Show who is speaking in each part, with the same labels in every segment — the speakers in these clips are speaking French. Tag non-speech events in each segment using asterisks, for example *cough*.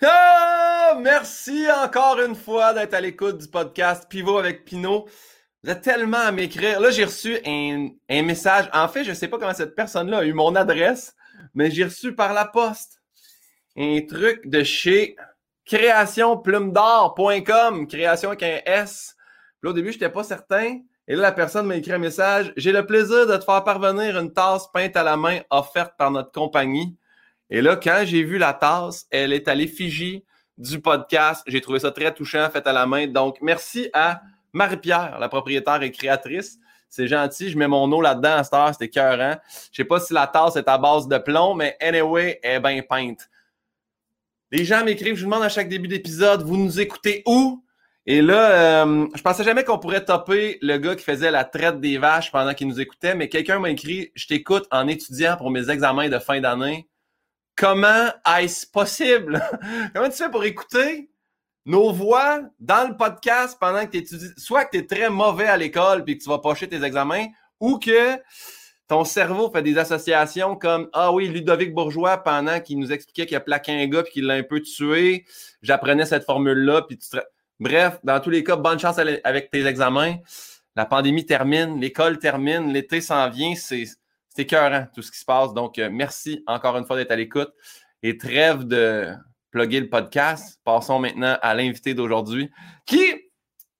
Speaker 1: Ah, merci encore une fois d'être à l'écoute du podcast Pivot avec Pinot. Vous êtes tellement à m'écrire. Là, j'ai reçu un, message. En fait, je ne sais pas comment cette personne-là a eu mon adresse, mais j'ai reçu par la poste un truc de chez créationplumedor.com, création avec un S. Au début, je n'étais pas certain. Et là, la personne m'a écrit un message. J'ai le plaisir de te faire parvenir une tasse peinte à la main offerte par notre compagnie. Et là, quand j'ai vu la tasse, elle est à l'effigie du podcast. J'ai trouvé ça très touchant, fait à la main. Donc, merci à Marie-Pierre, la propriétaire et créatrice. C'est gentil, je mets mon eau là-dedans à cette heure, c'était. Je sais pas si la tasse est à base de plomb, mais anyway, elle est bien peinte. Les gens m'écrivent, je vous demande à chaque début d'épisode, vous nous écoutez où? Et là, euh, je pensais jamais qu'on pourrait topper le gars qui faisait la traite des vaches pendant qu'il nous écoutait, mais quelqu'un m'a écrit, je t'écoute en étudiant pour mes examens de fin d'année. Comment est-ce possible? *laughs* Comment tu fais pour écouter nos voix dans le podcast pendant que tu étudies? Soit que tu es très mauvais à l'école puis que tu vas pocher tes examens, ou que ton cerveau fait des associations comme Ah oui, Ludovic Bourgeois, pendant qu'il nous expliquait qu'il a plaqué un gars puis qu'il l'a un peu tué, j'apprenais cette formule-là, puis Bref, dans tous les cas, bonne chance avec tes examens. La pandémie termine, l'école termine, l'été s'en vient, c'est c'est écœurant tout ce qui se passe. Donc, euh, merci encore une fois d'être à l'écoute et trêve de plugger le podcast. Passons maintenant à l'invité d'aujourd'hui qui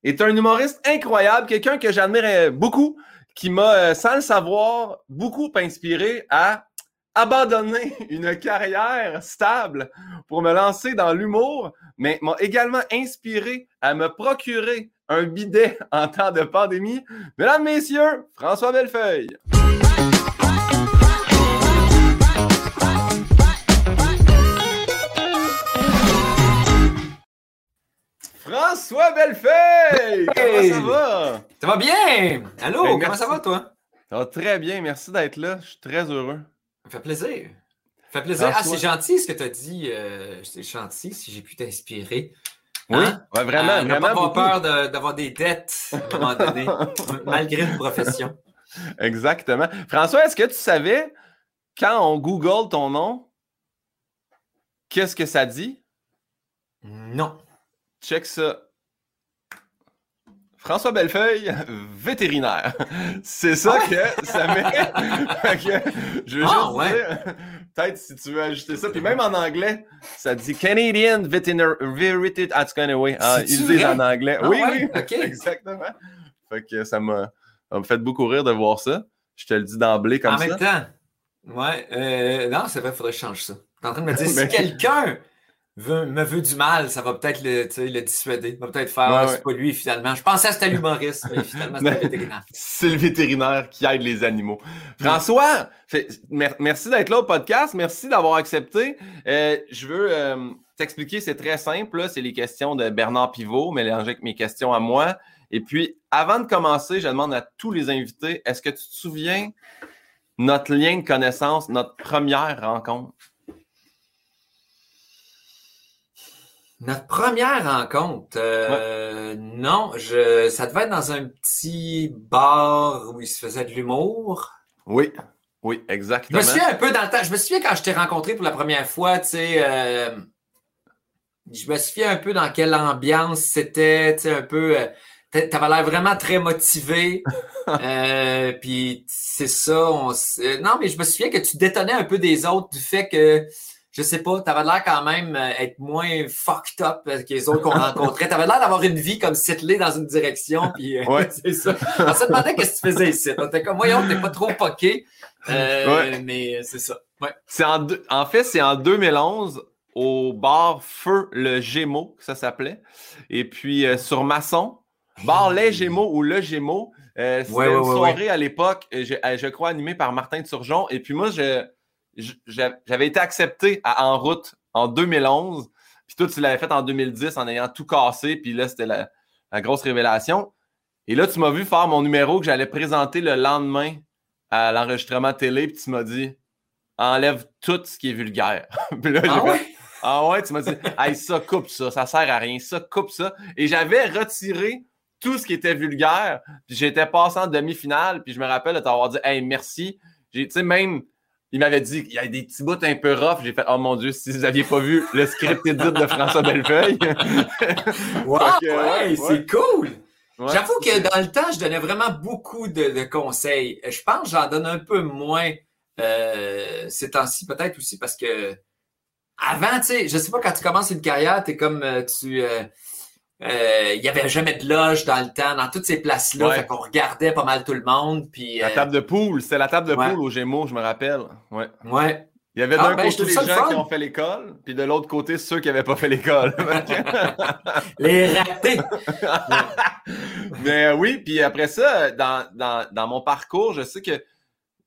Speaker 1: est un humoriste incroyable, quelqu'un que j'admire beaucoup, qui m'a, euh, sans le savoir, beaucoup inspiré à abandonner *laughs* une carrière stable pour me lancer dans l'humour, mais m'a également inspiré à me procurer un bidet *laughs* en temps de pandémie. Mesdames, Messieurs, François Bellefeuille. François Bellefeuille! Comment ça va?
Speaker 2: Ça va bien! Allô, ben, comment ça va toi?
Speaker 1: Ça va très bien, merci d'être là. Je suis très heureux.
Speaker 2: Ça fait plaisir. Ça fait plaisir. Ah, c'est gentil ce que tu as dit. Euh, c'est gentil si j'ai pu t'inspirer.
Speaker 1: Oui, hein? vraiment. Euh, vraiment
Speaker 2: pas avoir peur d'avoir des dettes à un moment donné, *laughs* malgré une profession.
Speaker 1: Exactement. François, est-ce que tu savais, quand on Google ton nom, qu'est-ce que ça dit?
Speaker 2: Non.
Speaker 1: Check ça. François Bellefeuille, vétérinaire. C'est ça ah que ça met. *laughs* je veux ah, juste dire, peut-être si tu veux ajouter ça. Puis même en anglais, ça dit Canadian Veterinary. Ah, tu connais, oui. Ah, ils disent en anglais.
Speaker 2: Ah
Speaker 1: oui, oui. *laughs* Exactement. Fait que ça m'a fait beaucoup rire de voir ça. Je te le dis d'emblée comme ça.
Speaker 2: En même temps, ouais. Euh, non, c'est vrai, il faudrait que je change ça. Tu es en train de me dire, *laughs* si quelqu'un me veut du mal, ça va peut-être le, le dissuader. va peut-être faire, ah, c'est pas lui finalement. Je pensais que c'était l'humoriste, mais finalement, c'est le vétérinaire. *laughs*
Speaker 1: C'est le vétérinaire qui aide les animaux. François, merci d'être là au podcast. Merci d'avoir accepté. Euh, je veux euh, t'expliquer, c'est très simple. C'est les questions de Bernard Pivot, mélangées avec mes questions à moi. Et puis, avant de commencer, je demande à tous les invités, est-ce que tu te souviens notre lien de connaissance, notre première rencontre?
Speaker 2: Notre première rencontre, euh, non, je, ça devait être dans un petit bar où il se faisait de l'humour.
Speaker 1: Oui, oui, exactement.
Speaker 2: Je me souviens un peu dans le temps. Je me souviens quand je t'ai rencontré pour la première fois, tu sais, euh, je me souviens un peu dans quelle ambiance c'était, tu sais, un peu. Euh, T'avais l'air vraiment très motivé. *laughs* euh, puis c'est ça. On, non, mais je me souviens que tu détonnais un peu des autres du fait que je sais pas, t'avais l'air quand même euh, être moins fucked up que les autres qu'on rencontrait. T'avais l'air d'avoir une vie comme settlée dans une direction, puis euh,
Speaker 1: ouais. *laughs*
Speaker 2: c'est ça. On se demandait qu'est-ce que tu faisais ici. On était comme, voyons, t'es pas trop poqué. Euh, mais c'est ça. Ouais.
Speaker 1: C'est en, en fait, c'est en 2011 au bar Feu le Gémeaux, ça s'appelait. Et puis sur Masson, bar Les Gémeaux ou Le Gémeaux. C'était une soirée à l'époque, je, je, crois, animée par Martin Turgeon. Et puis moi, je j'avais été accepté à En route en 2011. Puis toi, tu l'avais fait en 2010 en ayant tout cassé. Puis là, c'était la, grosse révélation. Et là, tu m'as vu faire mon numéro que j'allais présenter le lendemain à l'enregistrement télé. Puis tu m'as dit enlève tout ce qui est vulgaire. *laughs* puis là, ah, ouais? ah ouais, tu m'as dit hey, ça, coupe ça, ça sert à rien, ça, coupe ça. Et j'avais retiré tout ce qui était vulgaire. Puis j'étais passé en demi-finale. Puis je me rappelle de t'avoir dit hey, merci. Tu sais, même il m'avait dit qu'il y a des petits bouts un peu rough. J'ai fait, oh mon Dieu, si vous n'aviez pas vu le script édite de François Bellefeuille. *laughs*
Speaker 2: wow, ouais, c'est cool! J'avoue que dans le temps, je donnais vraiment beaucoup de, conseils. Je pense que j'en donne un peu moins euh, ces temps-ci, peut-être aussi parce que avant, tu sais, je sais pas, quand tu commences une carrière, tu es comme euh, tu. Euh, euh, il n'y avait jamais de loge dans le temps, dans toutes ces places-là. Fait qu'on regardait pas mal tout le monde. Puis,
Speaker 1: la table de poule, c'était la table de poule au Gémeaux, je me rappelle. Ouais.
Speaker 2: Ouais.
Speaker 1: Il y avait d'un ah, ben, côté les gens qui ont fait l'école, puis de l'autre côté ceux qui n'avaient pas fait l'école. *laughs*
Speaker 2: les ratés! *laughs*
Speaker 1: Mais oui, puis après ça, dans, dans, dans, mon parcours, je sais que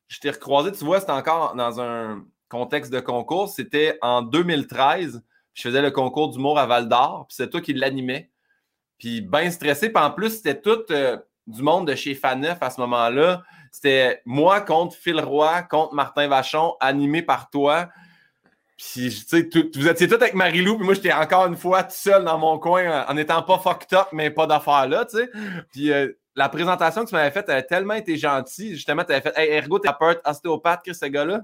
Speaker 1: je t'ai recroisé, tu vois, c'était encore dans un contexte de concours. C'était en 2013. Je faisais le concours d'humour à Val d'Or, puis c'est toi qui l'animais. Puis bien stressé. Puis en plus, c'était tout euh, du monde de chez Faneuf à ce moment-là. C'était moi contre Phil Roy, contre Martin Vachon, animé par toi. Puis, tu sais, vous étiez tous avec Marie-Lou, puis moi, j'étais encore une fois tout seul dans mon coin, en étant pas fucked up, mais pas d'affaires là, tu sais. Puis, euh, la présentation que tu m'avais faite, elle a tellement été gentille. Justement, tu avais fait Hey, ergothérapeute, ostéopathe, Chris, ce gars-là.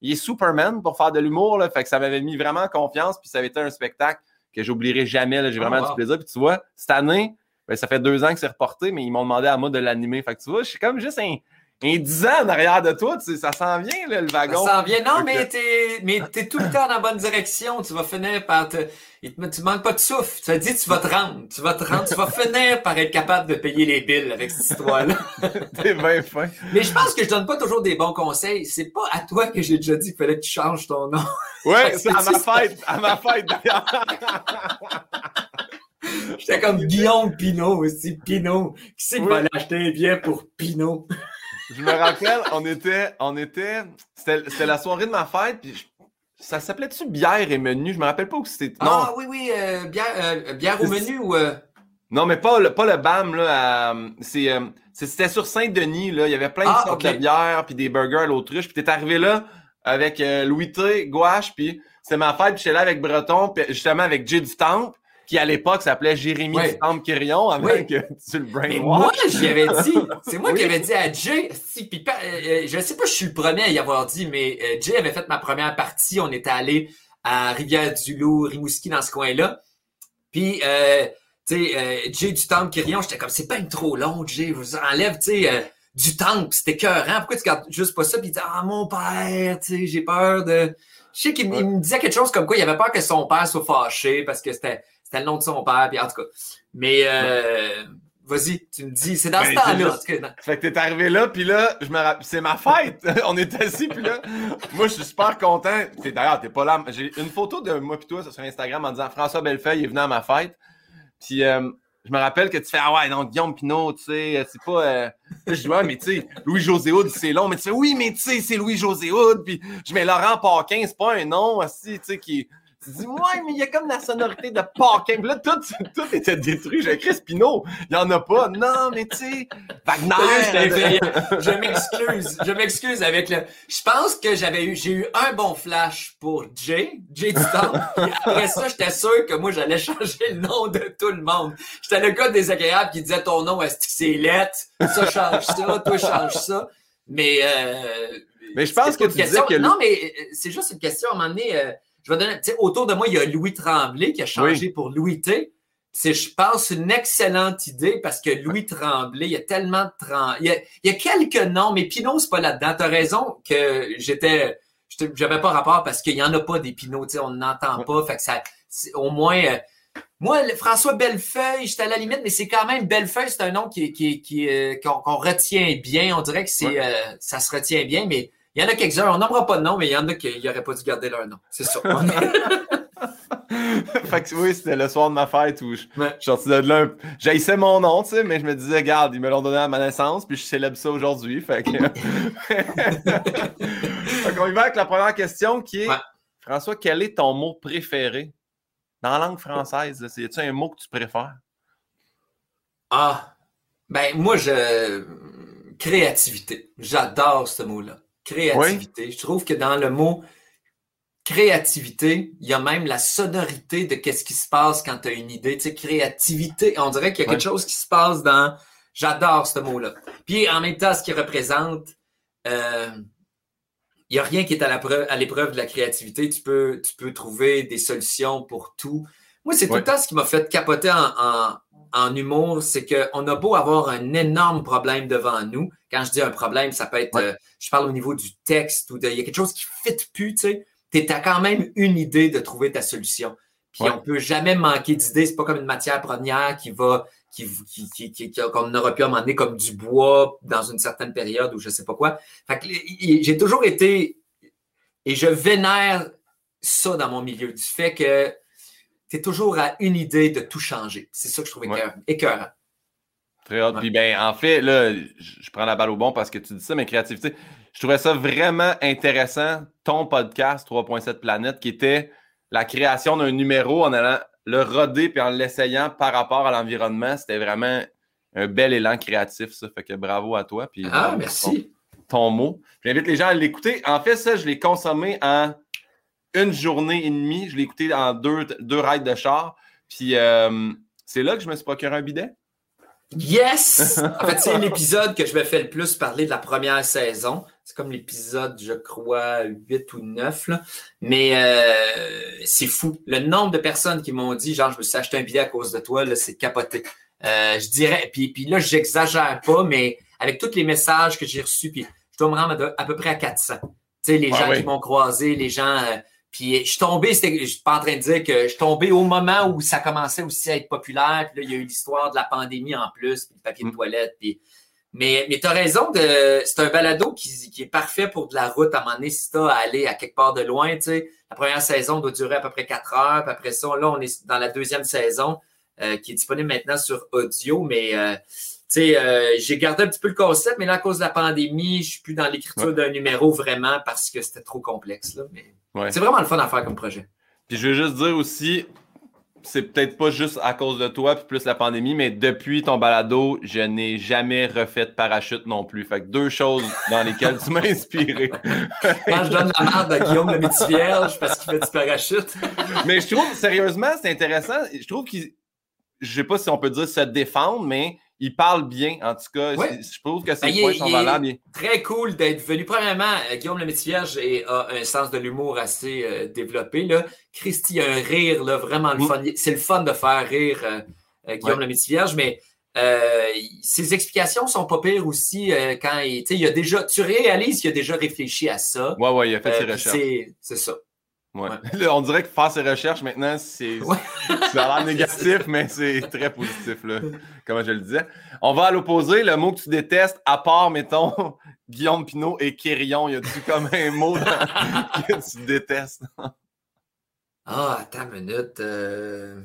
Speaker 1: Il est Superman pour faire de l'humour, là. Fait que ça m'avait mis vraiment confiance, puis ça avait été un spectacle que j'oublierai jamais. J'ai vraiment oh, du plaisir. Puis tu vois, cette année, ben, ça fait deux ans que c'est reporté, mais ils m'ont demandé à moi de l'animer. Fait que tu vois, je suis comme juste un, un 10 ans en arrière de toi, tu sais, ça s'en vient, là, le wagon.
Speaker 2: Ça s'en vient. Non, mais t'es, mais t'es tout le temps dans la bonne direction. Tu vas finir par te, tu manques pas de souffle. Tu as dit, tu vas te rendre. Tu vas te rendre. tu vas finir par être capable de payer les billes avec cette histoire-là. *laughs*
Speaker 1: t'es bien fin.
Speaker 2: Mais je pense que je donne pas toujours des bons conseils. C'est pas à toi que j'ai déjà dit qu'il fallait que tu changes ton nom.
Speaker 1: Ouais, *laughs* c'est à ma fête. À ma fête, d'ailleurs. *laughs*
Speaker 2: J'étais comme Guillaume Pinot aussi, Pinot. Qui c'est qui va l'acheter un bien pour Pinot?
Speaker 1: Je me rappelle, on était, on était, c'était la soirée de ma fête, puis ça s'appelait-tu bière et menu? Je me rappelle pas où c'était.
Speaker 2: Ah oui, oui, euh, bière, euh, bière au menu ou. Euh?
Speaker 1: Non, mais pas le, pas le BAM, là. c'était sur Saint-Denis, là. Il y avait plein de ah, sortes de bières, puis des burgers à l'autruche. Puis t'es arrivé là avec Louis T, Gouache, puis c'est ma fête, puis j'étais là avec Breton, puis justement avec Jay du Temple qui à l'époque s'appelait Jérémy ouais. Quirion avant que tu le brainwash.
Speaker 2: Moi, j'y avais dit, c'est moi qui avais dit à Jay, si, pis, euh, je sais pas je suis le premier à y avoir dit, mais euh, Jay avait fait ma première partie, on était allé à Rivière-du-Loup, Rimouski, dans ce coin-là. Puis, euh, tu sais, euh, Jay du Temple Quirion, j'étais comme, c'est pas une trop long, Jay, vous enlève, tu sais, du temple, c'était cœurant. Pourquoi tu gardes juste pas ça? Puis il dit, ah, mon père, tu sais, j'ai peur de... Je sais qu'il me disait quelque chose comme quoi il avait peur que son père soit fâché parce que c'était c'était le nom de son père, puis en tout cas. Mais euh, vas-y, tu me dis, c'est dans ce ben, temps-là.
Speaker 1: Fait que t'es arrivé là, puis là, je me c'est ma fête. *laughs* On est assis, puis là, moi, je suis super content. D'ailleurs, t'es pas là. J'ai une photo de moi puis toi sur Instagram en disant François Bellefeuille est venu à ma fête. Puis euh, je me rappelle que tu fais Ah ouais, non, Guillaume Pinot, tu sais, c'est pas. Euh... je dis Ouais, mais tu sais, Louis-José Houd, c'est long. Mais tu sais, oui, mais tu sais, c'est Louis-José Houd. Puis je mets Laurent Paquin, c'est pas un nom aussi, tu sais, qui dis, ouais, mais il y a comme la sonorité de Parkin. Là, tout, tout était détruit. J'ai écrit Spino. Il n'y en a pas. Non, mais tu sais, Wagner.
Speaker 2: je m'excuse. Je m'excuse avec le. Je pense que j'avais eu, j'ai eu un bon flash pour Jay, Jay du temps. après ça, j'étais sûr que moi, j'allais changer le nom de tout le monde. J'étais le gars désagréable qui disait ton nom, est-ce que c'est lettre? Ça change ça, toi change ça. Mais, euh,
Speaker 1: Mais je pense que tu disais que.
Speaker 2: Non, mais euh, c'est juste une question à un moment donné. Euh, je vais donner, autour de moi, il y a Louis Tremblay qui a changé pour Louis T. C'est, je pense, une excellente idée parce que Louis Tremblay, il y a tellement de Tremblay. Il, y a, quelques noms, mais Pinot, c'est pas là-dedans. T'as raison que j'étais, j'avais pas rapport parce qu'il y en a pas des Pinot, tu sais, on n'entend pas. Fait que ça, au moins, euh, moi, François Bellefeuille, j'étais à la limite, mais c'est quand même Bellefeuille, c'est un nom qui, qui, qui, euh, qu'on, retient bien. On dirait que c'est, euh, ça se retient bien, mais il y en a quelques-uns, on n'aimera pas de nom, mais il y en a qui n'auraient pas dû garder leur nom. C'est ça. *laughs*
Speaker 1: fait que oui, c'était le soir de ma fête où je, suis sorti de là. J'haïssais mon nom, tu sais, mais je me disais, regarde, ils me l'ont donné à ma naissance, puis je célèbre ça aujourd'hui. Fait que. *laughs* fait qu'on y va avec la première question qui est François, quel est ton mot préféré? Dans la langue française? C'est-tu un mot que tu préfères?
Speaker 2: Ah, ben moi, je. Créativité. J'adore ce mot-là créativité. Je trouve que dans le mot créativité, il y a même la sonorité de qu'est-ce qui se passe quand tu as une idée. Tu sais, créativité, on dirait qu'il y a quelque chose qui se passe dans... J'adore ce mot-là. Puis en même temps, ce qu'il représente, euh, il n'y a rien qui est à l'épreuve de la créativité. Tu peux, tu peux trouver des solutions pour tout. Moi, c'est tout le temps ce qui m'a fait capoter en, en, humour, c'est qu'on a beau avoir un énorme problème devant nous. Quand je dis un problème, ça peut être, euh, je parle au niveau du texte ou de, il y a quelque chose qui ne fit plus, tu sais. Tu as quand même une idée de trouver ta solution. Puis on peut jamais manquer d'idées. C'est pas comme une matière première qui va, qui, qui, qui, qu'on aurait pu amener comme du bois dans une certaine période ou je sais pas quoi. Fait que j'ai toujours été, et je vénère ça dans mon milieu, du fait que tu es toujours à une idée de tout changer. C'est ça que je trouve écœurant.
Speaker 1: Très hâte. Puis ben, en fait, là, je prends la balle au bon parce que tu dis ça, mais créativité, je trouvais ça vraiment intéressant, ton podcast 3.7 Planète, qui était la création d'un numéro en allant le roder puis en l'essayant par rapport à l'environnement. C'était vraiment un bel élan créatif, ça. Fait que bravo à toi. Puis
Speaker 2: ah, merci.
Speaker 1: Ton, mot. J'invite les gens à l'écouter. En fait, ça, je l'ai consommé en une journée et demie. Je l'ai écouté en deux, deux rides de char. Puis euh, c'est là que je me suis procuré un bidet.
Speaker 2: Yes! *laughs* En fait, c'est l'épisode que je me fais le plus parler de la première saison. C'est comme l'épisode, je crois, 8 ou 9. Mais euh, c'est fou. Le nombre de personnes qui m'ont dit, genre, je me suis acheté un billet à cause de toi, c'est capoté. Euh, je dirais, puis, puis là, j'exagère pas, mais avec tous les messages que j'ai reçus, puis je dois me rendre à, peu près à 400. Tu sais, les gens qui m'ont croisé, les gens... Euh, puis je suis tombé, je suis pas en train de dire que je suis tombé au moment où ça commençait aussi à être populaire. Puis là, il y a eu l'histoire de la pandémie en plus, puis le papier de mm. toilette. Puis... Mais, mais tu as raison, de... c'est un balado qui, qui, est parfait pour de la route à un moment donné, si tu à aller à quelque part de loin. Tu sais. La première saison doit durer à peu près quatre heures. Puis après ça, là, on est dans la deuxième saison euh, qui est disponible maintenant sur audio. Mais euh, tu sais, euh, j'ai gardé un petit peu le concept, mais là, à cause de la pandémie, je suis plus dans l'écriture d'un numéro vraiment parce que c'était trop complexe. Là. Mais... C'est vraiment le fun à faire comme projet.
Speaker 1: Puis je veux juste dire aussi, c'est peut-être pas juste à cause de toi puis plus la pandémie, mais depuis ton balado, je n'ai jamais refait de parachute non plus. Fait que deux choses dans lesquelles tu m'as inspiré.
Speaker 2: Quand je donne la merde à Guillaume le vierge parce qu'il fait du parachute.
Speaker 1: mais je trouve, sérieusement, c'est intéressant. Je trouve qu'il, je sais pas si on peut dire se défendre, mais il parle bien, en tout cas. Je trouve que ses ben, points sont valables.
Speaker 2: Très cool d'être venu. Premièrement, euh, Guillaume le Vierge a un sens de l'humour assez euh, développé. Là. Christy a un rire là, vraiment le mm. fun. C'est le fun de faire rire euh, Guillaume le Vierge, mais ses explications sont pas pires aussi quand il, il a déjà. Tu réalises qu'il a déjà réfléchi à ça.
Speaker 1: Oui, oui, il a fait ses recherches.
Speaker 2: C'est ça.
Speaker 1: Ouais. *laughs* on dirait que faire ses recherches maintenant, c'est l'air négatif, mais c'est très positif, là, *laughs* comme je le disais. On va à l'opposé, le mot que tu détestes, à part, mettons, *laughs* Guillaume Pinot et Kérion, y a-tu comme un mot que tu détestes?
Speaker 2: ah, attends une minute. Euh...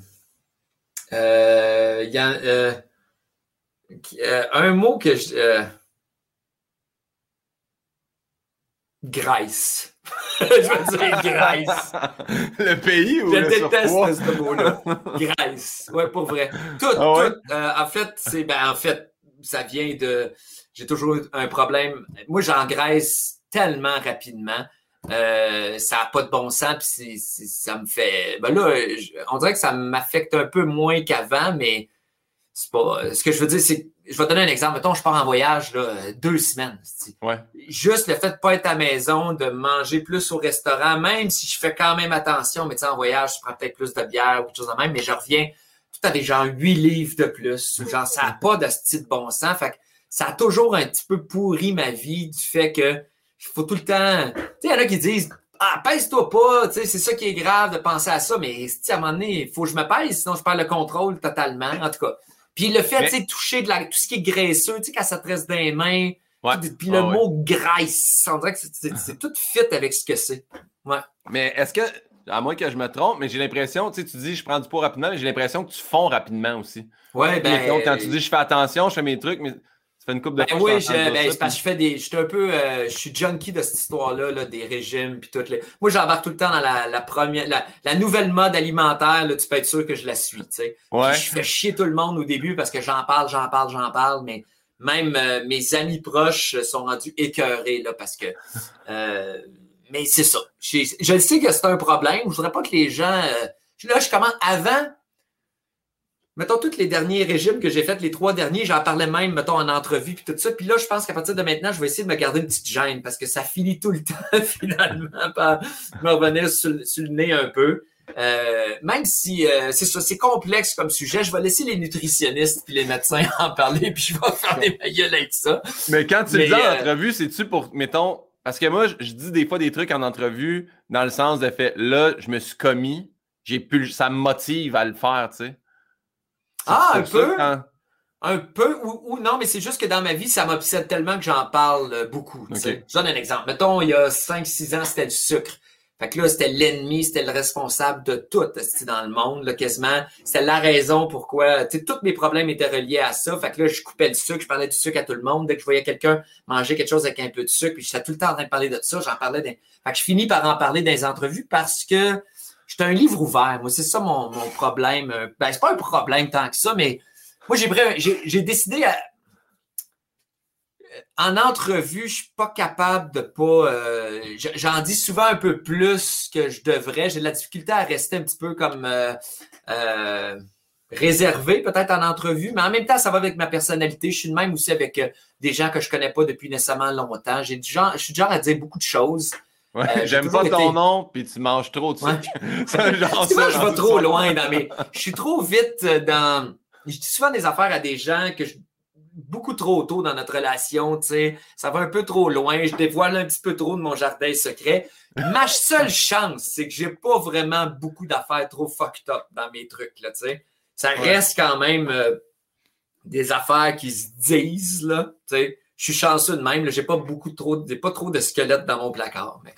Speaker 2: Euh, y a, euh, euh, un mot que je. Grèce. *laughs* je veux dire Grèce.
Speaker 1: Le pays ou
Speaker 2: Je déteste ce mot-là. Grèce. Ouais, pour vrai. Tout, ah tout. Euh, en fait, c'est ben en fait, ça vient de. J'ai toujours un problème. Moi, j'engraisse tellement rapidement. Euh, ça n'a pas de bon sens, puis ça me fait. Ben là, on dirait que ça m'affecte un peu moins qu'avant, mais pas. Ce que je veux dire, c'est je vais te donner un exemple. Mettons, je pars en voyage là, deux semaines.
Speaker 1: Ouais.
Speaker 2: Juste le fait de ne pas être à la maison, de manger plus au restaurant, même si je fais quand même attention, mais tu sais, en voyage, je prends peut-être plus de bière ou quelque chose de même, mais je reviens tout à des genre huit livres de plus. Genre, ça n'a pas de style de bon sens. Fait que ça a toujours un petit peu pourri ma vie du fait que il faut tout le temps. Tu sais, il y en a qui disent Ah, pèse-toi pas, tu sais, c'est ça qui est grave de penser à ça, mais à un moment donné, il faut que je me pèse, sinon je perds le contrôle totalement. En tout cas. Puis le fait, tu sais, toucher de la, tout ce qui est graisseux, tu sais, quand ça te reste dans les mains, puis le mot graisse, on dirait que c'est tout fit avec ce que c'est. Ouais.
Speaker 1: Mais est-ce que, à moins que je me trompe, mais j'ai l'impression, tu sais, tu dis je prends du poids rapidement, mais j'ai l'impression que tu fonds rapidement aussi.
Speaker 2: Ouais, ben.
Speaker 1: quand tu dis je fais attention, je fais mes trucs, mais ça fait une coupe de
Speaker 2: ben oui, je, ben, parce que je fais des. Je suis un peu. Euh, je suis junkie de cette histoire-là, là, des régimes puis toutes les. Moi, j'embarque tout le temps dans la, première. La, nouvelle mode alimentaire, là, tu peux être sûr que je la suis. Tu sais.
Speaker 1: Ouais.
Speaker 2: Je fais chier tout le monde au début parce que j'en parle, j'en parle, j'en parle, mais même euh, mes amis proches sont rendus écœurés là, parce que. Euh, mais c'est ça. Je, je, sais que c'est un problème. Je voudrais pas que les gens. là, je commence. Avant, mettons, tous les derniers régimes que j'ai faits, les trois derniers, j'en parlais même, mettons, en entrevue, puis tout ça. Puis là, je pense qu'à partir de maintenant, je vais essayer de me garder une petite gêne parce que ça finit tout le *laughs* temps, finalement, par me revenir sur, le nez un peu. Euh, même si euh, c'est ça, c'est complexe comme sujet, je vais laisser les nutritionnistes puis les médecins *laughs* en parler, puis je vais faire des gueules avec ça.
Speaker 1: Mais quand tu le dis en euh, entrevue, c'est-tu pour, mettons, parce que moi, je, je, dis des fois des trucs en entrevue dans le sens de fait, là, je me suis commis, j'ai pu, ça me motive à le faire, tu sais.
Speaker 2: Ah, un peu? Un peu, ou, non, mais c'est juste que dans ma vie, ça m'obsède tellement que j'en parle euh, beaucoup. Je donne un exemple. Mettons, il y a 5-6 ans, c'était du sucre. Fait que là, c'était l'ennemi, c'était le responsable de tout dans le monde, là, quasiment. C'était la raison pourquoi, tu sais, tous mes problèmes étaient reliés à ça. Fait que là, je coupais le sucre, je parlais du sucre à tout le monde. Dès que je voyais quelqu'un manger quelque chose avec un peu de sucre, puis j'étais tout le temps en train de parler de ça, j'en parlais. Fait que je finis par en parler dans les entrevues parce que J'étais un livre ouvert. Moi, c'est ça mon, problème. Euh, ben, c'est pas un problème tant que ça, mais moi, j'ai, décidé en entrevue, je suis pas capable de pas. Euh, j'en dis souvent un peu plus que je devrais. J'ai de la difficulté à rester un petit peu comme euh, réservé, peut-être en entrevue, mais en même temps, ça va avec ma personnalité. Je suis de même aussi avec des gens que je connais pas depuis nécessairement longtemps. J'ai du genre, je suis du genre à dire beaucoup de choses.
Speaker 1: Ouais, euh, j'aime pas ton nom, puis tu manges trop de sucre. *laughs* *laughs*
Speaker 2: genre ça, je vais trop loin dans mes. Je suis trop vite dans. Je dis souvent des affaires à des gens que je beaucoup trop tôt dans notre relation, tu sais, ça va un peu trop loin, je dévoile un petit peu trop de mon jardin secret. Ma seule chance, c'est que j'ai pas vraiment beaucoup d'affaires trop fucked up dans mes trucs, là, tu sais. Ça reste quand même euh, des affaires qui se disent, là, tu sais je suis chanceux de même. J'ai pas beaucoup trop, pas trop de squelettes dans mon placard. Mais...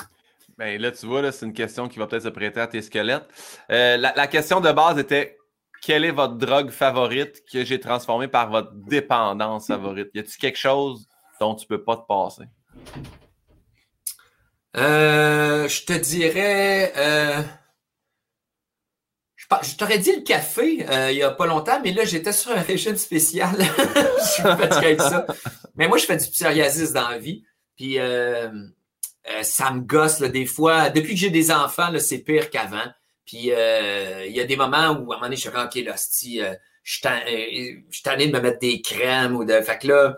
Speaker 1: Ben là, tu vois, c'est une question qui va peut-être se prêter à tes squelettes. Euh, la, question de base était quelle est votre drogue favorite que j'ai transformée par votre dépendance favorite? Y a-t-il quelque chose dont tu peux pas te passer?
Speaker 2: Euh, je te dirais. Euh, je t'aurais dit le café euh, il y a pas longtemps, mais là, j'étais sur un *laughs* régime spécial. je suis fatigué *laughs* avec ça. Mais moi, je fais du psoriasis dans la vie. Puis euh, euh, ça me gosse là, des fois. Depuis que j'ai des enfants, là, c'est pire qu'avant. Puis il y a des moments où, à un moment donné, je suis OK, là, je suis tanné de me mettre des crèmes ou de. Fait que là,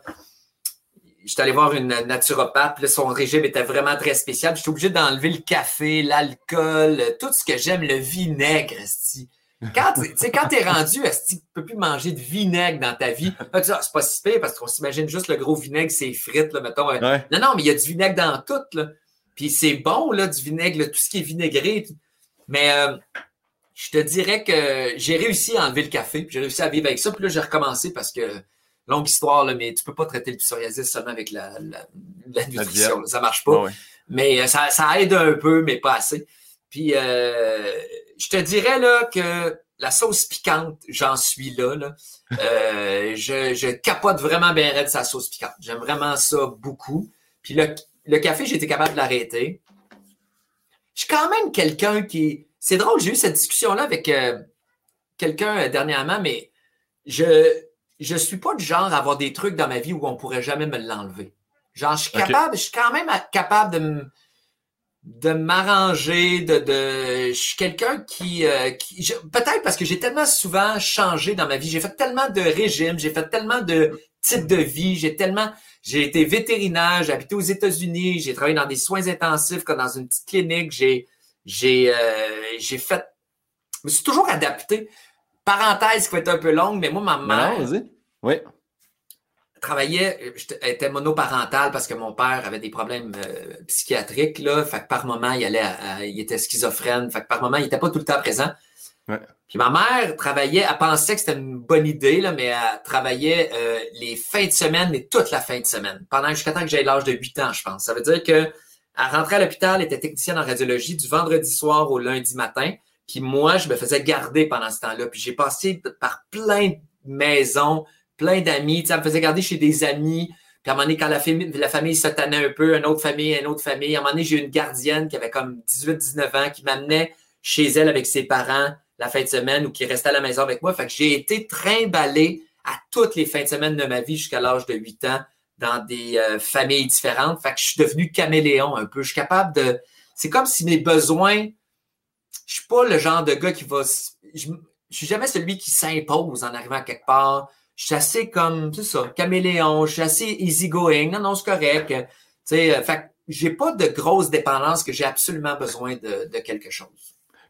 Speaker 2: j'étais allé voir une naturopathe, puis là, son régime était vraiment très spécial. J'étais obligé d'enlever le café, l'alcool, tout ce que j'aime, le vinaigre, esti. Quand tu t'es rendu, esti, tu peux plus manger de vinaigre dans ta vie. Ah, c'est pas si pire parce qu'on s'imagine juste le gros vinaigre, c'est frites, là, mettons. Euh. Non, non, mais il y a du vinaigre dans tout, là. Puis c'est bon, là, du vinaigre, tout ce qui est vinaigré. Mais euh, je te dirais que j'ai réussi à enlever le café, j'ai réussi à vivre avec ça, puis là, j'ai recommencé parce que longue histoire, là, mais tu peux pas traiter le psoriasis seulement avec la, la, nutrition. ça marche pas. Mais euh, ça, ça, aide un peu, mais pas assez. Puis euh, je te dirais là que la sauce piquante, j'en suis là. là. Euh, *laughs* je, je, capote vraiment bien de sa sauce piquante. J'aime vraiment ça beaucoup. Puis le, le café, j'ai été capable de l'arrêter. Je suis quand même quelqu'un qui. C'est drôle, j'ai eu cette discussion-là avec quelqu'un dernièrement, mais je je suis pas du genre à avoir des trucs dans ma vie où on pourrait jamais me l'enlever. Genre, je suis capable, je suis quand même capable de de m'arranger, de, de, je suis quelqu'un qui, euh, qui peut-être parce que j'ai tellement souvent changé dans ma vie, j'ai fait tellement de régimes, j'ai fait tellement de types de vie, j'ai tellement, j'ai été vétérinaire, j'ai habité aux États-Unis, j'ai travaillé dans des soins intensifs comme dans une petite clinique, j'ai, j'ai, euh, j'ai fait, je me suis toujours adapté parenthèse qui va être un peu longue, mais moi, ma mère.
Speaker 1: Oui.
Speaker 2: Travaillait, était monoparentale parce que mon père avait des problèmes euh, psychiatriques, là. Fait que par moment, il allait il était schizophrène. Fait que par moment, il n'était pas tout le temps présent. Puis ma mère travaillait, elle pensait que c'était une bonne idée, là, mais elle travaillait euh, les fins de semaine et toute la fin de semaine. Pendant jusqu'à temps que j'aie l'âge de 8 ans, je pense. Ça veut dire que elle rentrait à l'hôpital, elle était technicienne en radiologie du vendredi soir au lundi matin. Puis moi, je me faisais garder pendant ce temps-là. Puis j'ai passé par plein de maisons, plein d'amis. Ça me faisait garder chez des amis. Puis à un moment donné, quand la famille, la famille se tannait un peu, une autre famille, une autre famille, à un moment donné, j'ai eu une gardienne qui avait comme 18-19 ans, qui m'amenait chez elle avec ses parents la fin de semaine ou qui restait à la maison avec moi. Fait que j'ai été trimballé à toutes les fins de semaine de ma vie jusqu'à l'âge de 8 ans dans des euh, familles différentes. Fait que je suis devenu caméléon un peu. Je suis capable de... C'est comme si mes besoins je suis pas le genre de gars qui va. je suis jamais celui qui s'impose en arrivant à quelque part. Je suis assez comme, c'est ça, caméléon, je suis assez easygoing. Non, non, c'est correct. Tu sais, euh, fait j'ai pas de grosse dépendance que j'ai absolument besoin de, de quelque chose.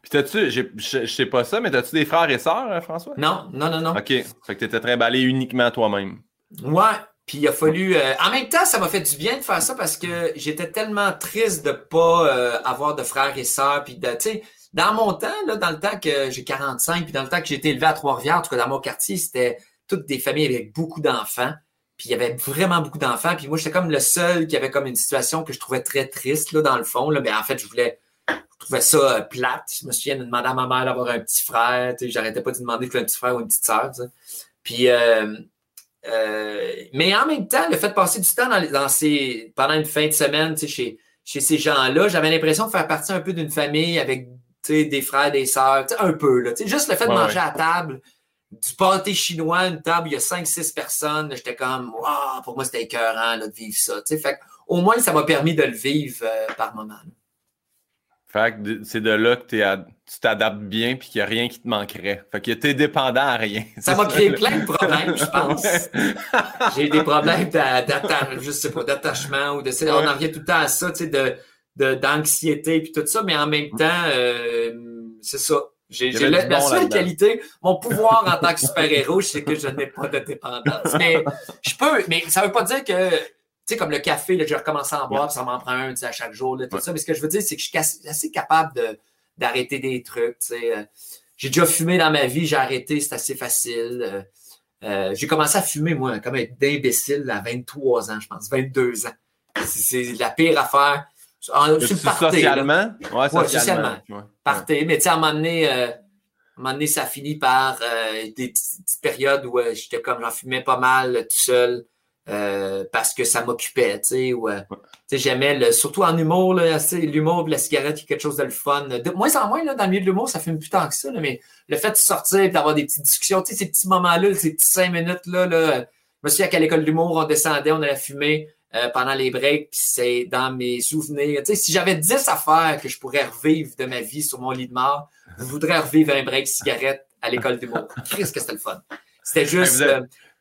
Speaker 1: Puis t'as-tu, je, je sais pas ça, mais t'as-tu des frères et sœurs, euh, François?
Speaker 2: Non, non, non, non.
Speaker 1: OK. Fait que t'étais trimballé uniquement toi-même.
Speaker 2: Ouais. Puis il a fallu. Euh, en même temps, ça m'a fait du bien de faire ça parce que j'étais tellement triste de pas euh, avoir de frères et sœurs. Puis de, tu sais, dans mon temps, là, dans le temps que j'ai 45, puis dans le temps que j'ai été élevé à Trois-Rivières, en tout cas dans mon quartier, c'était toutes des familles avec beaucoup d'enfants. Puis il y avait vraiment beaucoup d'enfants. Puis moi, j'étais comme le seul qui avait comme une situation que je trouvais très triste, là, dans le fond. Là. Mais en fait, je voulais je trouvais ça euh, plate. Je me souviens de demander à ma mère d'avoir un petit frère. J'arrêtais pas de demander que un petit frère ou une petite sœur. Puis, euh, euh, mais en même temps, le fait de passer du temps dans, ces, pendant une fin de semaine chez, chez ces gens-là, j'avais l'impression de faire partie un peu d'une famille avec des frères, des sœurs, un peu. Là, juste le fait de manger à table, du pâté chinois, une table, il y a 5-6 personnes, j'étais comme, waouh, pour moi, c'était écœurant de vivre ça. Fait, au moins, ça m'a permis de le vivre par moment.
Speaker 1: Fait que c'est de là que tu t'adaptes bien puis qu'il n'y a rien qui te manquerait. Fait que t'es dépendant à rien. *laughs*
Speaker 2: Ça m'a créé plein de problèmes, je pense. *laughs* J'ai des problèmes d'attachement ou de on en revient tout le temps à ça, tu sais, de, d'anxiété puis tout ça, mais en même temps, euh, c'est ça. J'ai, la, seule qualité, mon pouvoir en tant que super-héros, c'est que je n'ai pas de dépendance. Mais je peux, mais ça veut pas dire que sais, comme le café, là, j'ai recommencé à en boire, ça m'en prend un à chaque jour, là, tout ça. Mais ce que je veux dire, c'est que je suis assez capable de, d'arrêter des trucs. Euh. j'ai déjà fumé dans ma vie, j'ai arrêté, c'est assez facile. Euh. Euh, j'ai commencé à fumer, moi, comme être d'imbécile à 23 ans, je pense, 22 ans. C'est, la pire affaire.
Speaker 1: Suis socialement?
Speaker 2: Ouais, socialement. Partez. Mais tu sais, à un moment donné, à un moment donné, ça finit par des petites périodes où j'étais comme, j'en fumais pas mal tout seul. Euh, parce que ça m'occupait, tu sais, ou, euh, j'aimais, le, surtout en humour, l'humour, la cigarette, il y a quelque chose de le fun. De moins en moins, là, dans le milieu de l'humour, ça fume plus tant que ça, mais le fait de sortir et d'avoir des petites discussions, tu sais, ces petits moments-là, ces petits cinq minutes-là, là, je me souviens qu'à l'école d'humour, on descendait, on allait fumer euh, pendant les breaks, puis c'est dans mes souvenirs. Si j'avais 10 affaires que je pourrais revivre de ma vie sur mon lit de mort, je voudrais revivre un break cigarette à l'école d'humour. Qu'est-ce que c'était le fun. C'était juste...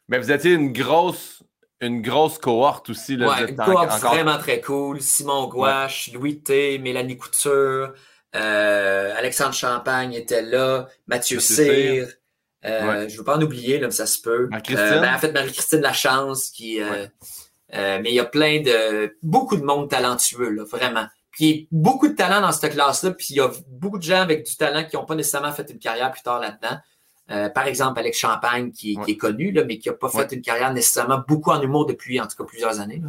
Speaker 1: Mais vous étiez une grosse une grosse cohorte aussi. Là,
Speaker 2: ouais, une cohorte vraiment très cool. Simon Gouache, Louis T, Mélanie Couture, euh, Alexandre Champagne était là, Mathieu, Cyr. Euh, Je veux pas en oublier, là, mais ça se peut. Euh, ben, en fait, Marie-Christine Lachance, qui. Euh, euh, mais il y a plein de. beaucoup de monde talentueux, là, vraiment. Puis beaucoup de talent dans cette classe-là, puis il y a beaucoup de gens avec du talent qui n'ont pas nécessairement fait une carrière plus tard là-dedans. Euh, par exemple, Alex Champagne, qui, est connu, là, mais qui n'a pas fait une carrière nécessairement beaucoup en humour depuis, en tout cas, plusieurs années.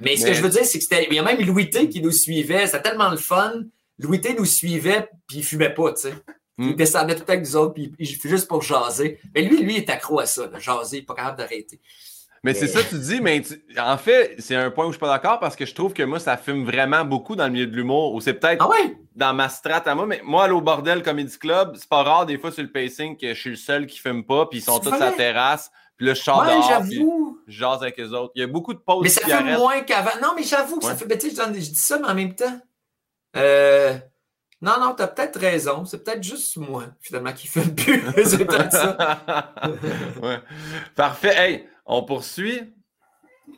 Speaker 2: Mais, ce que je veux dire, c'est que c'était. Il y a même Louis T qui nous suivait. C'était tellement le fun. Louis T nous suivait, puis il fumait pas, tu sais. Hmm. Il descendait tout avec nous autres, puis il, fait juste pour jaser. Mais lui, lui, il est accro à ça, jaser, il n'est pas capable d'arrêter.
Speaker 1: Mais c'est ça tu dis, mais en fait, c'est un point où je suis pas d'accord parce que je trouve que moi, ça fume vraiment beaucoup dans le milieu de l'humour. Ou c'est peut-être
Speaker 2: ah
Speaker 1: dans ma strate à moi, mais moi, aller au Bordel Comedy Club, c'est pas rare des fois sur le pacing que je suis le seul qui fume pas, puis ils sont tous à la terrasse. Puis là, je sors ouais, j'avoue. je jase avec les autres. Il y a beaucoup de pauses.
Speaker 2: Mais ça fume moins qu'avant. Non, mais j'avoue que ça fait. Ben, tu sais, je dis ça, mais en même temps. Euh... Non, non, t'as peut-être raison. C'est peut-être juste moi, finalement, qui fume plus. *laughs* c'est peut-être ça. *laughs*
Speaker 1: ouais. Parfait. Hey, on poursuit.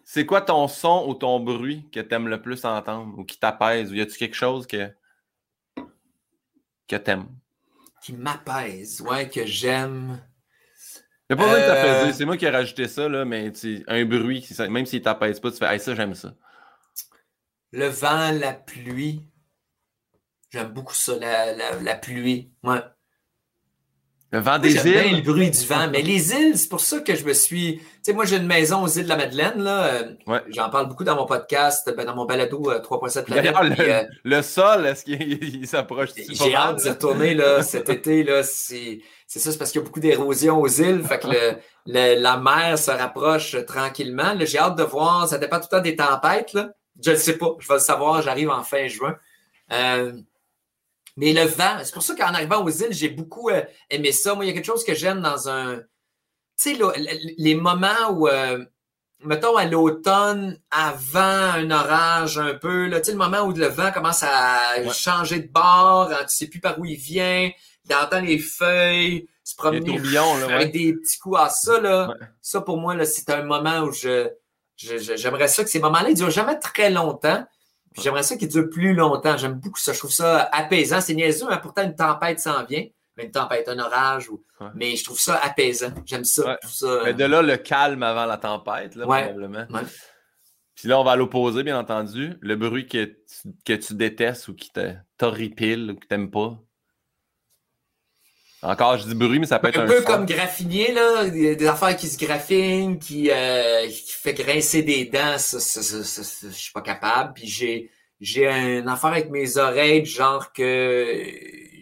Speaker 1: C'est quoi ton son ou ton bruit que tu aimes le plus entendre ou qui t'apaise? Ou y a-tu quelque chose que, que t'aimes?
Speaker 2: Qui m'apaise, ouais, que j'aime.
Speaker 1: Il pas besoin de t'apaiser, euh, c'est moi qui ai rajouté ça, là, mais un bruit, même s'il t'apaise pas, tu fais ça, j'aime ça.
Speaker 2: Le vent, la pluie. J'aime beaucoup ça, la, la pluie. Ouais.
Speaker 1: Le vent des îles. Bien
Speaker 2: le bruit du vent. Mais les îles, c'est pour ça que je me suis. Tu sais, moi, j'ai une maison aux îles de la Madeleine. Là. Euh, j'en parle beaucoup dans mon podcast, ben, dans mon balado 3.7 euh.
Speaker 1: Le, euh, le, sol, est-ce qu'il s'approche
Speaker 2: J'ai hâte de retourner là, *laughs* cet été. Là, c'est, c'est ça, c'est parce qu'il y a beaucoup d'érosion aux îles. Fait que le, la mer se rapproche tranquillement. J'ai hâte de voir. Ça dépend tout le temps des tempêtes. Là. Je ne sais pas. Je vais le savoir. J'arrive en fin juin. Euh, mais le vent, c'est pour ça qu'en arrivant aux îles, j'ai beaucoup euh, aimé ça. Moi, il y a quelque chose que j'aime dans un. Tu sais, les moments où, euh, mettons, à l'automne, avant un orage un peu, tu sais, le moment où le vent commence à changer de bord, hein, tu sais plus par où il vient, d'entendre les feuilles se promener avec des petits coups à ça, là. Ça, pour moi, là, c'est un moment où je, j'aimerais ça que ces moments-là, ils durent jamais très longtemps. J'aimerais ça qu'ils durent plus longtemps. J'aime beaucoup ça. Je trouve ça apaisant. C'est niaiseux, hein? pourtant une tempête s'en vient. Une tempête, un orage. Ou... Mais je trouve ça apaisant. J'aime ça. ça
Speaker 1: de là, le calme avant la tempête, là, probablement. Puis là, on va à l'opposé, bien entendu. Le bruit que tu, que tu détestes ou qui t'horripile ou que tu n'aimes pas. Encore, je dis bruit, mais ça peut être un.
Speaker 2: Un peu comme graffinier, là. Des affaires qui se graffinent, qui, euh, qui fait grincer des dents. Ça, ça, ça, je suis pas capable. Puis j'ai, j'ai une affaire avec mes oreilles, genre que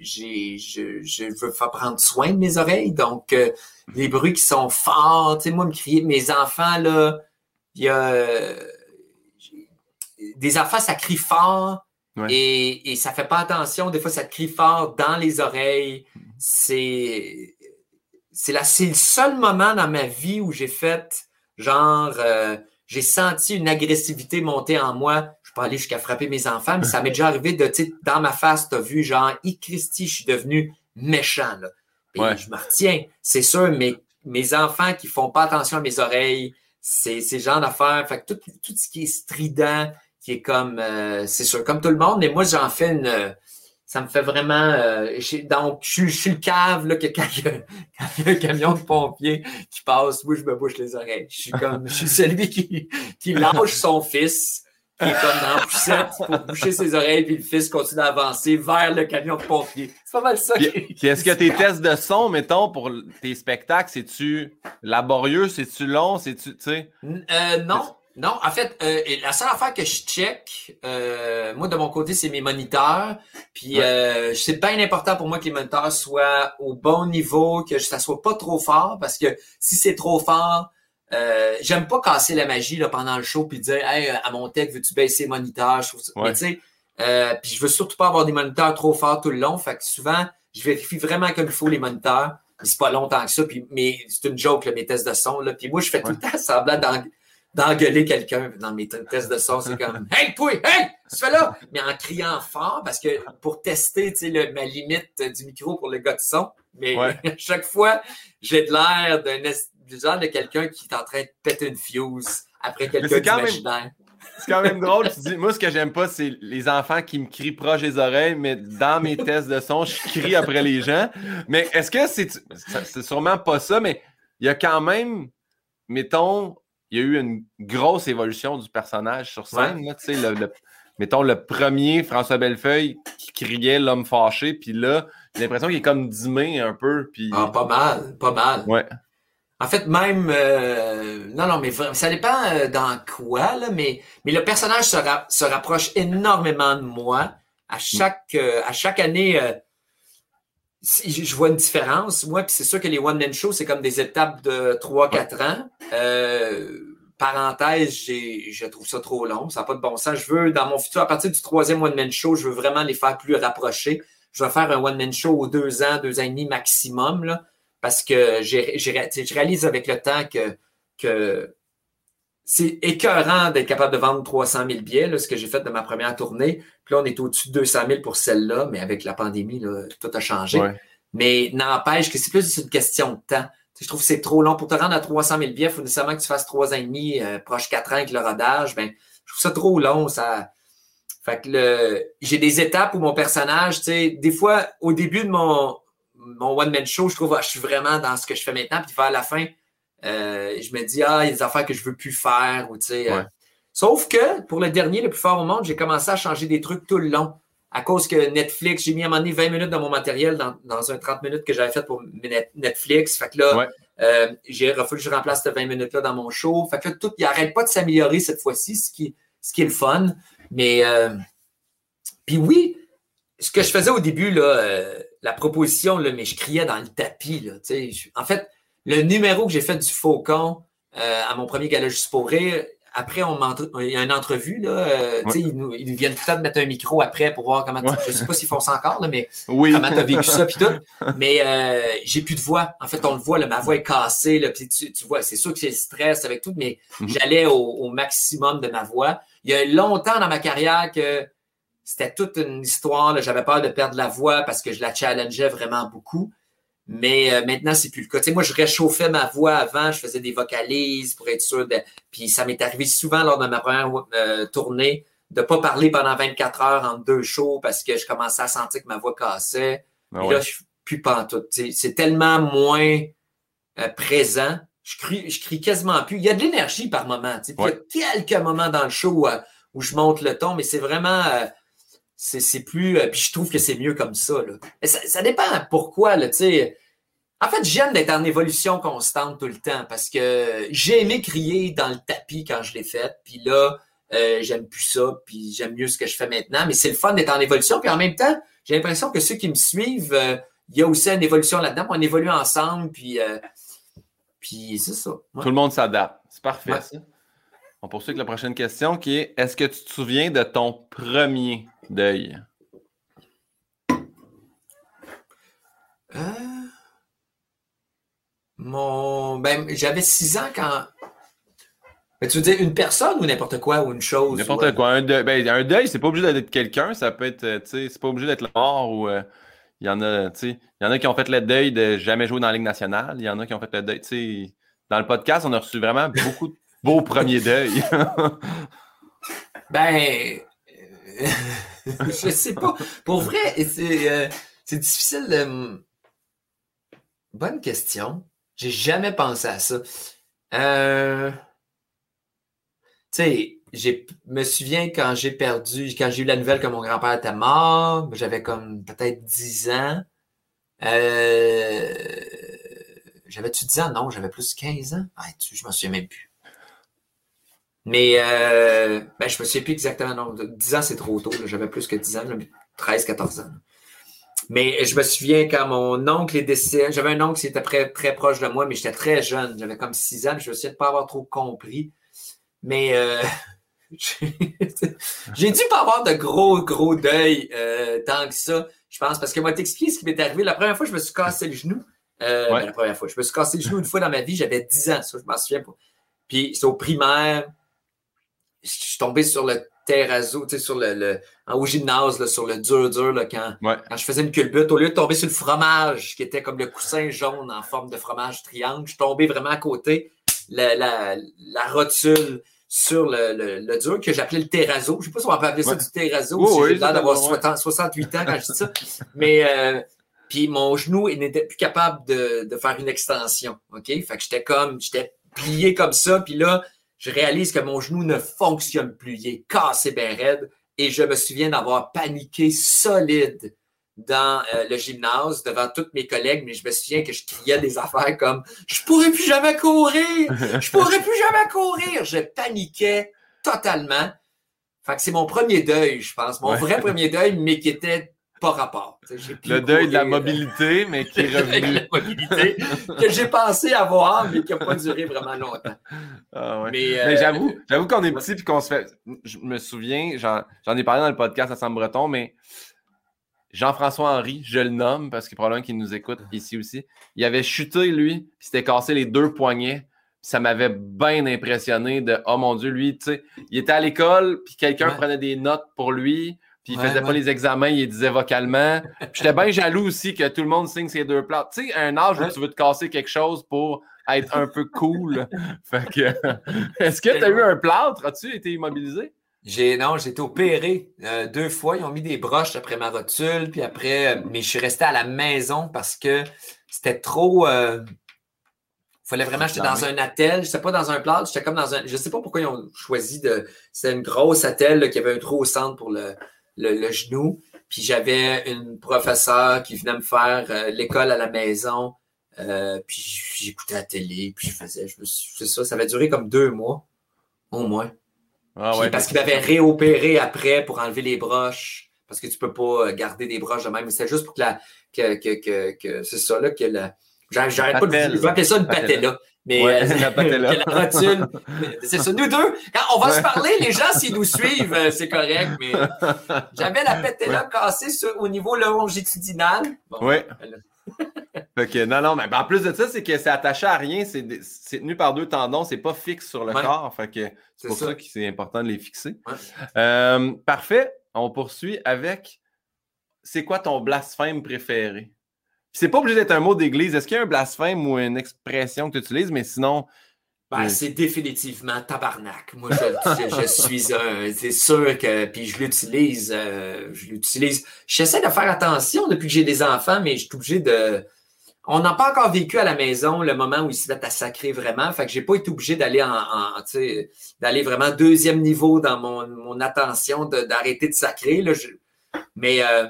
Speaker 2: j'ai, je, je veux faire prendre soin de mes oreilles. Donc, euh, les bruits qui sont forts, tu sais, moi, me crier, mes enfants, là, il y a des enfants, ça crie fort. Et, et ça fait pas attention. Des fois, ça crie fort dans les oreilles. C'est c'est le seul moment dans ma vie où j'ai fait genre euh, j'ai senti une agressivité monter en moi. Je peux aller jusqu'à frapper mes enfants, mais ça m'est déjà arrivé de tu dans ma face, tu as vu genre i Christy, je suis devenu méchant là. Et je me retiens, c'est sûr, mais mes enfants qui font pas attention à mes oreilles, c'est ces genre d'affaires. Fait que tout, tout ce qui est strident, qui est comme, euh, c'est sûr, comme tout le monde, mais moi, j'en fais une, ça me fait vraiment, euh, donc, je, suis le cave, là, que quand il, y a, un camion de pompiers qui passe, moi, je me bouche les oreilles. Je suis comme, je suis celui qui, qui lâche son fils, qui est comme dans la poussette pour boucher ses oreilles, puis le fils continue à avancer vers le camion de pompiers. C'est pas mal ça.
Speaker 1: est-ce que tes tests de son, mettons, pour tes spectacles, c'est-tu laborieux, c'est-tu long, c'est-tu?
Speaker 2: Euh, non. Non, en fait, euh, la seule affaire que je check, euh, moi de mon côté, c'est mes moniteurs. Puis euh, c'est bien important pour moi que les moniteurs soient au bon niveau, que ça soit pas trop fort, parce que si c'est trop fort, euh, j'aime pas casser la magie là, pendant le show puis dire Hey, à mon tech, veux-tu baisser les moniteurs? Je Mais tu sais, euh, puis je veux surtout pas avoir des moniteurs trop forts tout le long. Fait que souvent, je vérifie vraiment comme il faut les moniteurs. C'est pas longtemps que ça, puis, mais c'est une joke, là, mes tests de son. Là. Puis moi, je fais tout le temps *laughs* semblant dans d'engueuler quelqu'un dans mes tests de son. C'est comme *laughs* Hey, toi, hey, tu fais là! Mais en criant fort, parce que pour tester le, ma limite du micro pour le gars de son. Mais *laughs* à chaque fois, j'ai de l'air d'un genre de quelqu'un qui est en train de péter une fuse après quelqu'un d'imaginaire.
Speaker 1: C'est quand même drôle. Tu dis, *laughs* moi, ce que j'aime pas, c'est les enfants qui me crient proche des oreilles, mais dans mes tests de son, je crie après les gens. Mais est-ce que c'est. C'est sûrement pas ça, mais il y a quand même, mettons, il y a eu une grosse évolution du personnage sur scène. le, mettons le premier François Bellefeuille qui criait l'homme fâché, puis là, j'ai l'impression qu'il est comme dimé un peu. Puis...
Speaker 2: Ah, pas mal, pas mal.
Speaker 1: Ouais.
Speaker 2: En fait, même. Euh, non, non, mais ça dépend euh, dans quoi, là, mais, mais le personnage se, se rapproche énormément de moi. À chaque, euh, à chaque année, je vois une différence. Moi, puis c'est sûr que les one-man shows, c'est comme des étapes de 3-4 ans. Euh, parenthèse, je trouve ça trop long. Ça n'a pas de bon sens. Je veux, dans mon futur, à partir du troisième one-man show, je veux vraiment les faire plus rapprochés. Je vais faire un one-man show aux deux ans, deux ans et demi maximum, là, parce que je réalise avec le temps que, que c'est écœurant d'être capable de vendre 300 000 billets, là, ce que j'ai fait de ma première tournée. Puis là, on est au-dessus de 200 000 pour celle-là, mais avec la pandémie, là, tout a changé. Mais n'empêche que c'est plus une question de temps. je trouve que c'est trop long. Pour te rendre à 300 000 billets, il faut nécessairement que tu fasses trois ans et demi, euh, proche quatre ans avec le rodage. Ben, je trouve ça trop long. Ça... Fait que le... j'ai des étapes où mon personnage, tu sais, des fois, au début de mon, mon one-man show, je trouve, ah, je suis vraiment dans ce que je fais maintenant. Puis vers la fin, euh, je me dis, ah, il y a des affaires que je veux plus faire. Ou, euh. Sauf que pour le dernier, le plus fort au monde, j'ai commencé à changer des trucs tout le long. À cause que Netflix, j'ai mis à un moment donné 20 minutes dans mon matériel dans, dans un 30 minutes que j'avais fait pour Netflix. Fait que là, euh, j'ai refusé que je remplace ces 20 minutes-là dans mon show. Fait que là, tout, il n'arrête pas de s'améliorer cette fois-ci, ce qui, ce qui est le fun. Mais, puis oui, ce que je faisais au début, là, la proposition, là, mais je criais dans le tapis. Là, en fait, le numéro que j'ai fait du Faucon euh, à mon premier gala juste pour rire, après, on il y a une entrevue, là, euh, ils, nous, ils, viennent tout le temps mettre un micro après pour voir comment Je sais pas s'ils font ça encore, là, mais oui. comment tu as vécu ça puis tout. *laughs* Mais euh, j'ai plus de voix. En fait, on le voit, là, ma voix est cassée, là, tu, tu vois, c'est sûr que c'est le stress avec tout, mais mhm. j'allais au, au, maximum de ma voix. Il y a longtemps dans ma carrière que c'était toute une histoire. J'avais peur de perdre la voix parce que je la challengeais vraiment beaucoup. Mais euh, maintenant, c'est plus le cas. Tu sais, moi, je réchauffais ma voix avant, je faisais des vocalises pour être sûr de. Puis ça m'est arrivé souvent lors de ma première euh, tournée de ne pas parler pendant 24 heures entre deux shows parce que je commençais à sentir que ma voix cassait. Ah là, je suis plus pantoute. C'est tellement moins euh, présent. Je crie, je crie quasiment plus. Il y a de l'énergie par moment. Il y a quelques moments dans le show où je monte le ton, mais c'est vraiment c'est plus. Euh, puis je trouve que c'est mieux comme ça, là. Ça, ça, dépend pourquoi, là, tu sais. En fait, j'aime d'être en évolution constante tout le temps parce que j'ai aimé crier dans le tapis quand je l'ai fait. Puis là, euh, j'aime plus ça, puis j'aime mieux ce que je fais maintenant. Mais c'est le fun d'être en évolution. Puis en même temps, j'ai l'impression que ceux qui me suivent, euh, il y a aussi une évolution là-dedans. On évolue ensemble, puis, puis c'est ça.
Speaker 1: Tout le monde s'adapte. C'est parfait, ça. On poursuit avec la prochaine question qui est Est-ce que tu te souviens de ton premier deuil?
Speaker 2: Euh, mon. Ben, j'avais six ans quand. Ben, tu veux dire une personne ou n'importe quoi ou une chose?
Speaker 1: N'importe quoi. Un deuil, ben, un deuil c'est pas obligé d'être quelqu'un. Ça peut être, euh, tu sais, c'est pas obligé d'être mort ou. Euh, il y en a, il y en a qui ont fait le deuil de jamais jouer dans la Ligue nationale. Il y en a qui ont fait le deuil, tu sais. Dans le podcast, on a reçu vraiment beaucoup de beau premier *laughs* deuil.
Speaker 2: ben, euh, *laughs* je sais pas. Pour vrai, c'est euh, difficile de. Bonne question. J'ai jamais pensé à ça. Euh, tu sais, je me souviens quand j'ai perdu, quand j'ai eu la nouvelle que mon grand-père était mort, j'avais comme peut-être 10 ans. J'avais-tu 10 ans? Non, j'avais plus de 15 ans. Ah, je m'en souviens même plus. Mais euh, ben, je me souviens plus exactement. Non, 10 ans, c'est trop tôt. J'avais plus que 10 ans, 13, 14 ans. Mais je me souviens quand mon oncle est décédé. J'avais un oncle qui était très, très proche de moi, mais j'étais très jeune. J'avais comme 6 ans. Je me souviens de ne pas avoir trop compris. Mais euh, *laughs* j'ai dû pas avoir de gros, gros deuil euh, tant que ça. Je pense, parce que moi, t'expliquer ce qui m'est arrivé. La première fois, je me suis cassé le genou. Euh, ben, la première fois, je me suis cassé le genou une fois dans ma vie. J'avais 10 ans, ça, je m'en souviens pas. Puis c'est au primaire je suis tombé sur le terrazzo, tu sais, sur le, au gymnase, là, sur le dur, dur, là, quand, quand je faisais une culbute, au lieu de tomber sur le fromage, qui était comme le coussin jaune en forme de fromage triangle, je suis tombé vraiment à côté, la, la, la rotule sur le, le, dur que j'appelais le terrazzo. Je ne sais pas si on peut appeler ça du terrazzo, si j'ai l'air d'avoir 68 ans quand je dis ça. Mais euh, puis mon genou il n'était plus capable de, de faire une extension. OK? Fait que j'étais comme, j'étais plié comme ça, puis là, je réalise que mon genou ne fonctionne plus. Il est cassé bien raide. Et je me souviens d'avoir paniqué solide dans euh, le gymnase devant tous mes collègues, mais je me souviens que je criais des affaires comme Je pourrais plus jamais courir! Je pourrais plus jamais courir! Je paniquais totalement. Fait que c'est mon premier deuil, je pense. Mon vrai premier deuil, mais qui était pas rapport.
Speaker 1: Le deuil de la mobilité, mais qui est *laughs* revenu.
Speaker 2: la mobilité que j'ai pensé avoir, mais qui n'a pas duré vraiment longtemps.
Speaker 1: Ah mais, euh, j'avoue, j'avoue qu'on est petit et qu'on se fait. Je me souviens, j'en ai parlé dans le podcast à Saint-Breton, mais Jean-François Henry, je le nomme parce qu'il probablement qu'il nous écoute ici aussi. Il avait chuté, lui, il s'était cassé les deux poignets. Ça m'avait bien impressionné de Oh mon Dieu, lui, tu sais, il était à l'école, puis quelqu'un prenait des notes pour lui puis il faisait pas les examens, il disait vocalement. J'étais bien jaloux aussi que tout le monde signe ses deux plâtres. Tu sais, un âge où tu veux te casser quelque chose pour être un peu cool. *laughs* fait que, est-ce que tu as eu un plâtre? As-tu été immobilisé?
Speaker 2: J'ai non, j'ai été opéré euh, deux fois. Ils ont mis des broches après ma rotule, puis après, euh, mais je suis resté à la maison parce que c'était trop. Il euh, fallait vraiment j'étais dans un attel. Je sais pas dans un plâtre, j'étais comme dans un. Je sais pas pourquoi ils ont choisi de. C'était une grosse attel qui avait un trou au centre pour le, le, genou. Puis j'avais une professeure qui venait me faire euh, l'école à la maison. Euh, puis j'écoutais la télé, puis je faisais, je c'est ça, ça avait duré comme deux mois, au moins. Ah parce qu'il m'avait réopéré après pour enlever les broches, parce que tu peux pas euh, garder des broches de même. C'était juste pour que la, que, que, que, c'est ça, là, que la, j'arrête pas de, je vais appeler ça une patella. Mais euh, *laughs* la, rotule. *laughs* C'est ça. Nous deux, quand on va se parler, les gens, s'ils nous suivent, euh, c'est correct. Mais j'avais la patella cassée au niveau longitudinal.
Speaker 1: oui. Ben *laughs* non, non, mais ben, en plus de ça, c'est que c'est attaché à rien, c'est tenu par deux tendons, c'est pas fixe sur le corps. C'est pour ça, que c'est important de les fixer. Euh, parfait. on poursuit avec c'est quoi ton blasphème préféré? C'est pas obligé d'être un mot d'église. Est-ce qu'il y a un blasphème ou une expression que tu utilises, mais sinon.
Speaker 2: Ben, c'est définitivement tabarnak. Moi, je, suis un. C'est sûr que. Puis je l'utilise. Euh, je l'utilise. J'essaie de faire attention depuis que j'ai des enfants, mais je suis obligé de. On n'a pas encore vécu à la maison le moment où ils se mettent à sacrer vraiment. Fait que j'ai pas été obligé d'aller en, d'aller vraiment deuxième niveau dans mon, mon attention, d'arrêter de, sacrer. Là. mais euh,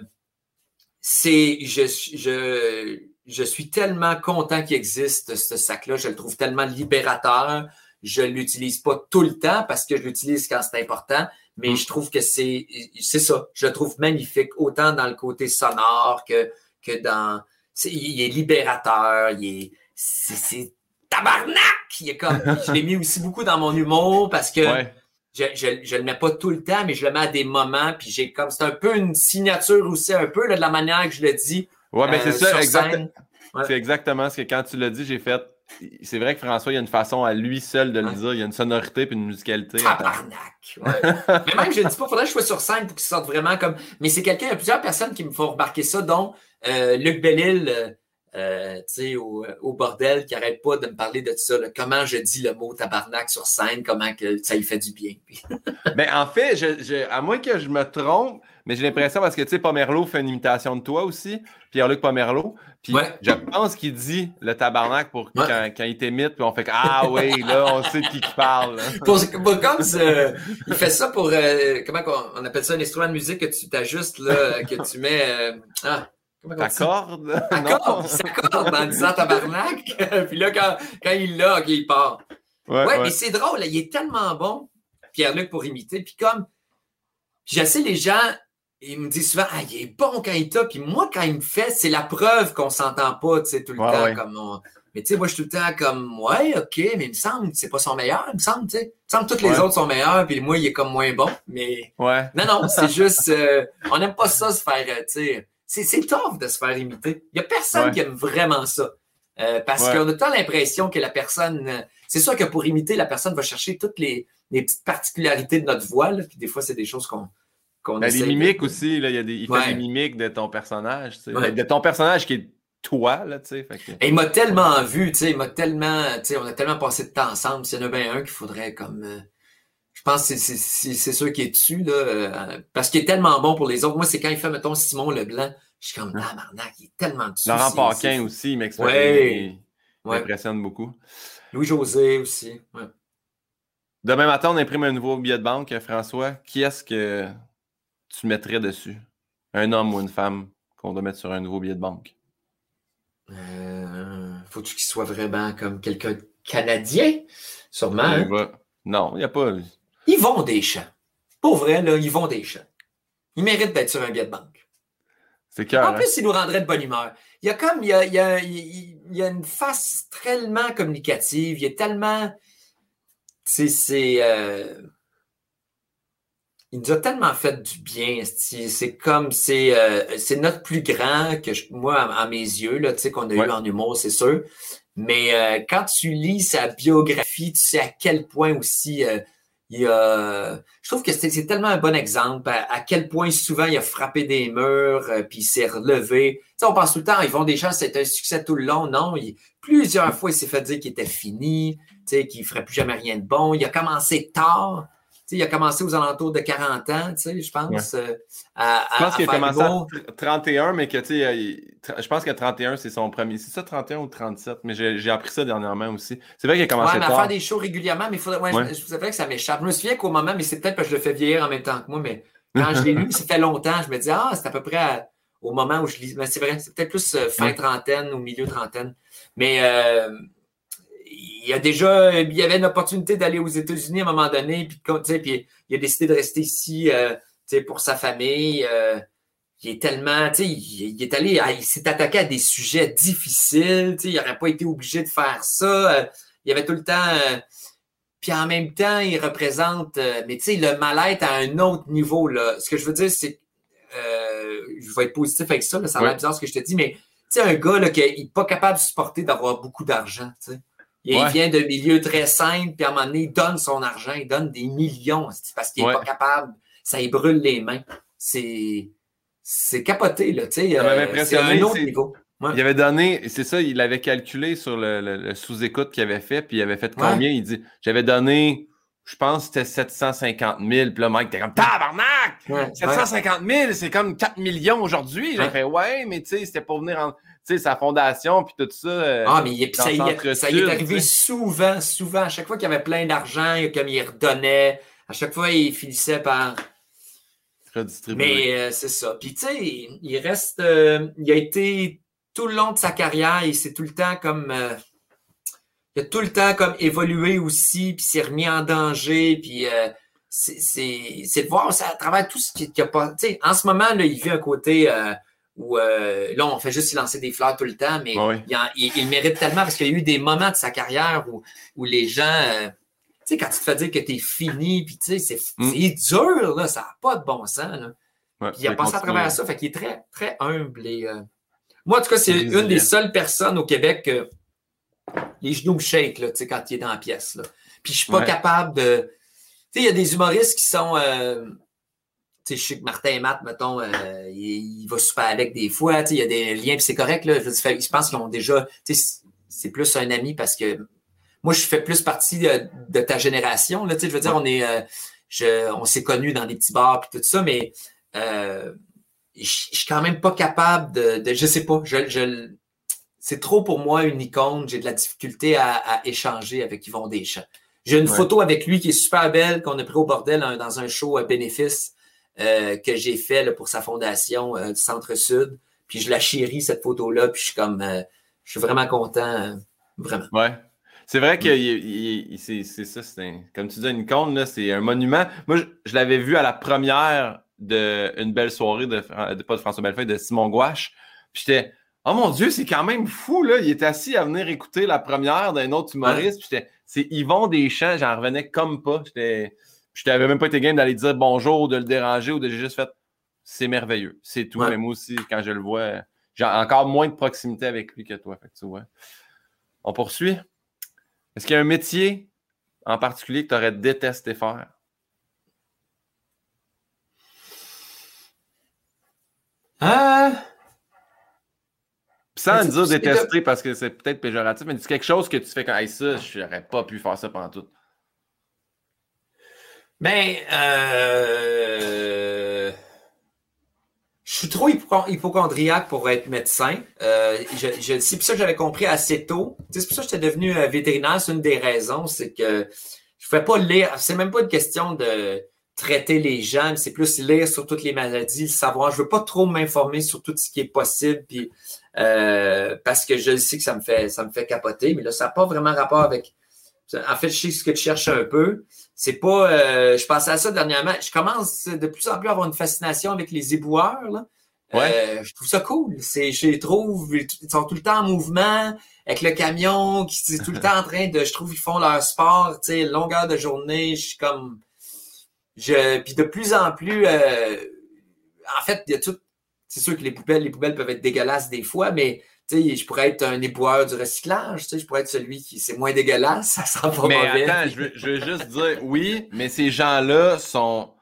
Speaker 2: c'est je, je, je suis tellement content qu'il existe ce sac-là. Je le trouve tellement libérateur. Je l'utilise pas tout le temps parce que je l'utilise quand c'est important, mais mm. je trouve que c'est c'est ça. Je le trouve magnifique autant dans le côté sonore que que dans il est libérateur. Il est c'est tabarnak. Il est comme *laughs* je l'ai mis aussi beaucoup dans mon humour parce que je, je, le mets pas tout le temps, mais je le mets à des moments, puis j'ai comme c'est un peu une signature aussi, un peu là, de la manière que je le dis.
Speaker 1: Ouais, mais c'est euh, ça, exactement. C'est exactement ce que quand tu l'as dit, j'ai fait. C'est vrai que François, il y a une façon à lui seul de le dire. Il y a une sonorité puis une musicalité.
Speaker 2: Tabarnak! Ouais. *laughs* mais même, je ne dis pas, faudrait que je sois sur scène pour qu'il sorte vraiment comme. Mais c'est quelqu'un, il y a plusieurs personnes qui me font remarquer ça, dont euh, Luc Bellil. Euh, au, au, bordel qui arrête pas de me parler de ça. comment je dis le mot tabarnak sur scène, comment que ça lui fait du bien. *laughs*
Speaker 1: mais en fait, je, à moins que je me trompe, mais j'ai l'impression parce que tu sais, Pomerleau fait une imitation de toi aussi, Pierre-Luc Pomerleau. Puis je pense qu'il dit le tabarnak pour quand, quand, il t'imite, puis on fait Ah oui, là, on sait de qui qui parle. *laughs*
Speaker 2: pour, comme il fait ça pour euh, comment on, appelle ça un instrument de musique que tu t'ajustes là, que tu mets. Euh, ah,
Speaker 1: T'accordes? *laughs*
Speaker 2: T'accordes, il s'accorde en disant tabarnak. *laughs* puis là, quand, quand il l'a, il part. Ouais, mais c'est drôle, il est tellement bon, Pierre-Luc, pour imiter. Puis comme, je sais, les gens, ils me disent souvent, ah, il est bon quand il t'a. Puis moi, quand il me fait, c'est la preuve qu'on s'entend pas, tu sais, tout le temps. Comme Mais tu sais, moi, je suis tout le temps comme, ouais, OK, mais il me semble que c'est pas son meilleur, il me semble, tu sais. Il me semble que tous les autres sont meilleurs, puis moi, il est comme moins bon. Mais
Speaker 1: ouais.
Speaker 2: non, non, c'est *laughs* juste, euh, on n'aime pas ça se faire, euh, tu sais c'est tough de se faire imiter. Il n'y a personne qui aime vraiment ça. Euh, parce qu'on a tant l'impression que la personne. Euh, c'est sûr que pour imiter, la personne va chercher toutes les, petites particularités de notre voix. puis des fois, c'est des choses qu'on. qu'on
Speaker 1: ben, les mimiques aussi, là, il, y a des, il fait des mimiques de ton personnage. De ton personnage qui est toi, là, tu sais.
Speaker 2: il m'a tellement vu, tu sais, il m'a tellement, tu sais, on a tellement passé de temps ensemble. S'il y en a bien un qu'il faudrait comme, euh, je pense que c'est sûr qu'il est dessus, là, euh, parce qu'il est tellement bon pour les autres. Moi, c'est quand il fait, mettons, Simon Leblanc, je suis comme, ah, Marnac, il est tellement dessus.
Speaker 1: Laurent Paquin aussi, il m'impressionne beaucoup.
Speaker 2: Louis-José aussi,
Speaker 1: Demain matin, on imprime un nouveau billet de banque, François. Qui est-ce que tu mettrais dessus? Un homme ou une femme qu'on doit mettre sur un nouveau billet de banque?
Speaker 2: Euh, Faut-tu qu'il soit vraiment comme quelqu'un de canadien? Sûrement. Hein?
Speaker 1: Non, il n'y a pas.
Speaker 2: Ils vont des champs. Pour vrai, là, ils vont des champs. Ils méritent d'être sur un billet de banque.
Speaker 1: C'est clair.
Speaker 2: En plus, hein? ils nous rendraient de bonne humeur. Il y a comme, il y a, il y a, il y a une face tellement communicative, il y a tellement. C'est. Euh, il nous a tellement fait du bien. C'est comme, c'est euh, c'est notre plus grand que moi, à, mes yeux, là, tu sais, qu'on a eu en humour, c'est sûr. Mais euh, quand tu lis sa biographie, tu sais à quel point aussi euh, il a. Je trouve que c'est tellement un bon exemple à, quel point souvent il a frappé des murs, euh, puis il s'est relevé. Tu sais, on pense tout le temps, ils vont des chances, c'est un succès tout le long. Non, plusieurs fois, il s'est fait dire qu'il était fini, qu'il ne ferait plus jamais rien de bon. Il a commencé tard il a commencé aux alentours de 40 ans, je pense. Euh,
Speaker 1: je pense qu'il a commencé à 31, mais que, tu sais, je pense que 31, c'est son premier. C'est ça, 31 ou 37? Mais j'ai appris ça dernièrement aussi. C'est vrai qu'il a commencé
Speaker 2: ouais, à faire des shows régulièrement, mais il faudrait. Ouais, C'est vrai que ça m'échappe. Je me souviens qu'au moment, mais c'est peut-être parce que je le fais vieillir en même temps que moi, mais *laughs* quand je l'ai lu, c'était longtemps, je me dis, ah, c'est à peu près au moment où je lis. Mais c'est vrai, c'est peut-être plus euh, fin trentaine ou milieu trentaine. Mais. Euh, il y a déjà, il y avait une opportunité d'aller aux États-Unis à un moment donné, puis, puis il a décidé de rester ici euh, pour sa famille. Euh, il est tellement, il, est allé, il s'est attaqué à des sujets difficiles, il n'aurait pas été obligé de faire ça. Euh, il y avait tout le temps. puis en même temps, il représente, mais tu sais, le mal-être à un autre niveau. Là. Ce que je veux dire, c'est je vais être positif avec ça, ça a l'air bizarre ce que je te dis, mais tu sais, un gars là, qui n'est pas capable de supporter d'avoir beaucoup d'argent. tu sais. Il vient d'un milieu très simple, puis à un moment donné, il donne son argent, il donne des millions parce qu'il n'est pas capable. Ça y brûle les mains. c'est c'est capoté, là, tu sais. Euh, c'est un autre niveau. Ouais.
Speaker 1: Il avait donné, c'est ça, il avait calculé sur le, le- le sous-écoute qu'il avait fait, puis il avait fait combien? Il dit, j'avais donné, je pense que c'était 750 000, puis là, Mike était comme, tabarnak!
Speaker 2: Ouais,
Speaker 1: 750 000, c'est comme 4 millions aujourd'hui. J'ai fait, ouais, mais tu sais, c'était pour venir en, sais, sa fondation, puis tout ça. euh,
Speaker 2: Ah, mais il- ça, y est, ça y est arrivé souvent, souvent. À chaque fois qu'il y avait plein d'argent, comme il redonnait, à chaque fois, il finissait par.
Speaker 1: redistribué.
Speaker 2: Mais euh, c'est ça. Puis, tu sais, il, reste. euh, il a été tout le long de sa carrière, il s'est tout le temps comme. euh, il a tout le temps comme évolué aussi, puis s'est remis en danger, puis. c'est- de voir ça à travers tout ce qui qui a pas. Tu sais, en ce moment, là, il vit un côté où euh, là, on fait juste y lancer des fleurs tout le temps, mais il, en- il- il le mérite tellement parce qu'il y a eu des moments de sa carrière où, où les gens. euh, tu sais, quand tu te fais dire que t'es fini, puis tu sais, c'est
Speaker 1: Mm.
Speaker 2: dur, là, ça n'a pas de bon sens. Là.
Speaker 1: Ouais,
Speaker 2: Puis il a passé à travers ça, fait qu'il est très, très humble. Et, euh, Moi, en tout cas, c'est une des seules personnes au Québec que les genoux me shake là, tu sais, quand il est dans la pièce. Là. Puis je suis pas
Speaker 1: Ouais.
Speaker 2: capable de. Tu sais, il y a des humoristes qui sont. euh, je sais que Martin Matt, mettons, euh, il, il va super avec des fois. Il y a des liens, puis c'est correct. Là, je, veux dire, je pense qu'ils ont déjà. C'est- plus un ami parce que moi, je fais plus partie de, de ta génération. Là, je veux dire, on est. euh, je- on s'est connus dans des petits bars puis tout ça, mais euh, je je suis quand même pas capable de, de- je sais pas, je, je- c'est trop pour moi une icône. J'ai de la difficulté à, à échanger avec Yvon Deschamps. J'ai une
Speaker 1: Ouais.
Speaker 2: photo avec lui qui est super belle qu'on a pris au bordel hein, dans un show à bénéfice euh, que j'ai fait là, pour sa fondation euh, du Centre Sud. Puis je la chéris cette photo-là, puis je suis comme, euh, je suis vraiment content, vraiment.
Speaker 1: Ouais. C'est vrai que il- c'est ça, c'est un- comme tu dis, une icône, c'est un monument. Moi, je, je l'avais vu à la première de Une belle soirée de- pas de François Bellefeuille, de Simon Gouache. Puis j'étais, oh mon Dieu, c'est quand même fou, là. Il était assis à venir écouter la première d'un autre humoriste. Puis j'étais, c'est Yvon Deschamps, j'en revenais comme pas. J'étais, je t'avais même pas été game d'aller dire bonjour ou de le déranger ou de juste fait, c'est merveilleux. C'est tout.
Speaker 2: Ouais.
Speaker 1: Mais moi aussi, quand je le vois, j'ai encore moins de proximité avec lui que toi. Fait que tu vois. On poursuit. Est-ce qu'il y a un métier en particulier que tu aurais détesté faire?
Speaker 2: Ah!
Speaker 1: Sans dire détester parce que c'est peut-être péjoratif, mais c'est quelque chose que tu fais comme hey, ça, je n'aurais pas pu faire ça pendant tout.
Speaker 2: Ben, euh, je suis trop hypo- hypochondriaque pour être médecin. Euh, c'est pour ça que j'avais compris assez tôt. C'est pour ça que j'étais devenu euh, vétérinaire. C'est une des raisons, c'est que je ne fais pas lire. C'est même pas une question de traiter les gens, c'est plus lire sur toutes les maladies, le savoir. Je veux pas trop m'informer sur tout ce qui est possible, puis parce que je sais que ça me fait ça me fait capoter, mais là, ça n'a pas vraiment rapport avec. En fait, je sais ce que tu cherches un peu. C'est pas. euh, je pensais à ça dernièrement. Je commence de plus en plus à avoir une fascination avec les éboueurs. Là. Euh, je trouve ça cool. C'est, je les trouve, ils sont tout le temps en mouvement avec le camion, qui c'est tout le temps en train de. Je trouve ils font leur sport, tu sais, longueur de journée. Je suis comme. Je, puis de plus en plus, euh, en fait, il y a tout. C'est sûr que les poubelles, les poubelles peuvent être dégueulasses des fois, mais tu sais, je pourrais être un éboueur du recyclage. Tu sais, je pourrais être celui qui c'est moins dégueulasse, *laughs* ça sent pas
Speaker 1: mais
Speaker 2: mauvais.
Speaker 1: attends, je veux, je veux juste dire oui, mais ces gens-là sont.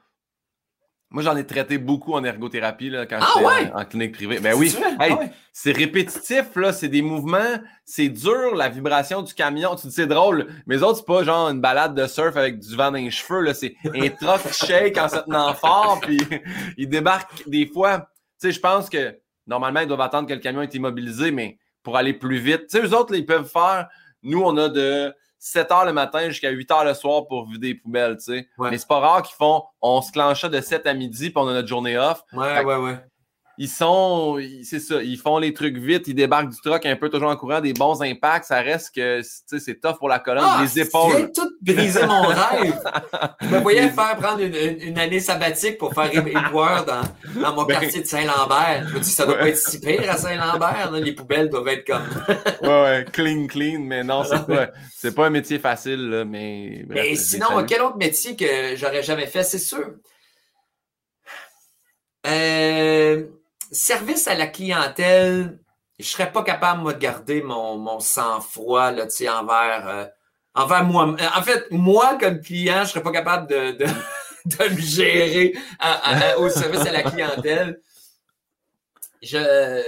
Speaker 1: Moi, j'en ai traité beaucoup en ergothérapie là, quand
Speaker 2: Ah
Speaker 1: j'étais
Speaker 2: ouais?
Speaker 1: en, en clinique privée. Ben oui. Hey,
Speaker 2: Ah ouais.
Speaker 1: C'est répétitif, là, c'est des mouvements, c'est dur, la vibration du camion. Tu dis, c'est drôle, mais les autres, c'est pas genre une balade de surf avec du vent dans les cheveux, là, c'est un truck qui shake en se tenant fort, puis *laughs* ils débarquent des fois. Tu sais, je pense que normalement, ils doivent attendre que le camion est immobilisé, mais pour aller plus vite. Tu sais, eux autres, là, ils peuvent faire. Nous, on a de 7 h le matin jusqu'à 8 h le soir pour vider les poubelles, tu sais.
Speaker 2: Ouais.
Speaker 1: Mais c'est pas rare qu'ils font, on se clenche de 7 à midi, puis on a notre journée off
Speaker 2: Ouais, ouais, ouais.
Speaker 1: Ils sont, c'est ça, ils font les trucs vite, ils débarquent du truck un peu toujours en courant, des bons impacts, ça reste que, tu sais, c'est tough pour la colonne,
Speaker 2: Ah,
Speaker 1: les
Speaker 2: viens
Speaker 1: épaules.
Speaker 2: de tout briser mon *laughs* rêve. Je me voyais faire prendre une, année sabbatique pour faire éboueur dans, dans mon
Speaker 1: Ben-
Speaker 2: quartier de Saint-Lambert. Je me dis, ça doit
Speaker 1: Ouais.
Speaker 2: pas être si pire à Saint-Lambert. Les poubelles doivent être comme. *laughs*
Speaker 1: Ouais, ouais, clean, clean, mais non, c'est pas, c'est pas un métier facile, là, mais. bref,
Speaker 2: Mais sinon, quel autre métier que j'aurais jamais fait, c'est sûr. Euh, service à la clientèle, je serais pas capable, moi, de garder mon, mon sang-froid, là, envers, euh, envers moi. En fait, moi, comme client, je serais pas capable de, de, *laughs* de me gérer au service à la clientèle. Je,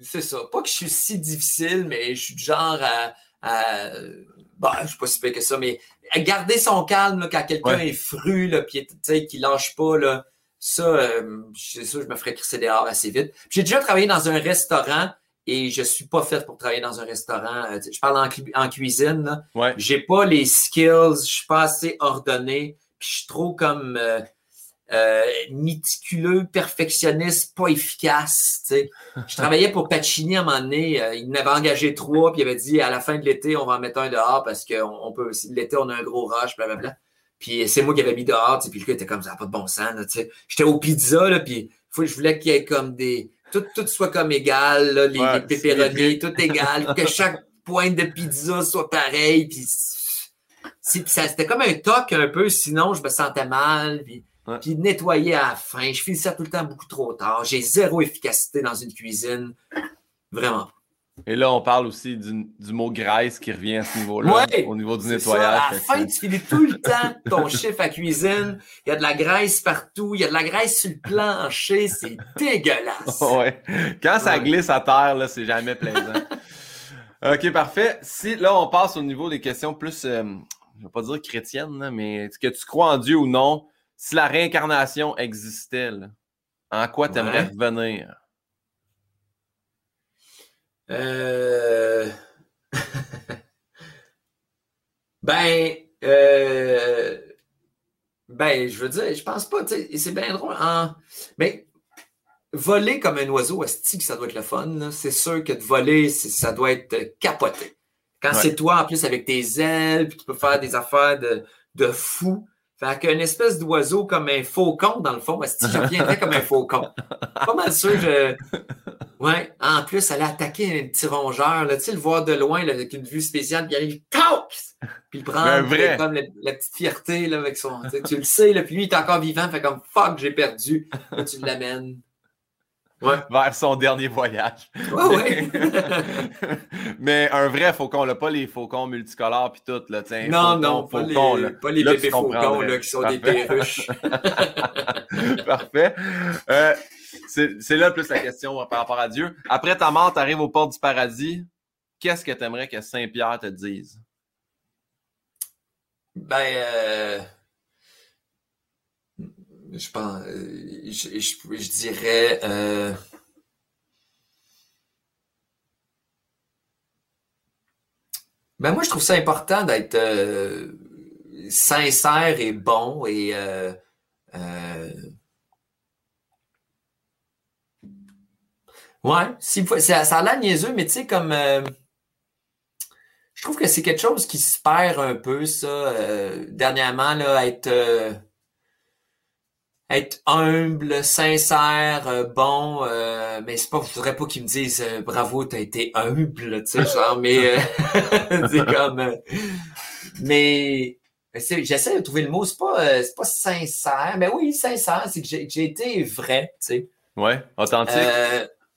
Speaker 2: c'est ça. Pas que je suis si difficile, mais je suis du genre à, à bon, je suis pas si pire que ça, mais à garder son calme quand quelqu'un est fru, là, puis qui lâche pas, là, ça, euh, c'est sûr, je me ferais crisser dehors assez vite. J'ai déjà travaillé dans un restaurant et je suis pas fait pour travailler dans un restaurant. Euh, je parle en, cuisine. Là.
Speaker 1: Ouais.
Speaker 2: J'ai pas les skills, je suis pas assez ordonné, puis je suis trop comme euh, euh, méticuleux, perfectionniste, pas efficace. sais. Je travaillais pour Pacini à un moment donné. Euh, il m'avait engagé trois, puis il avait dit à la fin de l'été, on va en mettre un dehors parce que on peut l'été, on a un gros rush, blablabla. Puis c'est moi qui avais mis dehors, puis le gars était comme ça, pas de bon sens. J'étais au pizza, là, puis je voulais qu'il y ait comme des. Tout, tout soit comme égal, là, les, ouais, pépéronis, tout égal, que *laughs* chaque pointe de pizza soit pareil. Puis c'était comme un toc un peu, sinon je me sentais mal. Puis puis nettoyer à la fin. Je ça tout le temps beaucoup trop tard. J'ai zéro efficacité dans une cuisine. Vraiment.
Speaker 1: Et là, on parle aussi du, mot graisse qui revient à ce niveau-là, au niveau du nettoyage.
Speaker 2: À la fin, tu finis tout le temps ton *laughs* chiffre à cuisine. Il y a de la graisse partout. Il y a de la graisse sur le plancher. C'est dégueulasse.
Speaker 1: ouais. Quand ça glisse à terre, là, c'est jamais plaisant. *laughs* OK, parfait. Si là, on passe au niveau des questions plus, euh, je ne vais pas dire chrétiennes, mais est-ce que tu crois en Dieu ou non? si la réincarnation existait, en quoi tu aimerais revenir?
Speaker 2: Euh... *laughs* ben, euh... ben, je veux dire, je pense pas, c'est bien drôle. Hein? Mais voler comme un oiseau, est ça doit être le fun. C'est sûr que de voler, ça doit être capoté. Quand c'est toi, en plus, avec tes ailes, puis tu peux faire des affaires de, de fou. Fait qu'une espèce d'oiseau comme un faucon, dans le fond, si je reviendrais comme un faucon. Pas mal sûr, je. *laughs* Ouais, en plus, aller attaquer un petit rongeur, là, tu sais, le voir de loin, là, avec une vue spéciale, puis aller, Puis le prendre, comme la, petite fierté, là, avec son. Tu le sais, là, puis lui, il est encore vivant, fait comme fuck, j'ai perdu. Là, tu l'amènes
Speaker 1: vers son dernier voyage.
Speaker 2: Ouais, *laughs*
Speaker 1: Mais un vrai faucon, là, pas les faucons multicolores puis tout. Là,
Speaker 2: non, non, pas les, pas les bébés faucons là, qui sont des perruches. *laughs*
Speaker 1: Parfait. Euh, c'est là plus la question par rapport à Dieu. Après ta mort, tu arrives aux portes du paradis. Qu'est-ce que tu aimerais que Saint-Pierre te dise?
Speaker 2: Ben, euh, je pense, euh, je, je, dirais. Euh, ben moi, je trouve ça important d'être euh, sincère et bon et ouais, si, ça, ça a l'air niaiseux, mais tu sais, comme je trouve que c'est quelque chose qui se perd un peu, ça, dernièrement, là, être être humble, sincère, euh, bon, euh, mais c'est pas, faudrait pas qu'ils me disent euh, bravo, t'as été humble, tu sais, genre, mais *laughs* c'est comme, mais j'essaie de trouver le mot, c'est pas, c'est pas sincère, mais oui, sincère, c'est que j'ai été vrai, tu sais.
Speaker 1: Ouais, authentique.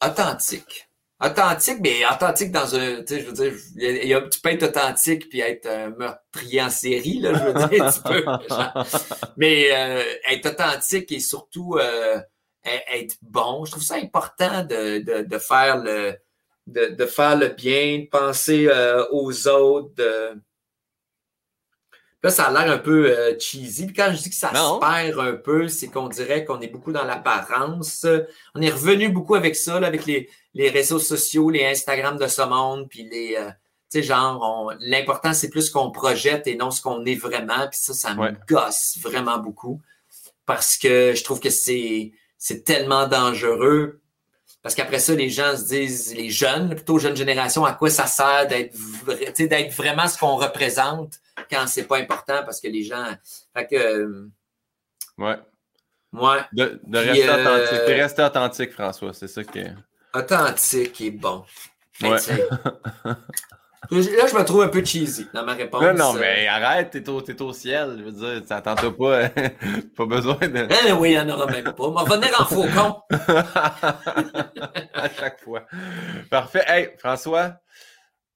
Speaker 2: authentique authentique, mais authentique dans un, tu sais, je veux dire, y y a, tu peux être authentique puis être un meurtrier en série, là, je veux dire, tu peux. mais euh, être authentique et surtout euh, être bon, je trouve ça important de, de, de faire le de, de, faire le bien, de penser euh, aux autres, de, Là, ça a l'air un peu euh, cheesy. Puis quand je dis que ça se perd un peu, c'est qu'on dirait qu'on est beaucoup dans l'apparence. On est revenu beaucoup avec ça, là, avec les, les, réseaux sociaux, les Instagram de ce monde, puis les. Euh, tu sais, genre, l'important, c'est plus qu'on projette et non ce qu'on est vraiment. Puis ça, ça me gosse vraiment beaucoup. Parce que je trouve que c'est, tellement dangereux. Parce qu'après ça, les gens se disent, les jeunes, plutôt jeune génération, à quoi ça sert d'être, d'être vraiment ce qu'on représente quand c'est pas important parce que les gens. Fait que.
Speaker 1: Ouais.
Speaker 2: Ouais.
Speaker 1: De, rester euh, authentique. De rester authentique, François. C'est ça qui est.
Speaker 2: Authentique et bon. Ouais. Là, je me trouve un peu cheesy dans ma réponse.
Speaker 1: Non, non, mais arrête, t'es au, ciel. Je veux dire, t'attends pas. *laughs* pas besoin de.
Speaker 2: Eh oui, il n'y en aura même pas. On va venir en faucon. *laughs*
Speaker 1: à chaque fois. Parfait. Hey, François,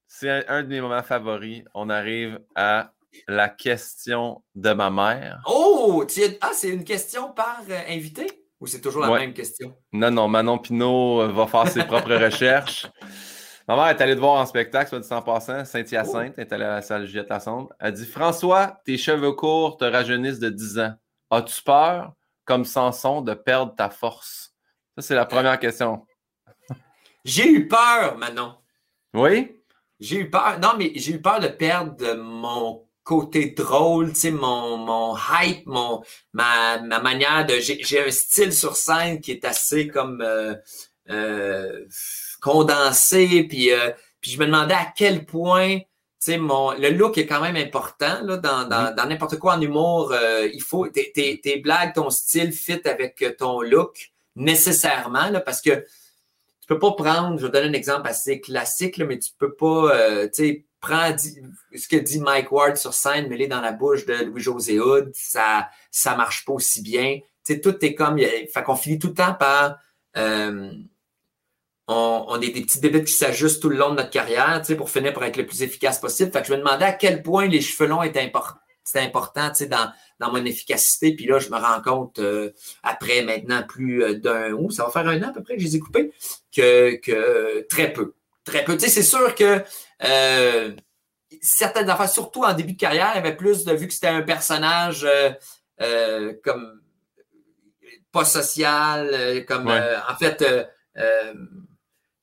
Speaker 1: c'est un, de mes moments favoris. On arrive à la question de ma mère.
Speaker 2: Oh! Ah, c'est une question par euh, invité? Ou c'est toujours la même question?
Speaker 1: Non, non, Manon Pinot euh, va faire ses propres *laughs* recherches. Ma mère est allée te voir en spectacle, soit dit en passant, Saint-Hyacinthe, elle est allée à la salle Juliette Lassonde. Elle dit François, tes cheveux courts te rajeunissent de 10 ans. As-tu peur, comme Samson, de perdre ta force? Ça, c'est la première question. *laughs*
Speaker 2: J'ai eu peur, Manon.
Speaker 1: Oui?
Speaker 2: J'ai eu peur. Non, mais j'ai eu peur de perdre mon côté drôle, tu sais, mon, mon hype, mon, ma, ma manière de. J'ai un style sur scène qui est assez comme euh, euh, condensé, puis, euh, puis je me demandais à quel point, tu sais, mon le look est quand même important là, dans mm-hmm. dans n'importe quoi en humour. il faut tes, tes, tes, blagues, ton style fit avec ton look nécessairement là, parce que tu peux pas prendre, je vais donner un exemple assez classique, là, mais tu peux pas, tu sais prends ce que dit Mike Ward sur scène, mêlé dans la bouche de Louis-José Hood, ça ça marche pas aussi bien. Tu sais, tout est comme... Fait qu'on finit tout le temps par... Euh, on, on, est des petites débites qui s'ajustent tout le long de notre carrière, tu sais, pour finir pour être le plus efficace possible. Fait que je me demandais à quel point les cheveux longs étaient importants c'était important tu sais, dans, dans mon efficacité. Puis là, je me rends compte, euh, après maintenant plus euh, d'un ou ça va faire un an à peu près que je les ai coupés, que, que très peu. Très peu. Tu sais, c'est sûr que euh, certaines affaires, surtout en début de carrière, il y avait plus de vu que c'était un personnage euh, euh, comme pas social, comme en fait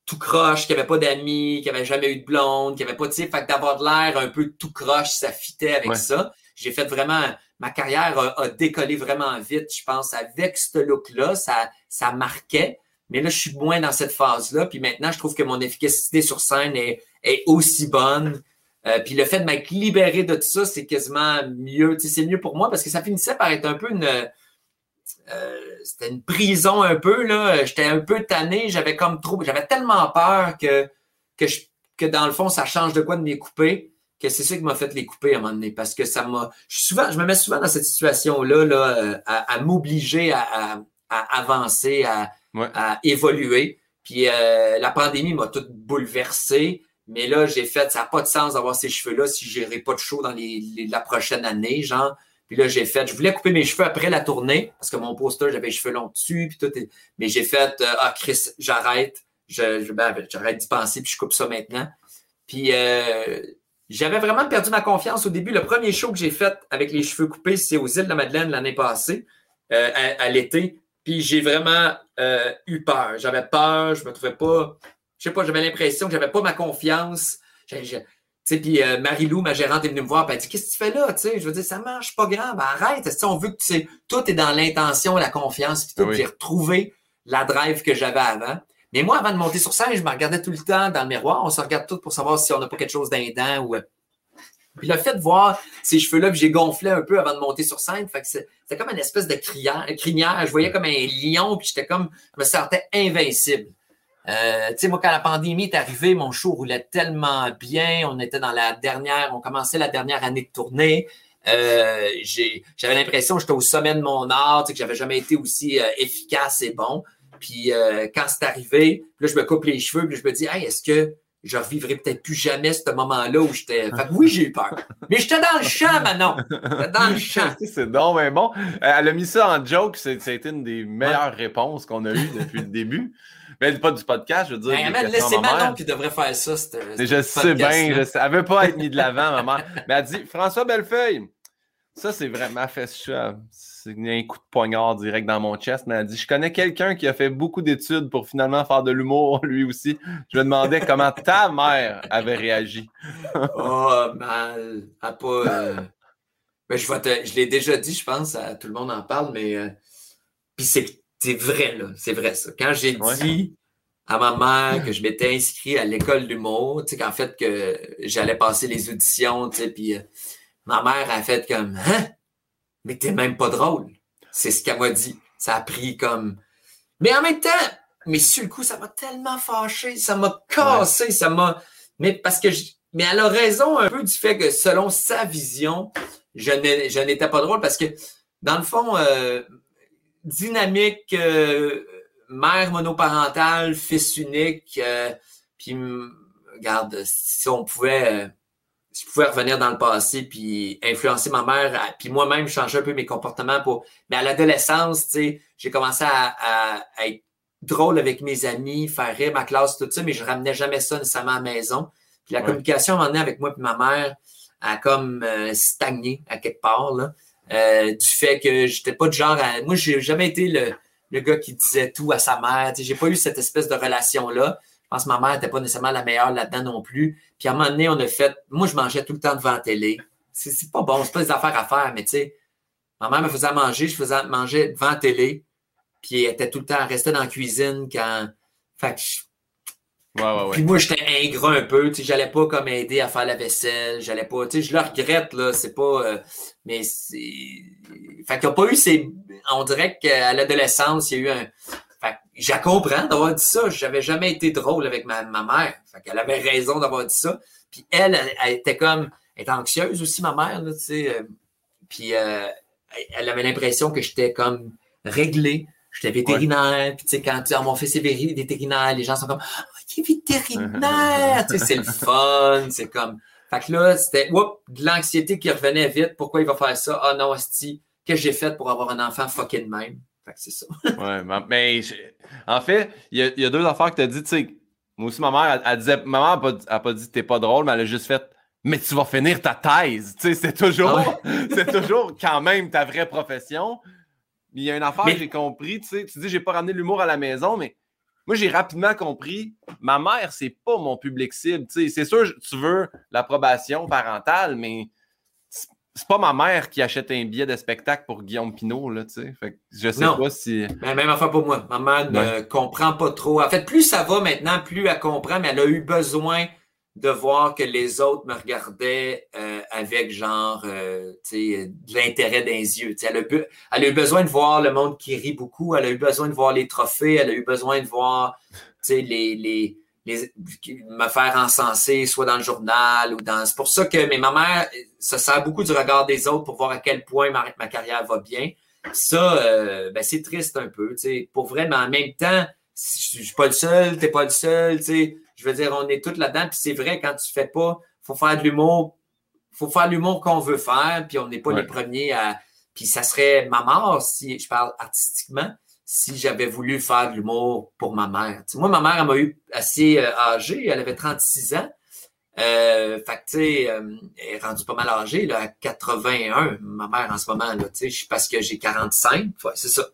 Speaker 2: tout croche, qui avait pas d'amis, qui avait jamais eu de blonde, qui avait pas, de sais, fait d'avoir de l'air un peu tout croche, ça fitait avec ça. J'ai fait vraiment, ma carrière a, décollé vraiment vite, je pense, avec ce look-là, ça, ça marquait. Mais là, je suis moins dans cette phase-là. Puis maintenant, je trouve que mon efficacité sur scène est, est aussi bonne. Euh, puis le fait de m'être libéré de tout ça, c'est quasiment mieux. C'est mieux pour moi parce que ça finissait par être un peu une. Euh, c'était une prison un peu, là. J'étais un peu tanné. J'avais comme trop. J'avais tellement peur que, que, que dans le fond, ça change de quoi de les couper que c'est ça qui m'a fait les couper à un moment donné. Parce que ça m'a. Je, souvent, je me mets souvent dans cette situation-là là, euh, à, m'obliger à, à, avancer, à, à évoluer. Puis euh, la pandémie m'a tout bouleversé. Mais là, j'ai fait, ça n'a pas de sens d'avoir ces cheveux-là si je n'irai pas de show dans les, la prochaine année, genre. Puis là, j'ai fait, je voulais couper mes cheveux après la tournée, parce que mon poster, j'avais les cheveux longs dessus, puis tout. Mais j'ai fait, euh, ah, Chris, j'arrête. Je, ben, j'arrête d'y penser, puis je coupe ça maintenant. Puis euh, j'avais vraiment perdu ma confiance au début. Le premier show que j'ai fait avec les cheveux coupés, c'est aux îles de la Madeleine l'année passée, à l'été. Puis j'ai vraiment euh, eu peur. J'avais peur, je me trouvais pas. Je sais pas, j'avais l'impression que j'avais pas ma confiance. Tu sais, puis euh, Marie-Lou, ma gérante, est venue me voir, et elle dit Qu'est-ce que tu fais là? Tu sais, je veux dire, ça marche pas grave, arrête. Si on veut que tu sais, tout est dans l'intention, la confiance, puis tout, oui. retrouver la drive que j'avais avant. Mais moi, avant de monter sur scène, je me regardais tout le temps dans le miroir. On se regarde tout pour savoir si on n'a pas quelque chose d'indent ou puis le fait de voir ces cheveux-là, puis j'ai gonflé un peu avant de monter sur scène, fait que c'était comme une espèce de crinière. Je voyais comme un lion, puis j'étais comme, je me sentais invincible. Euh, tu sais, moi, quand la pandémie est arrivée, mon show roulait tellement bien. On était dans la dernière, on commençait la dernière année de tournée. Euh, j'avais l'impression que j'étais au sommet de mon art, que j'avais jamais été aussi euh, efficace et bon. Puis euh, quand c'est arrivé, là, je me coupe les cheveux, puis je me dis, hey, est-ce que je revivrai peut-être plus jamais ce moment-là où j'étais. *laughs* Oui, j'ai eu peur. Mais j'étais dans le champ, Manon. J'étais dans le champ. *laughs*
Speaker 1: c'est donc mais bon. Euh, elle a mis ça en joke. Ça a été une des meilleures réponses qu'on a eues depuis le début. Mais pas du podcast, je veux dire.
Speaker 2: Ben, c'est Manon qui devrait faire ça.
Speaker 1: je sais bien. Je sais. Elle veut pas être mise de l'avant, maman. Mais elle dit François Bellefeuille, ça, c'est vraiment fait c'est un coup de poignard direct dans mon chest, mais elle dit Je connais quelqu'un qui a fait beaucoup d'études pour finalement faire de l'humour, *laughs* lui aussi. Je me demandais comment ta mère avait réagi. *laughs*
Speaker 2: oh, mal. pas. Euh, ben, je, je l'ai déjà dit, je pense, à, tout le monde en parle, mais. Euh, puis c'est vrai, là. C'est vrai, ça. Quand j'ai dit à ma mère que je m'étais inscrit à l'école d'humour, tu sais, qu'en fait, que j'allais passer les auditions, tu sais, puis euh, ma mère a fait comme Hein? Mais t'es même pas drôle. C'est ce qu'elle m'a dit. Ça a pris comme. Mais en même temps, mais sur le coup, ça m'a tellement fâché, ça m'a cassé, ça m'a. Mais parce que je... Mais elle a raison un peu du fait que selon sa vision, je n'étais pas drôle parce que, dans le fond, euh, dynamique, euh, mère monoparentale, fils unique, euh, puis regarde, si on pouvait je pouvais revenir dans le passé puis influencer ma mère, puis moi-même changer un peu mes comportements pour. Mais à l'adolescence, tu sais, j'ai commencé à, être drôle avec mes amis, faire rire ma classe, tout ça, mais je ramenais jamais ça nécessairement à la maison. Puis la communication à avec moi et ma mère a comme euh, stagné à quelque part, là, euh, du fait que j'étais pas de genre à... Moi, j'ai jamais été le, le, gars qui disait tout à sa mère. J'ai pas eu cette espèce de relation-là. Je pense que ma mère n'était pas nécessairement la meilleure là-dedans non plus. Puis à un moment donné, on a fait. Moi, je mangeais tout le temps devant la télé. C'est pas bon, c'est pas des affaires à faire, mais tu sais, ma mère me faisait manger, je faisais manger devant la télé. Puis elle était tout le temps, restée dans la cuisine quand. Fait que
Speaker 1: Ouais, ouais, ouais.
Speaker 2: Puis moi, j'étais ingrat un peu, tu sais, j'allais pas comme aider à faire la vaisselle, j'allais pas, tu sais, je le regrette, là, c'est pas, euh, mais c'est, fait qu'il n'y a pas eu ces, on dirait qu'à l'adolescence, il y a eu un, fait j'ai comprends d'avoir dit ça, j'avais jamais été drôle avec ma, ma mère, fait qu'elle avait raison d'avoir dit ça, puis elle, elle, était comme, elle était anxieuse aussi, ma mère, là, tu sais, euh, puis euh, elle avait l'impression que j'étais comme réglé, j'étais vétérinaire, puis tu sais, quand tu as mon fils est vétérinaire, les gens sont comme, vétérinaire! *laughs* tu sais, c'est le fun, c'est comme. Fait que là, c'était de l'anxiété qui revenait vite. Pourquoi il va faire ça? Ah non, Asti, qu'est-ce que j'ai fait pour avoir un enfant fucking même? Fait que c'est ça. *laughs*
Speaker 1: ouais, mais en fait, il y, a, deux affaires que tu as dit, tu sais. Moi aussi, ma mère, elle, disait, maman n'a pas, pas dit t'es pas drôle, mais elle a juste fait mais tu vas finir ta thèse. Tu sais, c'est toujours, ah *laughs* c'est toujours quand même ta vraie profession. Il y a une affaire que j'ai compris, tu sais, tu dis j'ai pas ramené l'humour à la maison, mais moi, j'ai rapidement compris, ma mère, c'est pas mon public cible. C'est sûr, tu veux l'approbation parentale, mais c'est pas ma mère qui achète un billet de spectacle pour Guillaume Pinot, là, tu sais. Fait je sais pas si.
Speaker 2: Ben, même affaire pour moi. Ma mère ne comprend pas trop. En fait, plus ça va maintenant, plus elle comprend, mais elle a eu besoin de voir que les autres me regardaient euh, avec genre euh, de l'intérêt les yeux. Elle a, elle a, eu besoin de voir le monde qui rit beaucoup, elle a eu besoin de voir les trophées, elle a eu besoin de voir les, les, les, me faire encenser, soit dans le journal ou dans. C'est pour ça que mais ma mère ça sert beaucoup du regard des autres pour voir à quel point ma, ma carrière va bien. Ça, euh, ben, c'est triste un peu, pour vrai, mais en même temps, je suis pas le seul, t'es pas le seul, tu sais je veux dire, on est tous là-dedans. Puis c'est vrai, quand tu fais pas, faut faire de l'humour. faut faire l'humour qu'on veut faire. Puis on n'est pas les premiers à. Puis ça serait ma mort, si je parle artistiquement, si j'avais voulu faire de l'humour pour ma mère. moi, ma mère, elle m'a eu assez euh, âgée. Elle avait 36 ans. Euh, fait que, tu sais, euh, elle est rendue pas mal âgée, là, à 81, ma mère en ce moment, là, tu sais, parce que j'ai 45, c'est ça.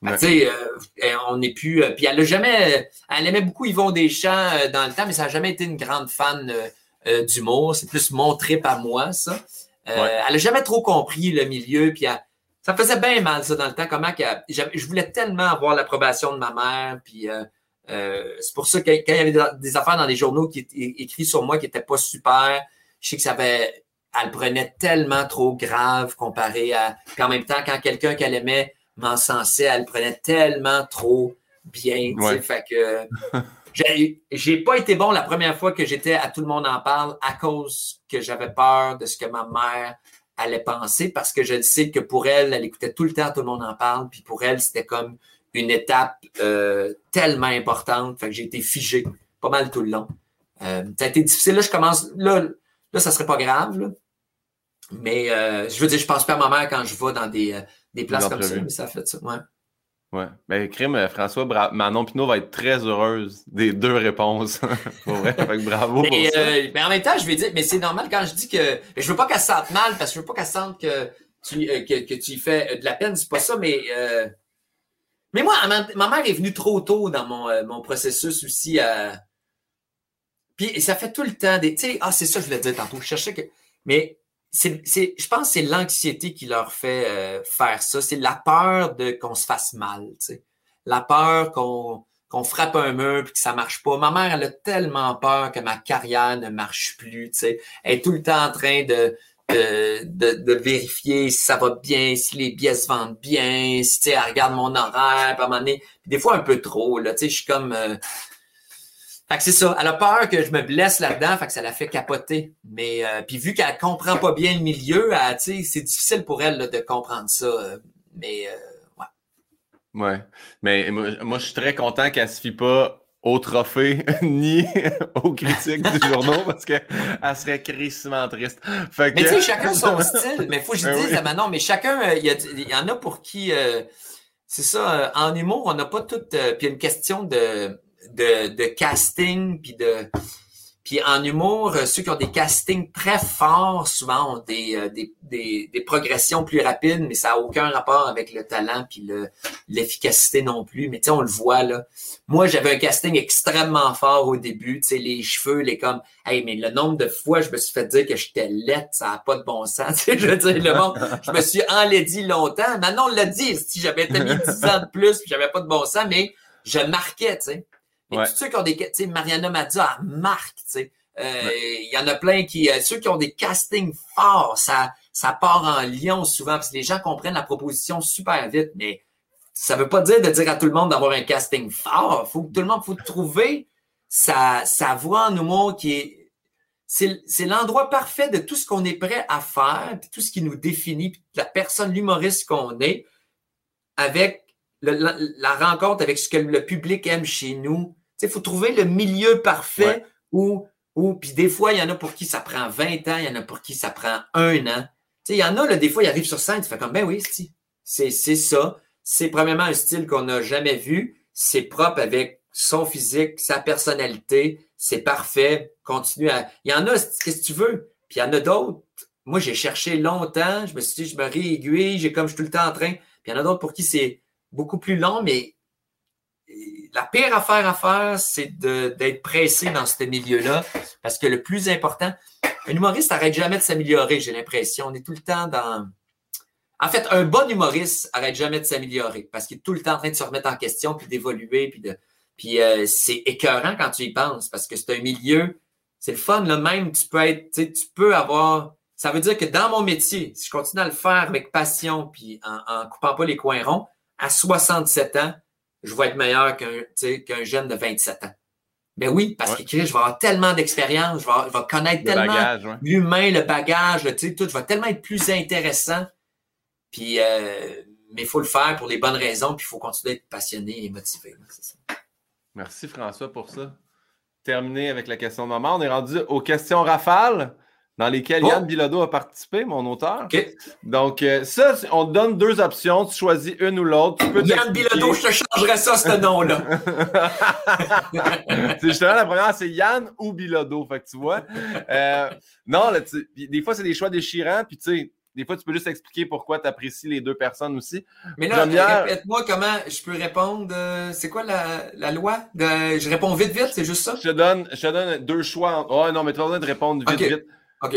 Speaker 2: tu sais, euh, on n'est plus... Puis elle a jamais... Elle aimait beaucoup Yvon Deschamps dans le temps, mais ça n'a jamais été une grande fan d'humour. C'est plus montré par moi, ça. Elle a jamais trop compris le milieu, puis ça faisait bien mal, ça, dans le temps, comment que... Je voulais tellement avoir l'approbation de ma mère, puis... Euh, c'est pour ça que quand il y avait des affaires dans les journaux qui écrits sur moi qui n'étaient pas super, je sais que ça avait, elle prenait tellement trop grave comparé à. Puis en même temps, quand quelqu'un qu'elle aimait m'encensait, elle prenait tellement trop bien. Fait que *laughs* j'ai pas été bon la première fois que j'étais à Tout le monde en parle à cause que j'avais peur de ce que ma mère allait penser parce que je sais que pour elle, elle écoutait tout le temps Tout le monde en parle. Puis pour elle, c'était comme une étape euh, tellement importante. Fait que j'ai été figé pas mal tout le long. Euh, ça a été difficile. Là, je commence. Là, là ça serait pas grave. Mais euh, je veux dire, je pense pas à ma mère quand je vais dans des, des places comme ça, mais ça fait ça. Ouais.
Speaker 1: Ouais. Mais ben, crime, François, Manon Pinot va être très heureuse des deux réponses. *laughs* vrai. bravo pour ça.
Speaker 2: mais en même temps, je vais dire, mais c'est normal quand je dis que je veux pas qu'elle se sente mal parce que je veux pas qu'elle sente que tu, que, que, tu fais de la peine, c'est pas ça, mais mais moi, ma, mère est venue trop tôt dans mon, euh, mon processus aussi. Euh... Puis ça fait tout le temps des. Tu sais, ah, c'est ça que je voulais dire tantôt. Je cherchais que. Mais c'est, je pense que c'est l'anxiété qui leur fait euh, faire ça. C'est la peur de qu'on se fasse mal. Tu. La peur qu'on, qu'on frappe un mur puis que ça marche pas. Ma mère, elle a tellement peur que ma carrière ne marche plus. Tu. Elle est tout le temps en train de de, de, vérifier si ça va bien, si les billets se vendent bien, si tu sais, elle regarde mon horaire, à un moment donné, des fois un peu trop, là, tu sais, je suis comme... Euh... Fait que c'est ça, elle a peur que je me blesse là-dedans, fait que ça la fait capoter. Mais euh, puis vu qu'elle comprend pas bien le milieu, tu sais, c'est difficile pour elle de comprendre ça. Euh, mais euh, ouais.
Speaker 1: Ouais. Mais moi, je suis très content qu'elle se fie pas au trophée *laughs* ni *laughs* aux critiques du journaux parce qu'elle serait crissement triste.
Speaker 2: Mais tu sais, chacun son *laughs* style. Mais il faut que je ben dise, oui. non, mais chacun, euh, il y, en a pour qui. Euh, c'est ça, euh, en humour, on n'a pas tout. puis il y a une question de, de, de casting, puis de puis en humour, euh, ceux qui ont des castings très forts, souvent ont des, euh, des, des, des progressions plus rapides, mais ça n'a aucun rapport avec le talent puis l'efficacité non plus. Mais tu sais, on le voit là. Moi, j'avais un casting extrêmement fort au début, tu sais, les cheveux, les comme, hey, mais le nombre de fois je me suis fait dire que j'étais laite, ça n'a pas de bon sens. *laughs* Je veux dire, le monde, je me suis enlaidi longtemps. Maintenant, on l'a dit, si j'avais été mis 10 ans de plus, puis j'avais pas de bon sens, mais je marquais, tu sais. Et tous ceux qui ont des, tu sais, Mariana Mazza, marque, tu sais. Euh, il y en a plein qui, euh, ceux qui ont des castings forts, ça, ça part en lion souvent, parce que les gens comprennent la proposition super vite, mais ça veut pas dire de dire à tout le monde d'avoir un casting fort. Faut que tout le monde, faut trouver sa, sa voix en humour qui est, c'est l'endroit parfait de tout ce qu'on est prêt à faire, puis tout ce qui nous définit, puis la personne, l'humoriste qu'on est, avec la, rencontre avec ce que le public aime chez nous. Il faut trouver le milieu parfait où, où puis des fois, il y en a pour qui ça prend 20 ans, il y en a pour qui ça prend un an. il y en a, là, des fois, ils arrivent sur scène, tu fais comme, ben oui, c'est ça. C'est premièrement un style qu'on n'a jamais vu. C'est propre avec son physique, sa personnalité. C'est parfait. Continue à. Il y en a, qu'est-ce que tu veux? Puis il y en a d'autres. Moi, j'ai cherché longtemps. Je me suis dit, je me réaiguille. J'ai comme je suis tout le temps en train. Puis il y en a d'autres pour qui c'est beaucoup plus long, mais la pire affaire à faire, c'est d'être pressé dans ce milieu-là, parce que le plus important, un humoriste n'arrête jamais de s'améliorer, j'ai l'impression. On est tout le temps dans... En fait, un bon humoriste arrête jamais de s'améliorer, parce qu'il est tout le temps en train de se remettre en question, puis d'évoluer, puis de... Puis euh, c'est écœurant quand tu y penses, parce que c'est un milieu, c'est le fun, là même, tu peux être, tu peux avoir... Ça veut dire que dans mon métier, si je continue à le faire avec passion, puis en, en coupant pas les coins ronds, à 67 ans, je vais être meilleur qu'un jeune de 27 ans. Ben oui, parce que je vais avoir tellement d'expérience, je vais, connaître tellement l'humain, le bagage, tout, je vais tellement être plus intéressant. Puis, euh, mais il faut le faire pour les bonnes raisons, puis il faut continuer d'être passionné et motivé.
Speaker 1: Merci François pour ça. Terminé avec la question de maman. On est rendu aux questions rafales dans lesquelles Yann Bilodeau a participé, mon auteur. Donc, euh, ça, on te donne deux options. Tu choisis une ou l'autre.
Speaker 2: Yann Bilodeau, je te changerais ça, ce nom-là. *laughs* *laughs*
Speaker 1: c'est justement la première, c'est Yann ou Bilodeau. Fait que tu vois. Euh, non, là, des fois, c'est des choix déchirants. Puis, tu sais, des fois, tu peux juste expliquer pourquoi tu apprécies les deux personnes aussi.
Speaker 2: Mais là, répète-moi comment je peux répondre. Euh, c'est quoi la, loi? je réponds vite, vite, c'est juste ça?
Speaker 1: Je te donne, je te donne deux choix. Oh non, mais tu vas besoin de répondre vite, vite.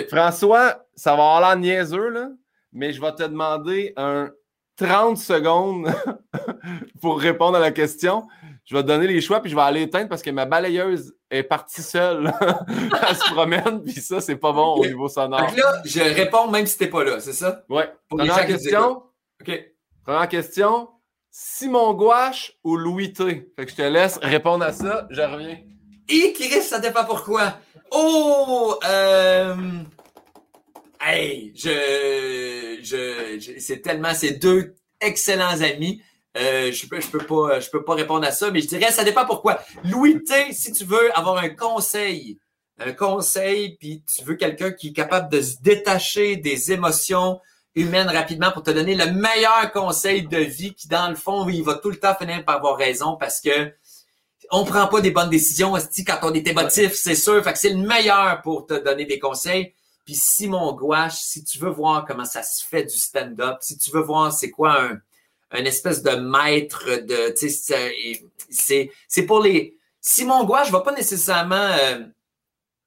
Speaker 1: François, ça va avoir l'air niaiseux, là, mais je vais te demander un 30 secondes *laughs* pour répondre à la question. Je vais te donner les choix, puis je vais aller éteindre parce que ma balayeuse est partie seule. *laughs* Elle se promène, puis ça, c'est pas bon au niveau sonore.
Speaker 2: Donc là, je réponds même si t'es pas là, c'est ça?
Speaker 1: Oui. Première question.
Speaker 2: OK.
Speaker 1: Première question. Simon Gouache ou Louis T? Fait que je te laisse répondre à ça. Je reviens.
Speaker 2: Et Chris, ça dépend pourquoi. Oh! Euh... Hey, je, je, c'est tellement, c'est deux excellents amis. Euh, je peux, je peux pas, je peux pas répondre à ça, mais je dirais, ça dépend pourquoi. Louis T, si tu veux avoir un conseil, un conseil, puis tu veux quelqu'un qui est capable de se détacher des émotions humaines rapidement pour te donner le meilleur conseil de vie, qui dans le fond, il va tout le temps finir par avoir raison parce que on prend pas des bonnes décisions quand on est émotif, c'est sûr. Fait que c'est le meilleur pour te donner des conseils. Puis Simon Gouache, si tu veux voir comment ça se fait du stand-up, si tu veux voir c'est quoi un, un espèce de maître de, c'est c'est pour les Simon Gouache va pas nécessairement euh,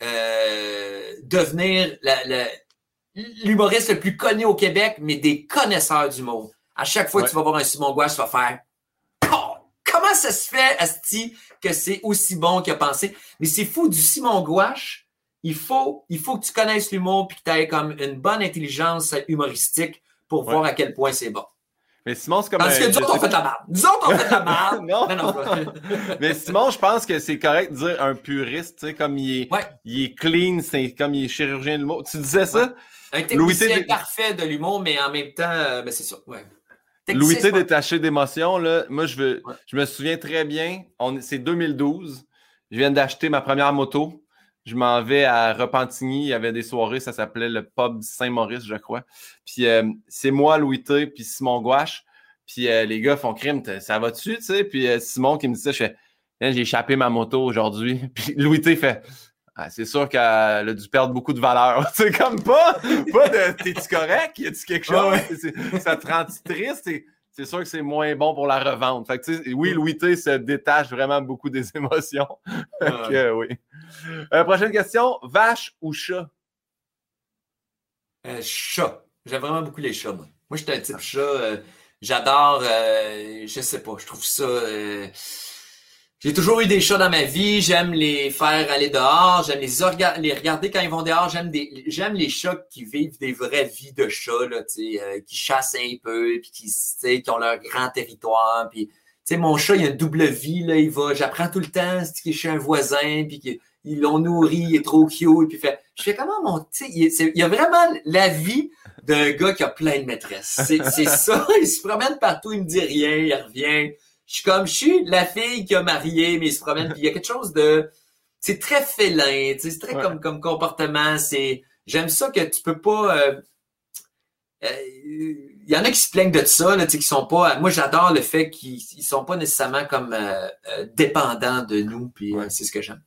Speaker 2: euh, devenir l'humoriste le plus connu au Québec, mais des connaisseurs d'humour. À chaque fois que tu vas voir un Simon Gouache, tu vas faire comment ça se fait, Asti, que c'est aussi bon qu'il a pensé? Mais c'est fou, du Simon Gouache, il faut, il faut que tu connaisses l'humour puis que tu aies comme une bonne intelligence humoristique pour voir à quel point c'est bon.
Speaker 1: Mais Simon, c'est comme.
Speaker 2: Parce que nous autres, on fait de la merde. Nous autres, on fait de la *laughs* merde. non.
Speaker 1: non, *laughs* Mais Simon, je pense que c'est correct de dire un puriste, tu sais, comme il est, il est clean, c'est comme il est chirurgien de l'humour. Tu disais ça?
Speaker 2: Un technicien parfait de l'humour, mais en même temps, euh, ben c'est ça. Ouais.
Speaker 1: Louis détaché d'émotion, là, moi, je, veux, je me souviens très bien, c'est 2012. Je viens d'acheter ma première moto. Je m'en vais à Repentigny. Il y avait des soirées, ça s'appelait le pub Saint-Maurice, je crois. Puis euh, c'est moi, Louis T, puis Simon Gouache. Puis euh, les gars font crime, ça va dessus, tu sais? Puis euh, Simon qui me dit ça, je fais, j'ai échappé ma moto aujourd'hui. Puis Louis T fait, ah, c'est sûr qu'elle a dû perdre beaucoup de valeur. *laughs* C'est comme pas, pas de t'es-tu correct? Y a-tu quelque chose? ça te rend triste? C'est sûr que c'est moins bon pour la revente. Fait que, oui, Louis T se détache vraiment beaucoup des *laughs* émotions. oui. Euh, prochaine question. Vache ou chat?
Speaker 2: Euh, chat. J'aime vraiment beaucoup les chats, moi. Moi, j'étais un type chat. Euh, j'adore, je sais pas, je trouve ça j'ai toujours eu des chats dans ma vie. J'aime les faire aller dehors. J'aime les, regarder quand ils vont dehors. J'aime des, j'aime les chats qui vivent des vraies vies de chats, là, euh, qui chassent un peu, puis qui, qui ont leur grand territoire. Puis, mon chat, il a une double vie. Là, il va, j'apprends tout le temps qu'il est chez un voisin, puis qu'ils l'ont nourri, il est trop cute. Puis fait, je fais comment mon, il, il y a vraiment la vie d'un gars qui a plein de maîtresses. C'est, c'est ça. *laughs* Il se promène partout, il me dit rien, il revient je suis comme, je suis la fille qui a marié, mais il se promène. Puis il y a quelque chose de, c'est très félin, c'est très comme, comme comportement. C'est, j'aime ça que tu peux pas. Euh, euh, il y en a qui se plaignent de ça, là, qui sont pas. Moi, j'adore le fait qu'ils ils sont pas nécessairement comme euh, dépendants de nous, puis c'est ce que j'aime.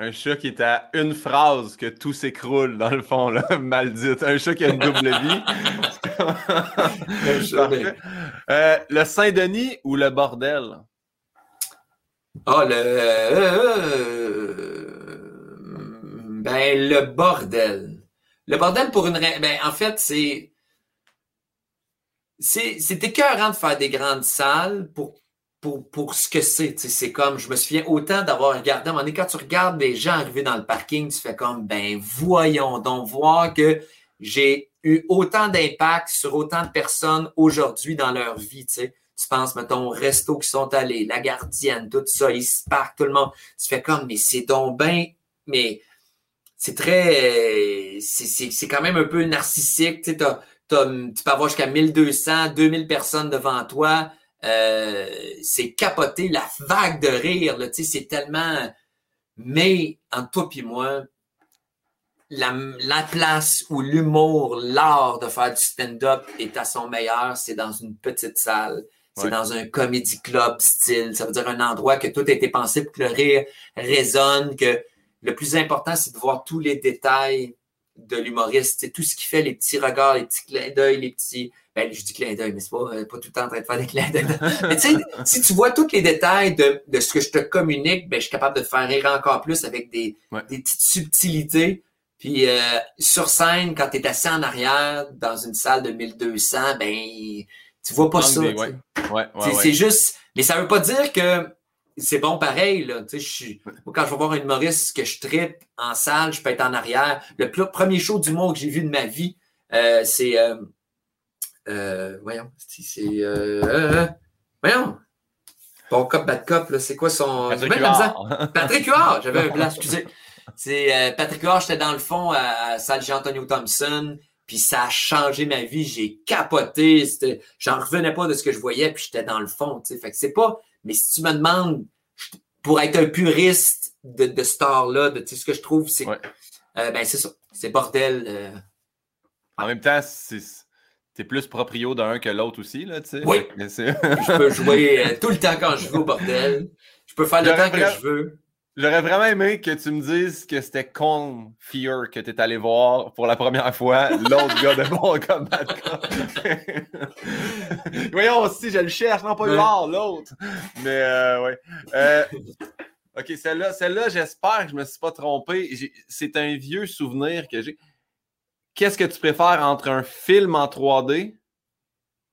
Speaker 1: Un chat qui est à une phrase que tout s'écroule, dans le fond, là, *laughs* maudite. Un chat qui a une double vie. euh, le Saint-Denis ou le bordel?
Speaker 2: Ah, le. ben, le bordel. Le bordel, pour une. Ben, en fait, c'est. C'est écœurant de faire des grandes salles pour pour, pour ce que c'est. C'est comme, je me souviens autant d'avoir regardé, donné, quand tu regardes des gens arriver dans le parking, tu fais comme, ben voyons donc voir que j'ai eu autant d'impact sur autant de personnes aujourd'hui dans leur vie. Tu, sais. tu penses, mettons, au resto qui sont allés, la gardienne, tout ça, ils se partent, tout le monde. Tu fais comme, mais c'est donc bien, mais c'est très, c'est quand même un peu narcissique. Tu, sais, tu peux avoir jusqu'à 1200, 2000 personnes devant toi. Euh, c'est capoté, la vague de rire, là, c'est tellement... Mais, entre toi et moi, la, la place où l'humour, l'art de faire du stand-up est à son meilleur, c'est dans une petite salle. C'est dans un comédie club style. Ça veut dire un endroit que tout a été pensé pour que le rire résonne, que le plus important, c'est de voir tous les détails de l'humoriste. C'est tout ce qui fait les petits regards, les petits clins d'œil, les petits, ben, je dis clin d'œil, mais c'est pas, euh, pas tout le temps en train de faire des clins d'œil. *laughs* mais tu sais, si tu vois tous les détails de, de, ce que je te communique, ben, je suis capable de te faire rire encore plus avec des, des petites subtilités. Puis euh, sur scène, quand tu es assis en arrière dans une salle de 1200, ben tu vois pas ça. Ouais. c'est juste, mais ça veut pas dire que c'est bon pareil. Là. Je suis, quand je vais voir une Maurice que je tripe en salle, je peux être en arrière. Le premier show du monde que j'ai vu de ma vie, euh, c'est euh, voyons, c'est. Euh, euh, voyons. Bon cop, bad cop, c'est quoi son.
Speaker 1: Patrick Huard. *laughs*
Speaker 2: Patrick Huard, j'avais un blanc, excusez. C'est Patrick Huard, j'étais dans le fond à salle Jean-Antonio Thompson, puis ça a changé ma vie, j'ai capoté, j'en revenais pas de ce que je voyais, puis j'étais dans le fond. Fait que c'est pas. Mais si tu me demandes, pour être un puriste de, de ce là de ce que je trouve, c'est. ben, c'est ça. C'est bordel.
Speaker 1: En même temps, c'est c'est plus proprio d'un que l'autre aussi, là, tu sais.
Speaker 2: Oui. je peux *laughs* jouer euh, tout le temps quand je veux au bordel. Je peux faire le temps que je veux.
Speaker 1: J'aurais vraiment aimé que tu me dises que c'était Con Fear que tu es allé voir pour la première fois, l'autre gars de bon comme bad Voyons aussi, je le cherche, non pas le voir, l'autre. Mais euh, ouais. Euh, ok, celle-là, celle-là, j'espère que je me suis pas trompé. C'est un vieux souvenir que j'ai qu'est-ce que tu préfères entre un film en 3D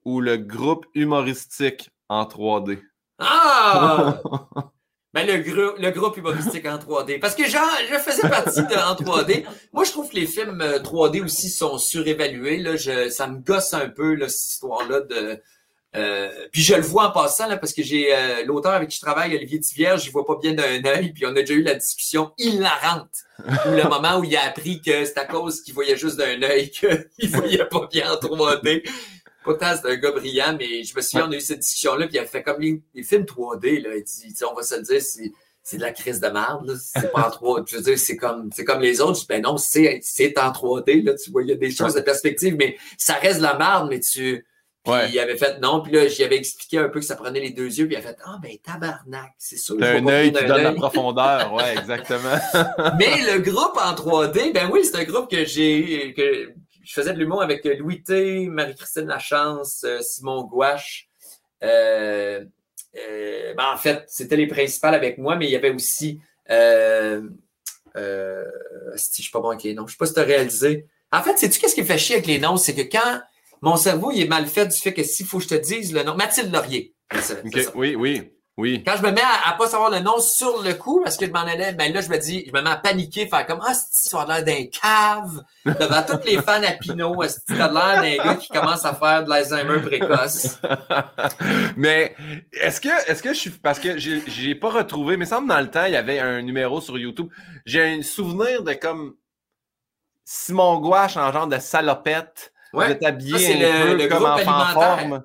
Speaker 1: ou le groupe humoristique en 3D?
Speaker 2: Ah! *laughs* ben, le, le, groupe humoristique en 3D. Parce que genre, je faisais partie de en 3D. Moi, je trouve que les films 3D euh, aussi sont surévalués. Là. Je, ça me gosse un peu, là, cette histoire-là de euh, puis je le vois en passant là, parce que j'ai euh, l'auteur avec qui je travaille, Olivier Tivierge, je vois pas bien d'un œil, puis on a déjà eu la discussion hilarante où le moment où il a appris que c'est à cause qu'il voyait juste d'un œil *laughs* qu'il voyait pas bien en 3D. Pas tant c'est un gars brillant, mais je me souviens, on a eu cette discussion-là, puis il a fait comme les, films 3D, là. Il dit, on va se le dire, c'est, c'est de la crise de merde, C'est pas en 3D. Je veux dire, c'est comme, c'est comme les autres. Ben non, c'est, c'est en 3D, là. Tu vois, il y a des choses de perspective, mais ça reste de la merde, mais tu, puis il avait fait non, puis là, j'y avais expliqué un peu que ça prenait les deux yeux, puis il a fait Ah, ben tabarnak, c'est sûr.
Speaker 1: T'as un œil qui donne la profondeur, ouais, *laughs* exactement.
Speaker 2: Mais le groupe en 3D, ben oui, c'est un groupe que j'ai. que je faisais de l'humour avec Louis T, Marie-Christine Lachance, euh, Simon Gouache. Euh, euh, ben en fait, c'était les principales avec moi, mais il y avait aussi. Euh, euh, si je suis pas bon avec les noms, je sais pas si tu as réalisé. En fait, sais-tu qu'est-ce qui fait chier avec les noms? C'est que quand mon cerveau, il est mal fait du fait que s'il faut que je te dise le nom. Mathilde Laurier.
Speaker 1: Oui, oui. Oui.
Speaker 2: Quand je me mets à, pas savoir le nom sur le coup, parce que je m'en allais, ben là, je me dis, je me mets à paniquer, faire comme, ah, c'est tu as l'air d'un cave, devant toutes les fans à Pinot, tu as l'air d'un gars qui commence à faire de l'Alzheimer précoce? *laughs*
Speaker 1: mais, est-ce que, est-ce que je suis, parce que j'ai pas retrouvé, mais semble dans le temps, il y avait un numéro sur YouTube. J'ai un souvenir de comme Simon Gouache en genre de salopette
Speaker 2: Ouais.
Speaker 1: Vous êtes habillé un peu comme en forme.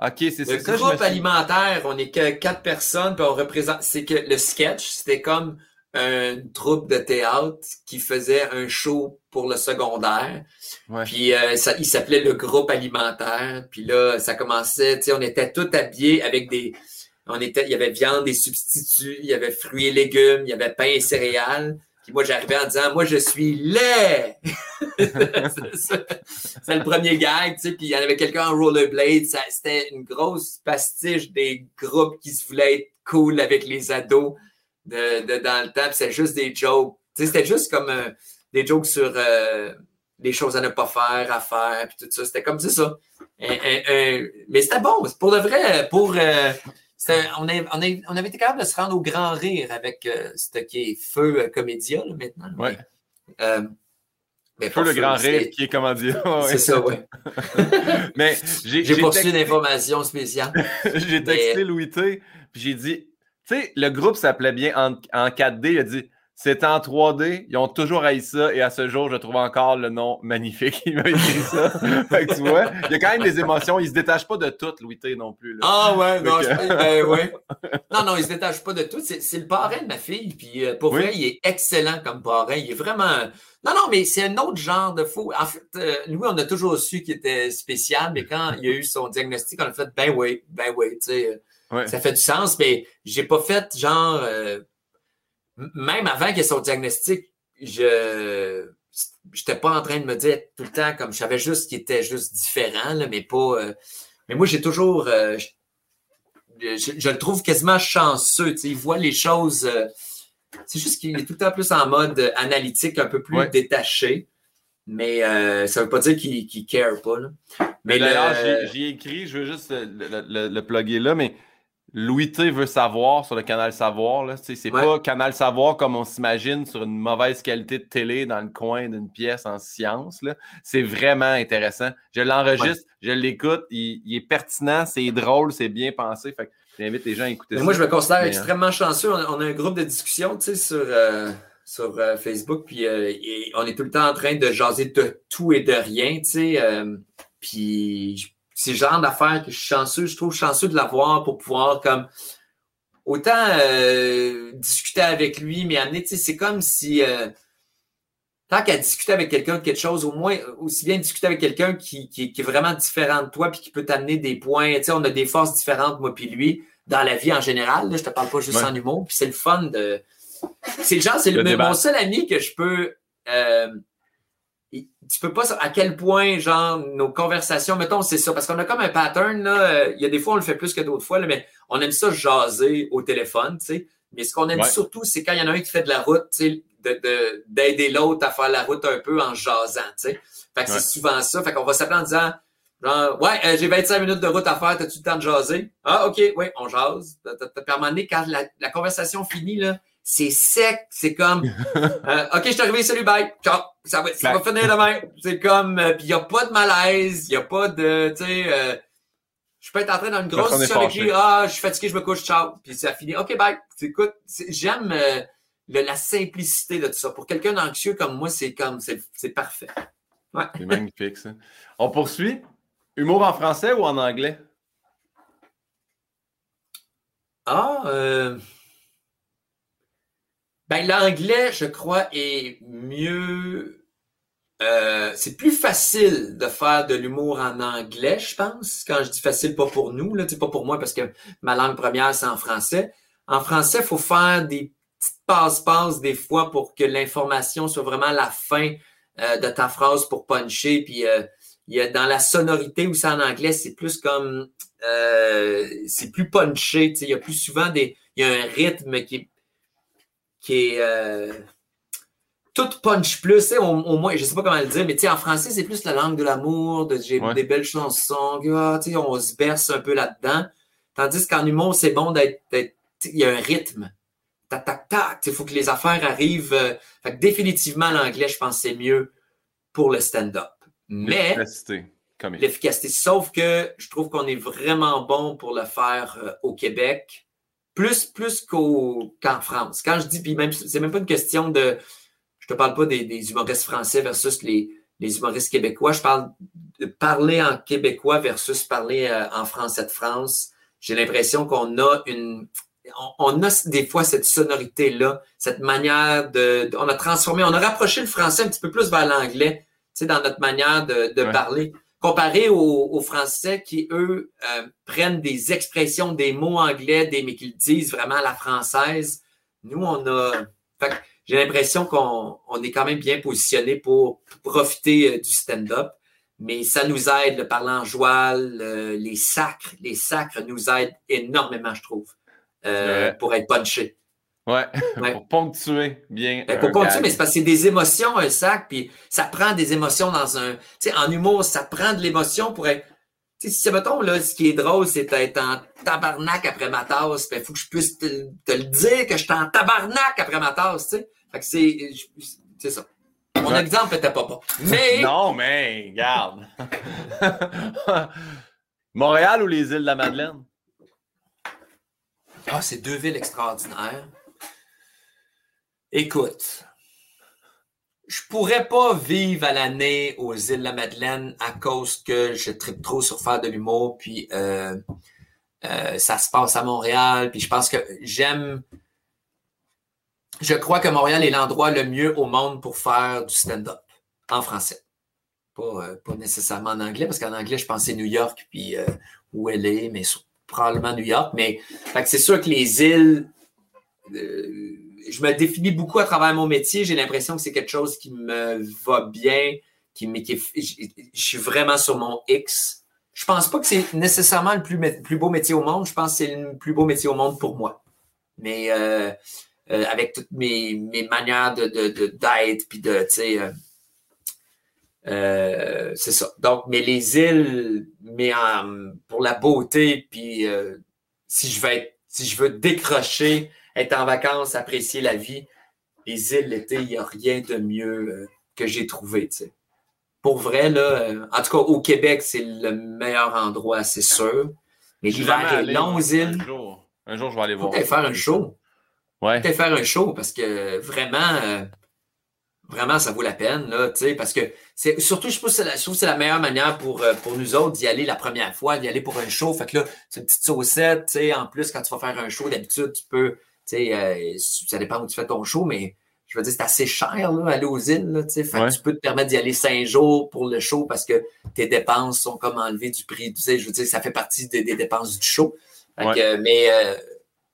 Speaker 1: OK, c'est ça.
Speaker 2: Le groupe alimentaire, on est que quatre personnes, puis on représente. C'est que le sketch, c'était comme une troupe de théâtre qui faisait un show pour le secondaire. Puis euh, ça, il s'appelait le groupe alimentaire. Puis là, ça commençait, tu sais, on était tous habillés avec des. On était, il y avait viande et substituts, il y avait fruits et légumes, il y avait pain et céréales moi, j'arrivais en disant, moi, je suis laid. *laughs* *laughs* c'est le premier gag, tu sais. Puis il y en avait quelqu'un en rollerblade. C'était une grosse pastiche des groupes qui se voulaient être cool avec les ados de, de dans le temps. c'est juste des jokes. Tu sais, c'était juste comme euh, des jokes sur euh, des choses à ne pas faire, à faire, puis tout ça. C'était comme ça. mais c'était bon. Pour de vrai, pour... Euh, on, on, avait été capable de se rendre au grand rire avec euh, ce qui est Feu euh, Comédia maintenant.
Speaker 1: Oui. Euh, feu, le grand rire qui est Comédia. *laughs*
Speaker 2: C'est ça, oui. *laughs*
Speaker 1: mais
Speaker 2: j'ai poursuivi une information spéciale.
Speaker 1: j'ai *laughs* texté Louis T. Puis j'ai dit, tu sais, le groupe s'appelait bien en, en 4D. Il a dit, c'est en 3D. Ils ont toujours haï ça. Et à ce jour, je trouve encore le nom magnifique. Il m'a écrit ça. *laughs* fait que tu vois, il y a quand même des émotions. Il se détache pas de tout, Louis T non plus.
Speaker 2: Ah ouais, non, ben, ouais. *laughs* non, non, il se détache pas de tout. C'est le parrain de ma fille. Puis euh, pour vrai, il est excellent comme parrain. Il est vraiment. Non, non, mais c'est un autre genre de fou. En fait, euh, lui, on a toujours su qu'il était spécial, mais quand il a eu son diagnostic, on a fait ben oui, ben oui, tu sais. Euh, ça fait du sens, mais j'ai pas fait genre même avant qu'il ait son diagnostic, je n'étais pas en train de me dire tout le temps comme je savais juste qu'il était juste différent, là, mais pas. Euh, mais moi, j'ai toujours. Euh, je, le trouve quasiment chanceux. Il voit les choses. Euh, c'est juste qu'il est tout le temps plus en mode analytique, un peu plus détaché. Mais ça ne veut pas dire qu'il ne care pas.
Speaker 1: Mais, d'ailleurs, j'ai écrit, je veux juste le, le, le plugger là, mais Louis T veut savoir sur le canal Savoir. C'est pas canal Savoir comme on s'imagine sur une mauvaise qualité de télé dans le coin d'une pièce en science. C'est vraiment intéressant. Je l'enregistre, je l'écoute, il, est pertinent, c'est drôle, c'est bien pensé. Fait j'invite les gens à écouter ça.
Speaker 2: Moi, je me considère hein. extrêmement chanceux. On a, un groupe de discussion sur, euh, sur euh, Facebook, puis euh, on est tout le temps en train de jaser de tout et de rien. puis c'est le genre d'affaires que je suis chanceux, je trouve chanceux de l'avoir pour pouvoir comme autant euh, discuter avec lui, mais amener, tu sais, c'est comme si euh, tant qu'à discuter avec quelqu'un de quelque chose, au moins aussi bien discuter avec quelqu'un qui, qui, est vraiment différent de toi puis qui peut t'amener des points. Tu sais, on a des forces différentes, moi puis lui, dans la vie en général. Là, je te parle pas juste en humour. Puis c'est le fun de. C'est le genre, c'est le, mon seul ami que je peux. Euh, tu peux pas à quel point genre nos conversations mettons c'est ça parce qu'on a comme un pattern là euh, il y a des fois on le fait plus que d'autres fois là, mais on aime ça jaser au téléphone tu sais. Mais ce qu'on aime surtout c'est quand il y en a un qui fait de la route tu sais d'aider l'autre à faire la route un peu en jasant tu sais. Fait que c'est souvent ça. Fait qu'on va s'appeler en disant genre ouais euh, j'ai 25 minutes de route à faire t'as-tu le temps de jaser ah ok oui on jase. T'as permanent quand la, la conversation finit là c'est sec, c'est comme *laughs* euh, OK, je suis arrivé, salut, bye. Ciao. Ça va, ça va finir demain. C'est comme euh, puis il n'y a pas de malaise, il n'y a pas de tu sais euh, je peux être entré dans une grosse discussion avec lui, ah, je suis fatigué, je me couche, ciao. Puis ça finit. OK, bye. Écoute, j'aime la simplicité de tout ça. Pour quelqu'un d'anxieux comme moi, c'est comme c'est parfait.
Speaker 1: C'est magnifique ça. On poursuit? Humour en français ou en anglais?
Speaker 2: Ah, euh... ben, l'anglais, je crois, est mieux euh, c'est plus facile de faire de l'humour en anglais, je pense. Quand je dis facile, pas pour nous, là, pas pour moi parce que ma langue première, c'est en français. En français, il faut faire des petites passe-passe des fois pour que l'information soit vraiment la fin euh, de ta phrase pour puncher. Puis euh, y a, dans la sonorité où c'est en anglais, c'est plus comme c'est plus punché. Il y a plus souvent des. Il y a un rythme qui, qui est tout punch plus, au, moins, je sais pas comment le dire, mais en français, c'est plus la langue de l'amour, de, j'ai des belles chansons, ah, on se berce un peu là-dedans. Tandis qu'en humour, c'est bon d'être, il y a un rythme. Tac, tac, tac. Il faut que les affaires arrivent. Euh, fait définitivement, l'anglais, je pense c'est mieux pour le stand-up. Mais. L'efficacité. L'efficacité. Sauf que je trouve qu'on est vraiment bon pour le faire euh, au Québec. Plus, plus qu'en France. Quand je dis, puis même, c'est même pas une question de je ne parle pas des, humoristes français versus les, humoristes québécois. Je parle de parler en québécois versus parler euh, en français de France. J'ai l'impression qu'on a une, on, a des fois cette sonorité-là, cette manière de, on a transformé, on a rapproché le français un petit peu plus vers l'anglais, tu sais, dans notre manière de, parler. Comparé aux, Français qui, eux, euh, prennent des expressions, des mots anglais, des, mais qu'ils disent vraiment à la française. Nous, on a. Fait j'ai l'impression qu'on est quand même bien positionné pour profiter euh, du stand-up. Mais ça nous aide, le parlant joual, les sacres, les sacres nous aident énormément, je trouve, euh, pour être punché.
Speaker 1: Ouais, pour ponctuer bien.
Speaker 2: Ben, pour ponctuer, mais c'est parce que c'est des émotions, un sac, puis ça prend des émotions dans un. Tu sais, en humour, ça prend de l'émotion pour être. Tu sais, si, mettons, là, ce qui est drôle, c'est d'être en tabarnak après ma tasse, il faut que je puisse te, te, le dire que je suis en tabarnak après ma tasse, tu sais. Fait que c'est, c'est ça. Mon exemple était pas bon. Mais. *laughs*
Speaker 1: non, mais, regarde. *laughs* Montréal ou les îles de la Madeleine?
Speaker 2: Ah, c'est deux villes extraordinaires. Écoute, je pourrais pas vivre à l'année aux îles de la Madeleine à cause que je tripe trop sur faire de l'humour, puis euh, euh, ça se passe à Montréal, puis je pense que j'aime je crois que Montréal est l'endroit le mieux au monde pour faire du stand-up en français. Pas, euh, pas, nécessairement en anglais, parce qu'en anglais, je pensais New York, puis où elle est, mais probablement New York. Mais c'est sûr que les îles, je me définis beaucoup à travers mon métier. J'ai l'impression que c'est quelque chose qui me va bien, qui, je suis vraiment sur mon X. Je pense pas que c'est nécessairement le plus, beau métier au monde. Je pense que c'est le plus beau métier au monde pour moi. Mais euh, avec toutes mes, mes manières de, d'être, puis de, euh, euh, c'est ça. Donc, mais les îles, mais pour la beauté, puis si je veux être, si je veux décrocher, être en vacances, apprécier la vie, les îles l'été, il n'y a rien de mieux que j'ai trouvé, tu sais. Pour vrai, là, en tout cas, au Québec, c'est le meilleur endroit, c'est sûr. Mais l'hiver est long aux îles.
Speaker 1: Un jour, un jour, je vais aller voir.
Speaker 2: faire un show.
Speaker 1: Ouais.
Speaker 2: Peut-être faire un show parce que vraiment, euh, vraiment, ça vaut la peine, là, tu sais, parce que c'est surtout, je trouve, que c'est la meilleure manière pour, euh, pour nous autres d'y aller la première fois, d'y aller pour un show. Fait que là, c'est une petite saucette, tu sais, en plus, quand tu vas faire un show, d'habitude, tu peux, sais, euh, ça dépend où tu fais ton show, mais je veux dire, c'est assez cher, là, aller aux îles, là, tu que peux te permettre d'y aller cinq jours pour le show parce que tes dépenses sont comme enlevées du prix, tu sais, je veux dire, ça fait partie des, dépenses du show. Fait que, mais,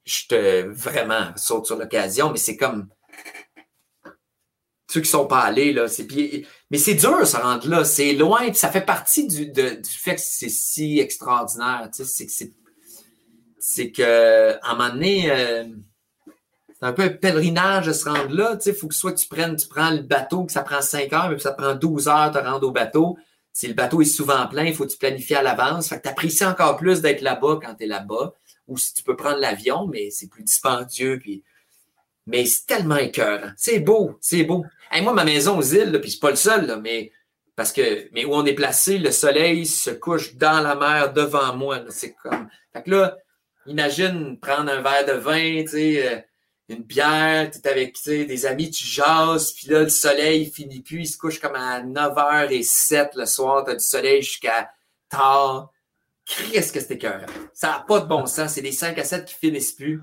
Speaker 2: je te vraiment saute sur l'occasion, mais c'est comme ceux qui sont pas allés, là, c'est mais c'est dur se rendre là, c'est loin, puis ça fait partie du, du fait que c'est si extraordinaire, tu sais, c'est que c'est que à un moment donné, euh, c'est un peu un pèlerinage de se rendre là, il faut que soit tu prennes, tu prends le bateau, que ça prend 5 heures, mais ça prend 12 heures de te rendre au bateau. Si le bateau est souvent plein, il faut que tu planifies à l'avance. Fait que tu apprécies encore plus d'être là-bas quand tu es là-bas ou si tu peux prendre l'avion, mais c'est plus dispendieux. Puis... Mais c'est tellement écœurant. C'est beau, c'est beau. Et moi, ma maison aux îles, puis c'est pas le seul, mais parce que mais où on est placé, le soleil se couche dans la mer devant moi. C'est comme. Fait que là, imagine prendre un verre de vin, tu sais, euh, une bière, tu es avec des amis, tu jases, puis là, le soleil finit plus, il se couche comme à 9h07 le soir, tu as du soleil jusqu'à tard. Qu'est-ce que c'était cœur. Ça n'a pas de bon sens. C'est des 5 à 7 qui finissent plus.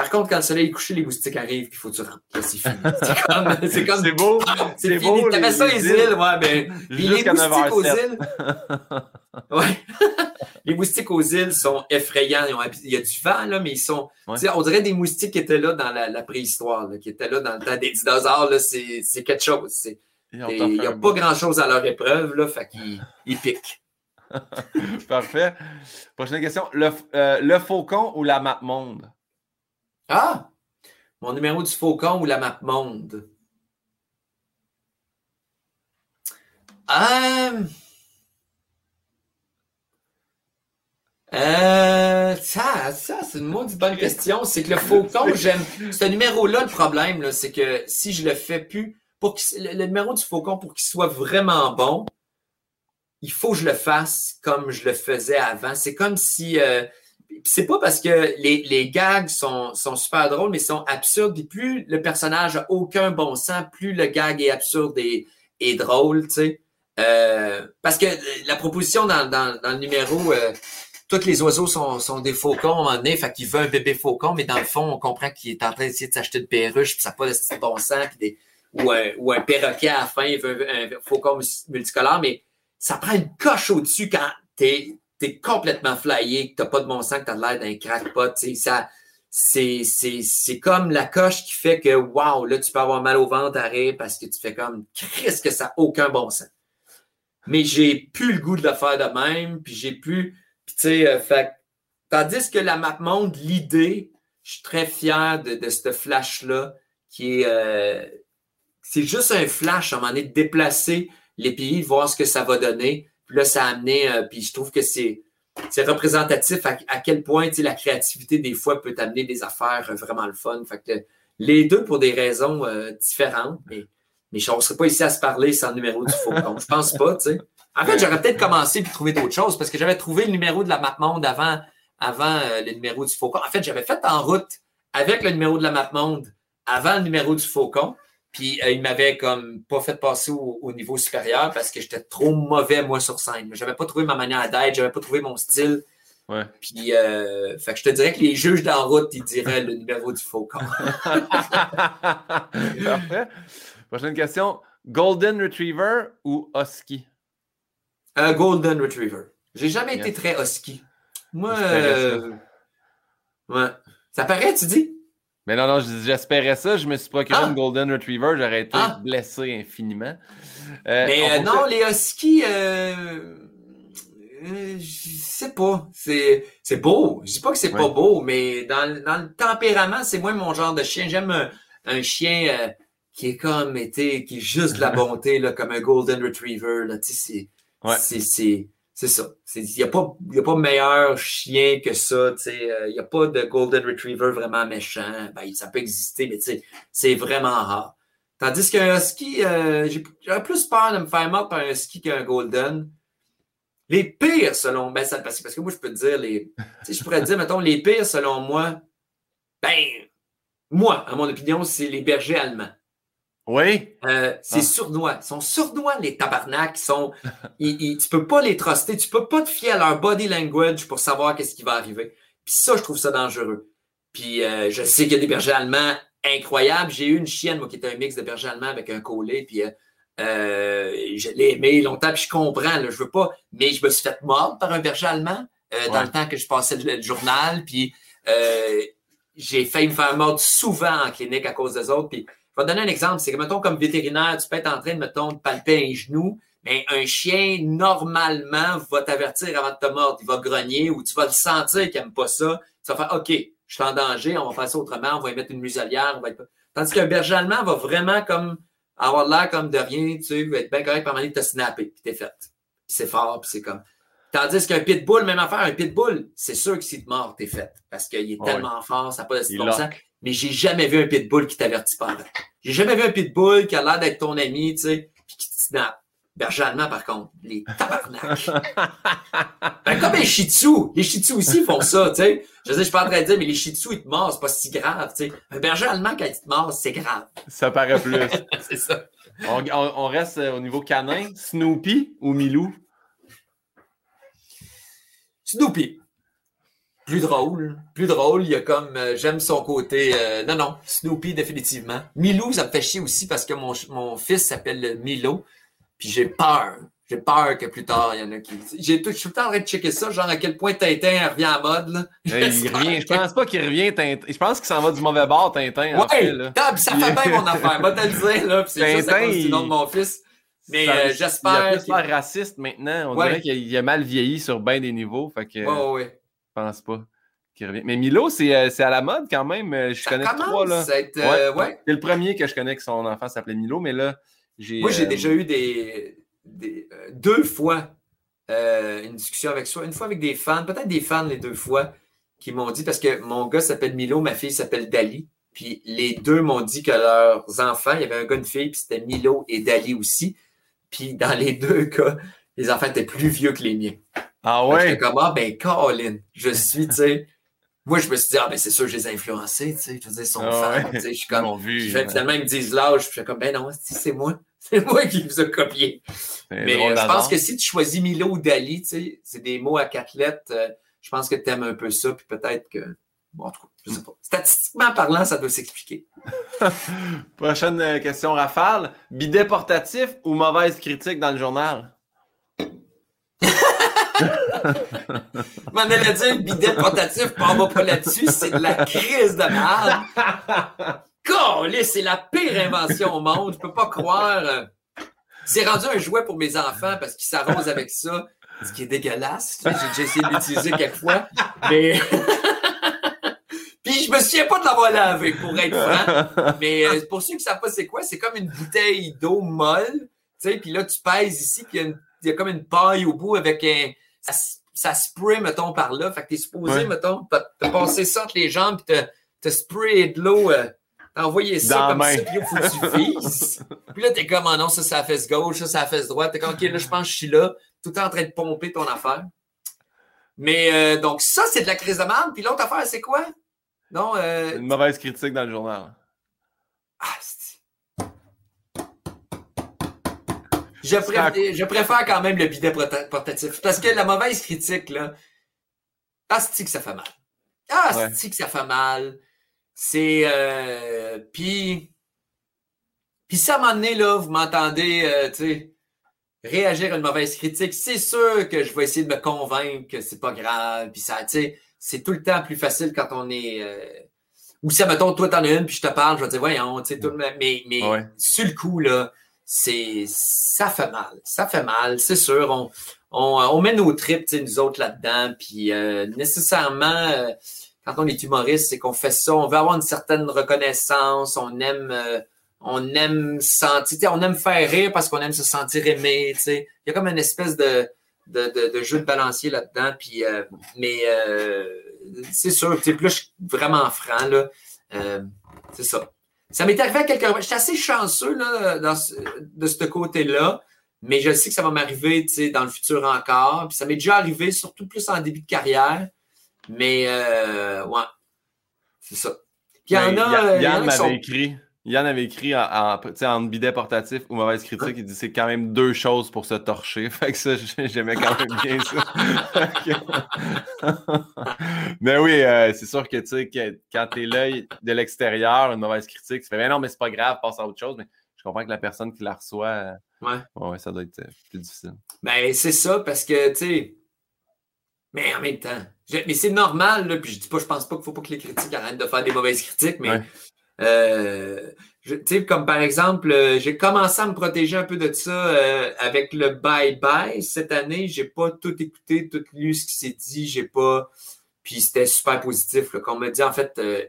Speaker 2: Par contre, quand le soleil est couché, les moustiques arrivent, il faut que tu rentres. C'est fini. *laughs* C'est comme. C'est comme.
Speaker 1: Beau.
Speaker 2: C'est beau. T'appelles ça les îles, ouais, mais. les moustiques aux îles. *laughs* ouais. *laughs* les moustiques aux îles sont effrayants. Il y a du vent, là, mais ils sont. Ouais. On dirait des moustiques qui étaient là dans la, préhistoire, qui étaient là dans le temps des dinosaures. C'est quelque chose. Il n'y a pas grand-chose à leur épreuve, là, fait qu'ils ils piquent.
Speaker 1: Parfait. Prochaine question. Le, euh, le faucon ou la map monde?
Speaker 2: Ah! Mon numéro du Faucon ou la map monde? Euh... Euh, ça, ça c'est une maudite bonne question. C'est que le Faucon, *laughs* j'aime. Ce numéro-là, le problème, c'est que si je le fais plus, pour le, le, numéro du Faucon, pour qu'il soit vraiment bon, il faut que je le fasse comme je le faisais avant. C'est comme si euh, c'est pas parce que les, gags sont, sont, super drôles, mais sont absurdes. Plus le personnage a aucun bon sens, plus le gag est absurde et, drôle, tu sais. Euh, parce que la proposition dans, dans, le numéro, euh, tous les oiseaux sont, des faucons à un moment qu'il veut un bébé faucon, mais dans le fond, on comprend qu'il est en train d'essayer de s'acheter une perruche, puis ça n'a pas de bon sens, ou, un, ou un perroquet à la fin, il veut un faucon multicolore, mais ça prend une coche au-dessus quand t'es t'es complètement flyé, que t'as pas de bon sens, que t'as l'air d'un crackpot, ça, c'est, c'est, c'est comme la coche qui fait que, wow, là, tu peux avoir mal au ventre à parce que tu fais comme, qu'est-ce que ça n'a aucun bon sens. Mais j'ai plus le goût de le faire de même, puis j'ai plus, tu sais, euh, tandis que la map monde, l'idée, je suis très fier de, de ce flash-là, qui est, euh, c'est juste un flash, à un moment donné, de déplacer les pays, voir ce que ça va donner. Puis là, ça a amené, euh, puis je trouve que c'est, représentatif à, quel point la créativité, des fois, peut amener des affaires euh, vraiment le fun. Fait les deux pour des raisons euh, différentes, mais, mais on ne serait pas ici à se parler sans le numéro du Faucon. je pense pas, tu sais. En fait, j'aurais peut-être commencé puis trouver d'autres choses parce que j'avais trouvé le numéro de la map monde avant, avant le numéro du Faucon. En fait, j'avais fait en route avec le numéro de la map monde avant le numéro du Faucon. Puis euh, il m'avait comme pas fait passer au, niveau supérieur parce que j'étais trop mauvais, moi, sur scène. J'avais pas trouvé ma manière d'être, j'avais pas trouvé mon style.
Speaker 1: Ouais.
Speaker 2: Puis, euh, fait que je te dirais que les juges d'en route, ils diraient le numéro du faucon. *laughs*
Speaker 1: Parfait. Prochaine question. Golden Retriever ou Husky?
Speaker 2: Un Golden Retriever. J'ai jamais été très Husky. Moi, euh... ouais. Ça paraît, tu dis?
Speaker 1: Mais non, non, j'espérais ça. Je me suis procuré ah! une Golden Retriever. J'aurais été ah! blessé infiniment.
Speaker 2: Euh, mais euh, non, les Huskies, euh, je sais pas. C'est, c'est beau. Je dis pas que c'est pas beau, mais dans, dans, le tempérament, c'est moins mon genre de chien. J'aime un, chien qui est comme, qui est juste de la *laughs* bonté, là, comme un Golden Retriever. Là, tu sais, c'est, c'est, c'est ça. Il n'y a, pas, a pas meilleur chien que ça. Il n'y euh, a pas de Golden Retriever vraiment méchant. Ben, ça peut exister, mais c'est vraiment rare. Tandis qu'un husky, euh, j'aurais plus peur de me faire mordre par un husky qu'un golden. Les pires, selon ben, ça, parce, parce que moi, je peux te dire, les, je pourrais te dire, mettons, les pires, selon moi, ben, moi, à mon opinion, c'est les bergers allemands.
Speaker 1: Oui.
Speaker 2: Euh, c'est ah. sournois. Ils sont sournois, les tabarnaks. Ils sont, ils, tu peux pas les truster. Tu peux pas te fier à leur body language pour savoir qu'est-ce qui va arriver. Puis ça, je trouve ça dangereux. Puis euh, je sais qu'il y a des bergers allemands incroyables. J'ai eu une chienne, moi, qui était un mix de berger allemand avec un collet. Puis euh, je l'ai aimé longtemps. Puis je comprends. Là, je veux pas. Mais je me suis fait mordre par un berger allemand dans le temps que je passais le, journal. Puis j'ai failli me faire mordre souvent en clinique à cause des autres. Puis je vais te donner un exemple. C'est que, mettons, comme vétérinaire, tu peux être en train de, mettons, de palper un genou, mais un chien, normalement, va t'avertir avant de te mordre. Il va grogner ou tu vas le sentir qu'il n'aime pas ça. Tu vas faire, OK, je suis en danger, on va faire ça autrement, on va y mettre une muselière. On va être... Tandis qu'un berger allemand va vraiment comme avoir l'air comme de rien, tu sais, va être bien correct par manière de te snapper, puis t'es fait. Puis c'est fort, puis c'est comme. Tandis qu'un pitbull, même affaire, un pitbull, c'est sûr que si te mord, t'es fait. Parce qu'il est tellement fort, ça n'a pas de bon sens mais j'ai jamais vu un pitbull qui t'avertit pas J'ai jamais vu un pitbull qui a l'air d'être ton ami, tu sais, puis qui te snap. Berger allemand, par contre, les tabarnak. *laughs* ben, comme les shih tzu. Les shih tzu aussi font ça, tu sais. Je sais, je suis pas en train de dire, mais les shih tzu, ils te mordent, c'est pas si grave, tu sais. Un berger allemand, quand il te mord, c'est grave.
Speaker 1: Ça paraît plus. *laughs*
Speaker 2: c'est ça.
Speaker 1: On, on, reste euh, au niveau canin. Snoopy ou Milou?
Speaker 2: Snoopy. Plus drôle. Plus drôle. Il y a comme. euh, J'aime son côté. euh, non, non. Snoopy, définitivement. Milou, ça me fait chier aussi parce que mon, mon fils s'appelle Milo. Puis j'ai peur. J'ai peur que plus tard, il y en a qui. J'ai tout, je suis tout le temps en train de checker ça, genre à quel point Tintin revient à mode. Là.
Speaker 1: Hey, il *laughs* revient. Je pense pas qu'il revient Tintin. Je pense qu'il s'en va du mauvais bord, Tintin. en
Speaker 2: Ouais,
Speaker 1: fait, là.
Speaker 2: ça fait bien mon affaire, va te le dire, là. Puis c'est juste à cause du nom de mon fils. Mais euh,
Speaker 1: Il a
Speaker 2: j'espère.
Speaker 1: plus raciste maintenant. On
Speaker 2: Ouais.
Speaker 1: dirait qu'il il a mal vieilli sur bien des niveaux. Fait que
Speaker 2: ouais, ouais.
Speaker 1: Pense pas qu'il revient. Mais Milo, c'est euh, c'est à la mode quand même. Euh, Je
Speaker 2: Ça
Speaker 1: connais trois là.
Speaker 2: être. euh, ouais.
Speaker 1: C'est le premier que je connais que son enfant s'appelait Milo, mais là, j'ai.
Speaker 2: Moi, j'ai déjà eu des, des- deux fois euh, une discussion avec soi, une fois avec des fans, peut-être des fans les deux fois, qui m'ont dit, parce que mon gars s'appelle Milo, ma fille s'appelle Dali, puis les deux m'ont dit que leurs enfants, il y avait un gars, une fille, puis c'était Milo et Dali aussi. Puis dans les *laughs* deux cas, les enfants étaient plus vieux que les miens.
Speaker 1: Ah ouais?
Speaker 2: J'étais comme, ah ben, Colin, je *laughs* suis, tu sais. Moi, je me suis dit, ah ben, c'est sûr, je les ai influencés, tu sais. Je veux dire, ils sont
Speaker 1: Ah ouais.
Speaker 2: tu sais. Je suis
Speaker 1: Ils
Speaker 2: comme,
Speaker 1: vu.
Speaker 2: fait- finalement, ils me disent l'âge, puis je suis comme, ben non, c'est moi. *laughs* C'est moi qui vous ai copié. Mais
Speaker 1: drôle
Speaker 2: euh, je pense que si tu choisis Milo ou Dali, tu sais, c'est des mots à quatre lettres. euh, je pense que tu aimes un peu ça, puis peut-être que. Bon, en tout cas, je sais pas. Statistiquement parlant, ça doit s'expliquer. *laughs*
Speaker 1: Prochaine euh, question rafale. Bidet portatif ou mauvaise critique dans le journal? *laughs*
Speaker 2: M'en allais dire bidet portatif, on va pas là-dessus, c'est de la crise de merde. C'est la pire invention au monde. Je peux pas croire. C'est rendu un jouet pour mes enfants parce qu'ils s'arrosent avec ça, ce qui est dégueulasse. J'ai déjà essayé de l'utiliser quelques fois. *laughs* Puis je me souviens pas de l'avoir lavé, pour être franc. Mais euh, pour ceux qui savent pas c'est quoi, c'est comme une bouteille d'eau molle, tu sais, puis là, tu pèses ici, puis il y, a comme une paille au bout avec un... Ça, spray, mettons, par là. Fait que t'es supposé,
Speaker 1: Ouais.
Speaker 2: mettons, te passer ça entre les jambes, puis te, te sprayer de l'eau, euh, t'envoyer ça
Speaker 1: Dans
Speaker 2: comme ça, puis là, faut que tu vises. *laughs* puis là, t'es comme, oh non, ça, c'est la fesse gauche, ça, c'est la fesse droite. T'es comme, OK, là, je pense que je suis là, tout le temps en train de pomper ton affaire. Mais euh, donc, ça, c'est de la crise de merde. Puis l'autre affaire, c'est quoi? Non, euh,
Speaker 1: Une mauvaise critique dans le journal.
Speaker 2: ah, c'est- je, préfère, je préfère quand même le bidet porta- portatif. Parce que la mauvaise critique, là, ah, c'est que ça fait mal. Ah,
Speaker 1: Ouais.
Speaker 2: que ça fait mal. C'est. Euh, puis. Puis si à un moment donné, là, vous m'entendez, euh, tu sais, réagir à une mauvaise critique, c'est sûr que je vais essayer de me convaincre que c'est pas grave. Puis ça, tu sais, c'est tout le temps plus facile quand on est. euh, ou si, mettons, toi, t'en as une, puis je te parle, je vais te dire, voyons, tu sais, tout le monde. Mais, mais
Speaker 1: Ouais.
Speaker 2: sur le coup, là, c'est. Ça fait mal. Ça fait mal, c'est sûr. On, on, on met nos tripes, nous autres, là-dedans. Puis euh, nécessairement, euh, quand on est humoriste, c'est qu'on fait ça. On veut avoir une certaine reconnaissance. On aime. euh, on aime sentir, on aime faire rire parce qu'on aime se sentir aimé, tu sais. Il y a comme une espèce de, de, de, jeu de balancier là-dedans. Puis, euh, mais euh, c'est sûr, plus je suis vraiment franc, là, euh, c'est ça. Ça m'est arrivé à quelques reprises. J'étais assez chanceux là, dans ce- de ce côté-là, mais je sais que ça va m'arriver dans le futur encore. Puis ça m'est déjà arrivé, surtout plus en début de carrière. Mais euh, ouais, c'est ça. Puis il y en
Speaker 1: Ben,
Speaker 2: a.
Speaker 1: Yann-
Speaker 2: euh,
Speaker 1: Yann m'avait
Speaker 2: sont-
Speaker 1: écrit. Yann avait écrit en, en, en bidet portatif ou mauvaise critique, il dit c'est quand même deux choses pour se torcher. *laughs* Fait que ça, j'ai- j'aimais quand même bien ça. *laughs* mais oui, euh, c'est sûr que tu sais, quand t'es l'œil de l'extérieur, une mauvaise critique, tu fais mais non, mais c'est pas grave, passe à autre chose. Mais je comprends que la personne qui la reçoit, euh,
Speaker 2: Ouais.
Speaker 1: ouais, ça doit être euh, plus difficile.
Speaker 2: Ben, c'est ça, parce que, tu sais. Mais en même temps. je- mais c'est normal, là. Puis je dis pas, je pense pas qu'il faut pas que les critiques arrêtent de faire des mauvaises critiques, mais.
Speaker 1: Ouais.
Speaker 2: Euh, je- sais, comme par exemple, euh, j'ai commencé à me protéger un peu de ça euh, avec le bye-bye cette année. J'ai pas tout écouté, tout lu ce qui s'est dit. J'ai pas. Puis c'était super positif. Là, qu'on m'a dit, en fait, euh,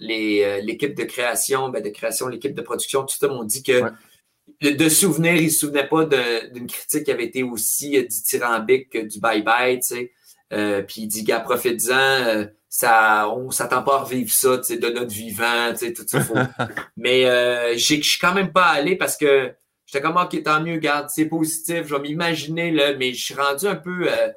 Speaker 2: les, l'équipe de création, ben, de création, l'équipe de production, tout ça m'ont dit que
Speaker 1: Ouais.
Speaker 2: de, souvenir, ils ne se souvenaient pas de- d'une critique qui avait été aussi dithyrambique que du bye-bye, tu sais. Euh, puis il dit, gars, profite-en, euh, ça, on s'attend pas à revivre ça, tu sais, de notre vivant, tu sais, tout ça. Faut... *laughs* Mais euh, j'ai- je suis quand même pas allé parce que j'étais comme, OK, tant mieux, garde, c'est positif, je vais m'imaginer, là, mais je suis rendu un peu... euh,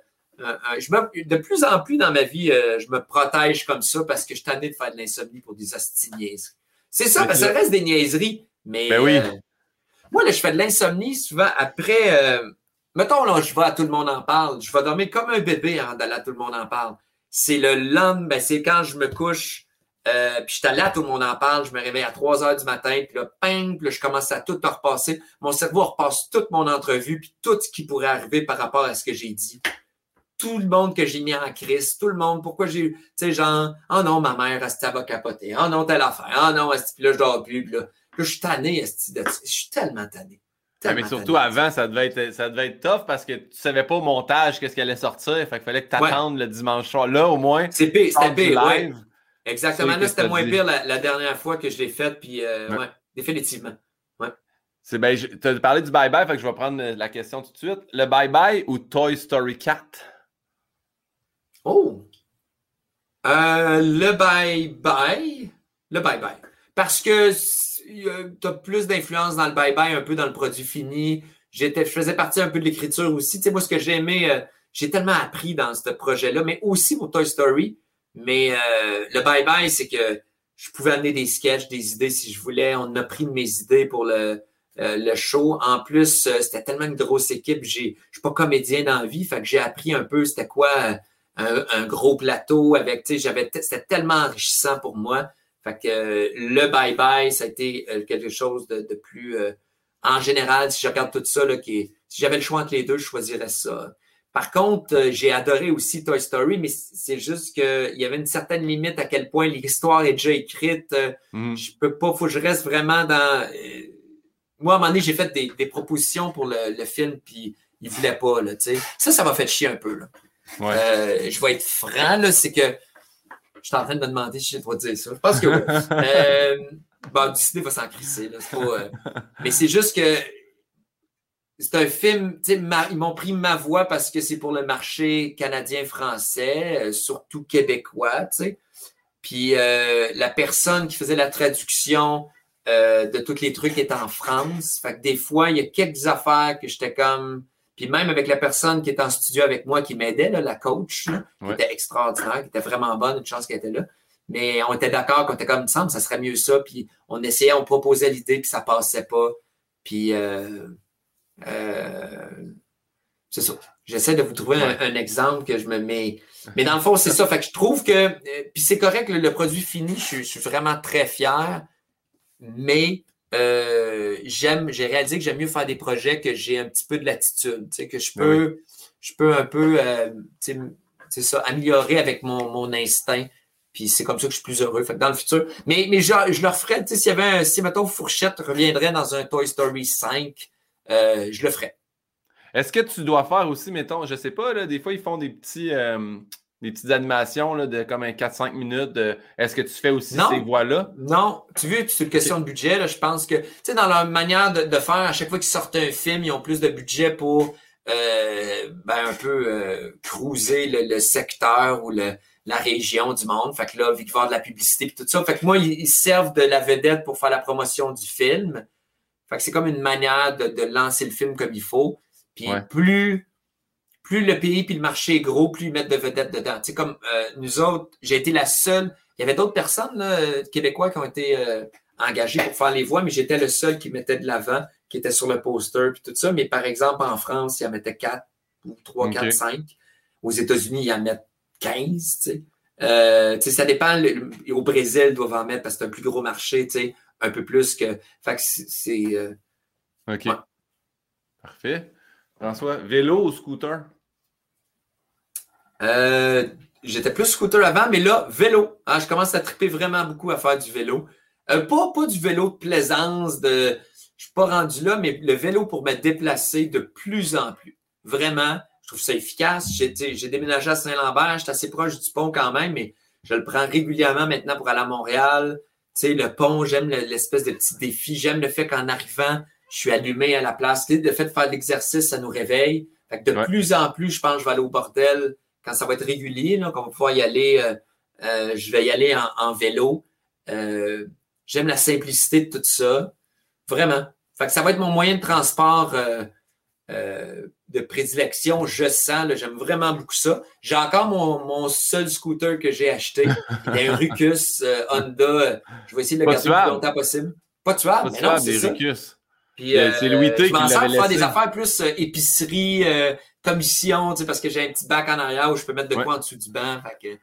Speaker 2: je me- de plus en plus dans ma vie, euh, je me protège comme ça parce que je suis tanné de faire de l'insomnie pour des astiniaises. C'est ça, parce que ça reste des niaiseries. Mais
Speaker 1: Ben oui.
Speaker 2: euh, moi, là, je fais de l'insomnie souvent après, euh, mettons, là, je vais à Tout le monde en parle. Je vais dormir comme un bébé avant d'aller à Tout le monde en parle. C'est le lendemain, ben, c'est quand je me couche, euh, puis je suis à Tout le monde en parle, je me réveille à 3 heures du matin, puis là, ping, là, je commence à tout repasser. Mon cerveau repasse toute mon entrevue, puis tout ce qui pourrait arriver par rapport à ce que j'ai dit. Tout le monde que j'ai mis en crise, tout le monde, pourquoi j'ai, tu sais, genre, oh non, ma mère, elle va capoter, oh non, telle affaire, oh non, puis là, je dors plus, puis là, je suis tanné, je suis tellement tanné.
Speaker 1: Ah, mais surtout avant, ça devait, être, ça devait être tough parce que tu savais pas au montage qu'est-ce qui allait sortir. Fait qu'il fallait que tu attendes le dimanche soir. Là, au moins.
Speaker 2: C'est pire, c'était pire. Ouais. Exactement. Là, c'était moins pire la, dernière fois que je l'ai fait. Puis, euh, ouais. définitivement. Ouais.
Speaker 1: C'est ben, tu as parlé du bye-bye, fait que je vais prendre la question tout de suite. Le bye-bye ou Toy Story 4?
Speaker 2: Oh! Euh, le bye-bye. Le bye-bye. Parce que tu as plus d'influence dans le bye-bye, un peu dans le produit fini. J'étais, je faisais partie un peu de l'écriture aussi. Tu sais, moi, ce que j'ai aimé, euh, j'ai tellement appris dans ce projet-là, mais aussi pour Toy Story. Mais euh, le bye-bye, c'est que je pouvais amener des sketchs, des idées si je voulais. On a pris mes idées pour le, euh, le show. En plus, c'était tellement une grosse équipe. Je ne suis pas comédien dans la vie, fait que j'ai appris un peu c'était quoi un, un, gros plateau avec, tu sais, j'avais, c'était tellement enrichissant pour moi. Fait que euh, le bye-bye, ça a été euh, quelque chose de, plus. Euh, en général, si je regarde tout ça, là, qui si j'avais le choix entre les deux, je choisirais ça. Par contre, j'ai adoré aussi Toy Story, mais c'est juste qu'il y avait une certaine limite à quel point l'histoire est déjà écrite. Mm. Je peux pas, faut que je reste vraiment dans. Moi, à un moment donné, j'ai fait des, propositions pour le, film, puis il voulait pas. Là, ça, ça m'a fait chier un peu. Là. je vais être franc, là, c'est que je suis en train de me demander si j'ai le droit de dire ça. Je pense que oui. *laughs* euh, bon, Disney va s'en crisser. Là, pas, euh, mais c'est juste que c'est un film, ils m'ont pris ma voix parce que c'est pour le marché canadien-français, euh, surtout québécois. Puis euh, la personne qui faisait la traduction de tous les trucs est en France. Fait que des fois, il y a quelques affaires que j'étais comme puis même avec la personne qui est en studio avec moi, qui m'aidait, la coach, qui était extraordinaire, qui était vraiment bonne, une chance qu'elle était là. Mais on était d'accord qu'on était comme, il me semble, ça serait mieux ça. Puis on essayait, on proposait l'idée, puis ça passait pas. Puis euh, euh, c'est ça. J'essaie de vous trouver un, exemple que je me mets. Mais dans le fond, c'est *laughs* ça. Fait que je trouve que. Euh, puis c'est correct, le, le, produit fini, je, suis vraiment très fier. Mais euh, j'aime, j'ai réalisé que j'aime mieux faire des projets que j'ai un petit peu de latitude, tu sais, que je peux, je peux un peu, euh, c'est ça, améliorer avec mon, mon instinct. Puis c'est comme ça que je suis plus heureux. Fait dans le futur. Mais, mais je, je le ferais, tu sais, s'il y avait un, si, mettons, Fourchette reviendrait dans un Toy Story 5, euh, je le ferais.
Speaker 1: Est-ce que tu dois faire aussi, mettons, je sais pas, là, des fois, ils font des petits, des petites animations là, de comme un 4-5 minutes. Est-ce que tu fais aussi ces voix-là?
Speaker 2: Non. Tu veux, c'est une question de budget. Là, je pense que, tu sais, dans leur manière de, faire, à chaque fois qu'ils sortent un film, ils ont plus de budget pour euh, ben, un peu euh, cruiser le, secteur ou le, la région du monde. Fait que là, vu qu'ils vont de la publicité et tout ça. Fait que moi, ils, servent de la vedette pour faire la promotion du film. Fait que c'est comme une manière de, lancer le film comme il faut. Puis plus plus le pays puis le marché est gros, plus ils mettent de vedettes dedans. Tu sais, comme euh, nous autres, j'ai été la seule. Il y avait d'autres personnes là, euh, québécois qui ont été euh, engagés pour faire les voix, mais j'étais le seul qui mettait de l'avant, qui était sur le poster puis tout ça. Mais par exemple, en France, ils en mettaient 4 ou 3, 4, 5. Aux États-Unis, ils en mettent 15. Tu sais. Euh, tu sais, ça dépend. au Brésil, ils doivent en mettre parce que c'est un plus gros marché, tu sais, un peu plus que. Fait que c'est.
Speaker 1: OK. Parfait. François, vélo ou scooter?
Speaker 2: Euh, j'étais plus scooter avant, mais là, vélo. Hein, je commence à triper vraiment beaucoup à faire du vélo. Euh, pas, pas du vélo de plaisance, de, je suis pas rendu là, mais le vélo pour me déplacer de plus en plus. Vraiment, je trouve ça efficace. J'ai, déménagé à Saint-Lambert, j'étais assez proche du pont quand même, mais je le prends régulièrement maintenant pour aller à Montréal. Tu sais, le pont, j'aime l'espèce de petit défi. J'aime le fait qu'en arrivant, je suis allumé à la place. Le fait de faire de l'exercice, ça nous réveille. Fait que de plus en plus, je pense que je vais aller au bordel quand ça va être régulier, là, qu'on va pouvoir y aller, euh, euh, je vais y aller en, vélo. Euh, j'aime la simplicité de tout ça. Vraiment. Fait que ça va être mon moyen de transport de prédilection. Je sens, j'aime vraiment beaucoup ça. J'ai encore mon, seul scooter que j'ai acheté. Un Rucus Honda. Je vais essayer de le garder le plus longtemps possible. Pas tuable, mais non, c'est ça. Puis, c'est Louis T qui l'avait laissé. faire des affaires plus épicerie, commission, parce que j'ai un petit bac en arrière où je peux mettre de quoi en dessous du banc. Fait que,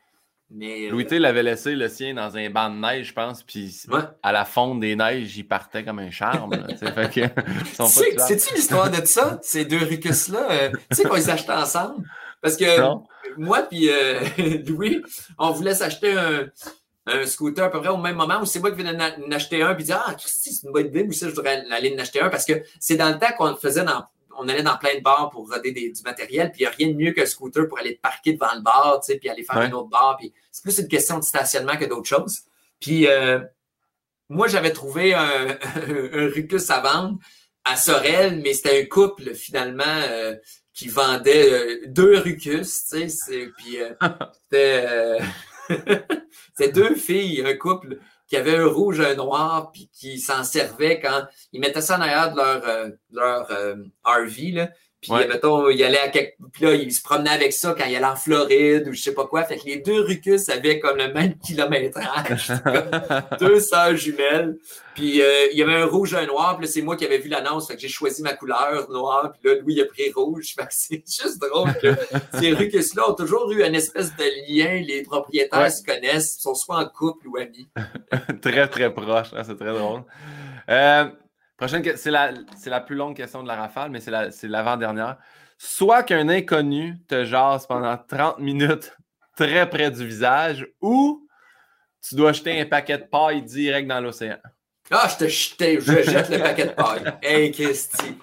Speaker 1: mais, Louis T l'avait laissé le sien dans un banc de neige, je pense, puis à la fonte des neiges, il partait comme un charme.
Speaker 2: C'est-tu *laughs* l'histoire de ça, ces deux Rucus-là? tu sais qu'on les achetait ensemble? Parce que moi puis euh, *laughs* Louis, on voulait s'acheter un, scooter à peu près au même moment où c'est moi qui venais d'en acheter un puis dire Ah, Christy, c'est une bonne idée, mais ça, je voudrais aller en acheter un parce que c'est dans le temps qu'on faisait dans. On allait dans plein de bars pour roder du matériel, puis il n'y a rien de mieux qu'un scooter pour aller te parquer devant le bar, tu sais, puis aller faire un autre bar. Puis c'est plus une question de stationnement que d'autres choses. Puis euh, moi, j'avais trouvé un, *laughs* un, Rucus à vendre à Sorel, mais c'était un couple finalement euh, qui vendait euh, deux Rucus, tu sais, puis euh, *laughs* *laughs* euh, c'était deux filles, un couple qui avait un rouge, un noir, puis qui s'en servaient quand ils mettaient ça en arrière de leur, leur RV, puis, mettons, il allait à quelque... Puis là, il se promenait avec ça quand il allait en Floride ou je sais pas quoi. Fait que les deux Rucus avaient comme le même *laughs* kilométrage. *laughs* deux sœurs jumelles. Puis, euh, il y avait un rouge et un noir. Puis là, c'est moi qui avais vu l'annonce. Fait que j'ai choisi ma couleur noire. Puis là, il a pris rouge. *laughs* Fait que c'est juste drôle que ces Rucus-là ont toujours eu une espèce de lien. Les propriétaires se connaissent. sont soit en couple ou amis.
Speaker 1: très, très proche. Hein, c'est très drôle. Euh... Prochaine, c'est la, la, plus longue question de la rafale, mais c'est l'avant-dernière. Soit qu'un inconnu te jase pendant 30 minutes très près du visage, ou tu dois jeter un paquet de paille direct dans l'océan.
Speaker 2: Ah, je te jette, je jette le paquet de paille. Hey, Christy.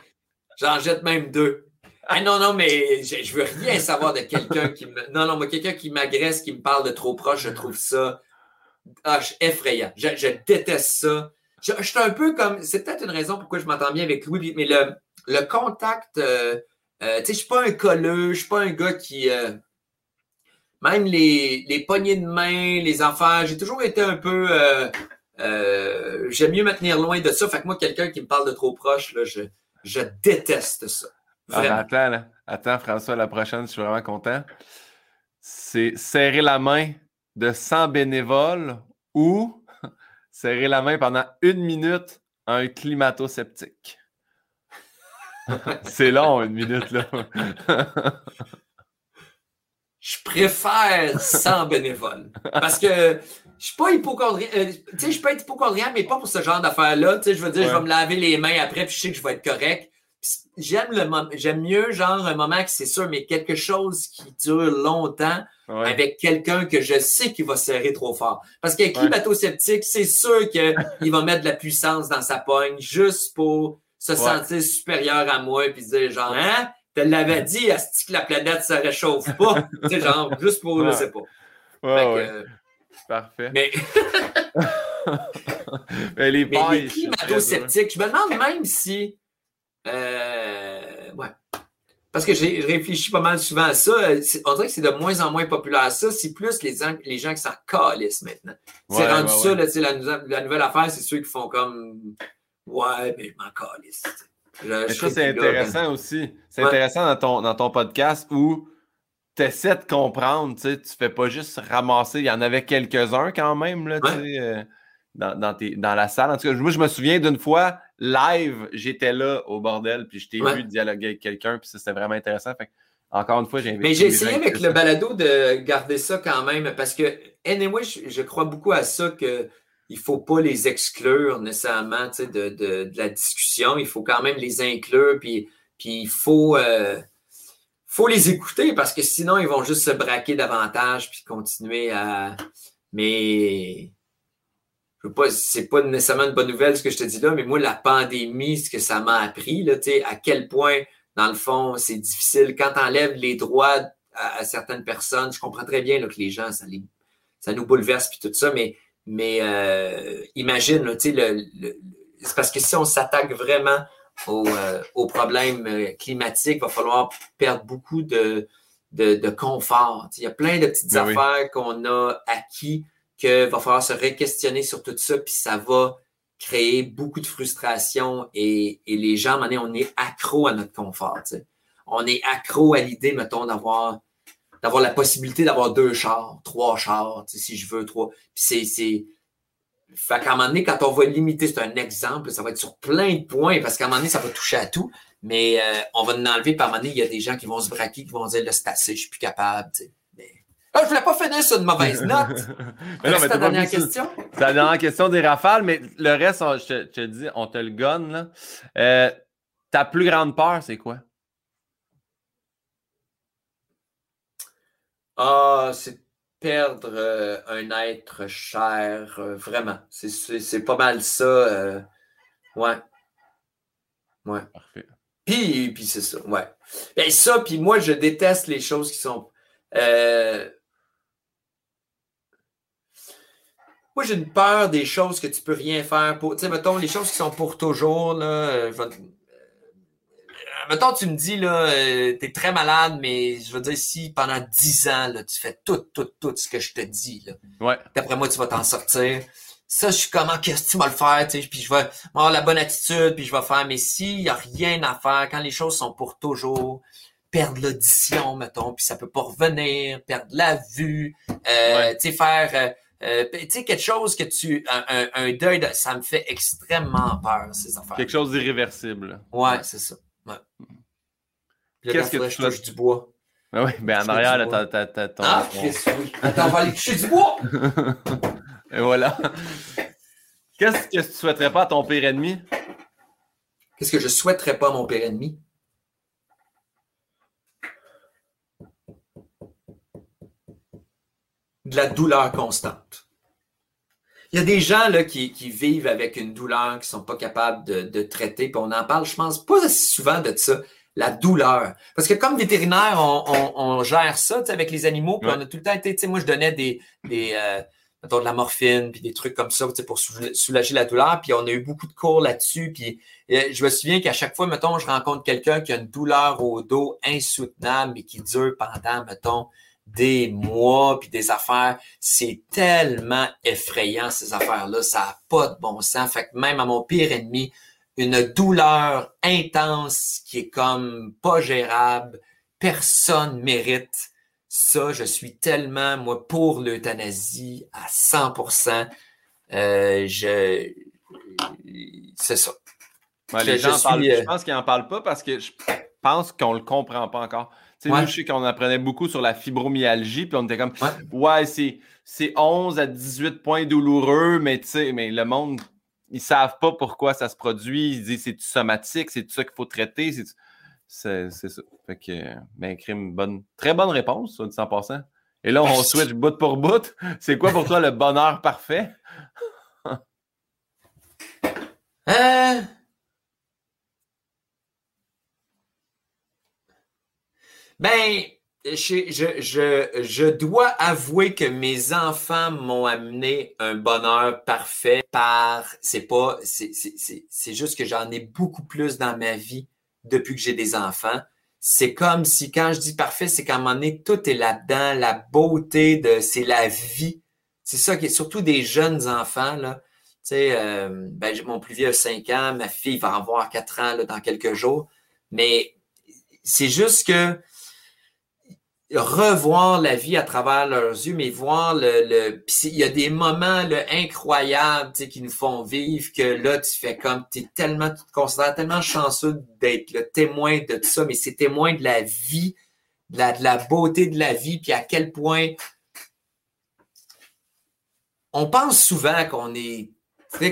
Speaker 2: J'en jette même deux. Ah non, non, mais je, je veux rien savoir de quelqu'un qui me. Non, non, moi, quelqu'un qui m'agresse, qui me parle de trop proche, je trouve ça ah, effrayant. Je déteste ça je, suis un peu comme. C'est peut-être une raison pourquoi je m'entends bien avec Louis, mais le, le contact. Euh, euh, tu sais, je suis pas un colleux, je suis pas un gars qui. Euh, même les, les poignées de main, les enfants, j'ai toujours été un peu. J'aime mieux me tenir loin de ça. Fait que moi, quelqu'un qui me parle de trop proche, là, je, je déteste ça.
Speaker 1: Ah, attends, attends, François, la prochaine, je suis vraiment content. C'est serrer la main de 100 bénévoles ou serrer la main pendant une minute à un climato-sceptique. C'est long, une minute, là.
Speaker 2: je préfère sans bénévole. Parce que je suis pas hypochondrien. Euh, tu sais, je peux être hypochondrien, mais pas pour ce genre d'affaires-là. Tu sais, je veux dire, je vais me laver les mains après, puis je sais que je vais être correct. J'aime le j'aime mieux genre un moment que c'est sûr, mais quelque chose qui dure longtemps avec quelqu'un que je sais qu'il va serrer trop fort. Parce qu'avec ouais. bateau sceptique, c'est sûr qu'il va mettre de la puissance dans sa pogne juste pour se sentir supérieur à moi puis dire genre hein? Te l'avais dit à ce que la planète se réchauffe pas. *laughs* Tu sais genre juste pour je sais pas.
Speaker 1: Euh, parfait.
Speaker 2: mais *laughs*
Speaker 1: mais les,
Speaker 2: mais les climato-sceptiques je me demande même si euh, ouais. Parce que j'ai réfléchi pas mal souvent à ça. On dirait que c'est de moins en moins populaire ça. C'est plus les, les gens qui s'en calissent maintenant. c'est rendu ça, la, nouvelle affaire, c'est ceux qui font comme Ouais, mais je m'en calisse.
Speaker 1: Je, ça, c'est intéressant aussi. C'est intéressant dans ton, dans ton podcast où tu essaies de comprendre. Tu ne fais pas juste ramasser. Il y en avait quelques-uns quand même là, euh, dans, dans, dans la salle. En tout cas, moi, je me souviens d'une fois live, j'étais là au bordel, puis je t'ai vu dialoguer avec quelqu'un, puis c'était vraiment intéressant. encore une fois, j'ai
Speaker 2: Mais j'ai essayé avec le balado de garder ça quand même, parce que, anyway, je, je crois beaucoup à ça que il ne faut pas les exclure nécessairement de, de, de, la discussion. Il faut quand même les inclure, puis, puis il faut, euh, faut les écouter parce que sinon, ils vont juste se braquer davantage puis continuer à. Mais pas, c'est pas nécessairement une bonne nouvelle ce que je te dis là, mais moi, la pandémie, ce que ça m'a appris, là, à quel point, dans le fond, c'est difficile. Quand tu enlèves les droits à, certaines personnes, je comprends très bien là, que les gens, ça, ça nous bouleverse puis tout ça, mais, mais euh, imagine, là, le, le, c'est parce que si on s'attaque vraiment aux, euh, aux problèmes euh, climatiques, il va falloir perdre beaucoup de, de, de confort. Il y a plein de petites ben affaires qu'on a acquis qu'il va falloir se réquestionner sur tout ça, puis ça va créer beaucoup de frustration et, les gens, à on est accro à notre confort. On est accro à l'idée, mettons, d'avoir d'avoir la possibilité d'avoir deux chars, trois chars, si je veux, trois. Puis c'est, fait qu'à un moment donné, quand on va limiter, c'est un exemple, ça va être sur plein de points, parce qu'à un moment donné, ça va toucher à tout, mais euh, on va en enlever, par un moment donné, il y a des gens qui vont se braquer, qui vont dire, là, c'est assez, je suis plus capable. Ah, je voulais pas finir sur une mauvaise *laughs* note.
Speaker 1: Mais non, mais
Speaker 2: ta dernière question?
Speaker 1: C'est la dernière question des rafales, mais le reste, on- je te, dis, on te le gonne. Là. Euh, ta plus grande peur, c'est quoi?
Speaker 2: Ah, c'est perdre euh, un être cher, euh, vraiment. C'est- pas mal ça. ouais. Ouais.
Speaker 1: Parfait.
Speaker 2: Puis, puis c'est ça, ouais. Et ça, puis moi, je déteste les choses qui sont. euh, Moi, j'ai une peur des choses que tu peux rien faire pour. Tu sais, mettons, les choses qui sont pour toujours, là. euh, je euh, Mettons, tu me dis, là, euh, t'es très malade, mais je veux dire, si pendant 10 ans, là, tu fais tout, tout, tout ce que je te dis, là,
Speaker 1: Ouais.
Speaker 2: d'après moi, tu vas t'en sortir. Ça, je suis comment, qu'est-ce que tu vas le faire, tu sais, puis je vais avoir la bonne attitude, puis je vais faire, mais s'il n'y a rien à faire, quand les choses sont pour toujours, perdre l'audition, mettons, puis ça peut pas revenir, perdre la vue, euh,
Speaker 1: Ouais.
Speaker 2: tu sais, faire, euh, euh, tu sais, quelque chose que tu, un, deuil, de- ça me fait extrêmement peur, ces affaires.
Speaker 1: Quelque chose d'irréversible.
Speaker 2: Ouais, c'est ça. Ouais.
Speaker 1: Qu'est-ce que tu
Speaker 2: je touche
Speaker 1: souhaites-
Speaker 2: du bois.
Speaker 1: Ah oui, ben en arrière, là, t'as, ton.
Speaker 2: Ah, oui. Attends, on va aller toucher du bois! *laughs*
Speaker 1: Et voilà. Qu'est-ce que tu souhaiterais pas à ton pire ennemi?
Speaker 2: Qu'est-ce que je souhaiterais pas à mon père ennemi? De la douleur constante. Il y a des gens là, qui, qui vivent avec une douleur, qui ne sont pas capables de, de traiter, puis on en parle, je pense, pas assez souvent de ça, la douleur. Parce que comme vétérinaire, on, on- on gère ça avec les animaux, puis
Speaker 1: Ouais.
Speaker 2: on a tout le temps été, tu sais, moi je donnais des, des euh, mettons, de la morphine, puis des trucs comme ça pour soula- soulager la douleur, puis on a eu beaucoup de cours là-dessus, puis euh, je me souviens qu'à chaque fois, mettons, je rencontre quelqu'un qui a une douleur au dos insoutenable, mais qui dure pendant, mettons, des mois, puis des affaires. C'est tellement effrayant, ces affaires-là. Ça n'a pas de bon sens. Fait que même à mon pire ennemi, une douleur intense qui est comme pas gérable, personne mérite. Ça, je suis tellement, moi, pour l'euthanasie à 100%. Euh, je... C'est ça.
Speaker 1: Ouais,
Speaker 2: Je-
Speaker 1: les
Speaker 2: je
Speaker 1: gens
Speaker 2: suis, euh,
Speaker 1: Je pense qu'ils n'en parlent pas parce que je pense qu'on le comprend pas encore.
Speaker 2: Ouais.
Speaker 1: Nous, je sais qu'on apprenait beaucoup sur la fibromyalgie, puis on était comme,
Speaker 2: Ouais.
Speaker 1: ouais, c'est, c'est 11 à 18 points douloureux, mais tu sais, mais le monde, ils savent pas pourquoi ça se produit. Ils disent, c'est-tu somatique, c'est ça qu'il faut traiter, c'est, c'est, c'est ça. Fait que, ben, crime, bonne, très bonne réponse, ça, en passant. Et là, on *laughs* switch bout pour bout. C'est quoi pour toi le bonheur parfait?
Speaker 2: Euh... Ben, je, je, je, je dois avouer que mes enfants m'ont amené un bonheur parfait par. C'est pas. C'est, c'est, c'est, juste que j'en ai beaucoup plus dans ma vie depuis que j'ai des enfants. C'est comme si, quand je dis parfait, c'est qu'à un moment donné, tout est là-dedans, la beauté de. C'est la vie. C'est ça qui est surtout des jeunes enfants, là. Tu sais, euh, ben, mon plus vieux a 5 ans, ma fille va avoir 4 ans là, dans quelques jours. Mais c'est juste que revoir la vie à travers leurs yeux, mais voir le. le il y a des moments là, incroyables qui nous font vivre que là, tu fais comme tu es tellement, tu te considères tellement chanceux d'être le témoin de tout ça, mais c'est témoin de la vie, de la, de la beauté de la vie, puis à quel point on pense souvent qu'on est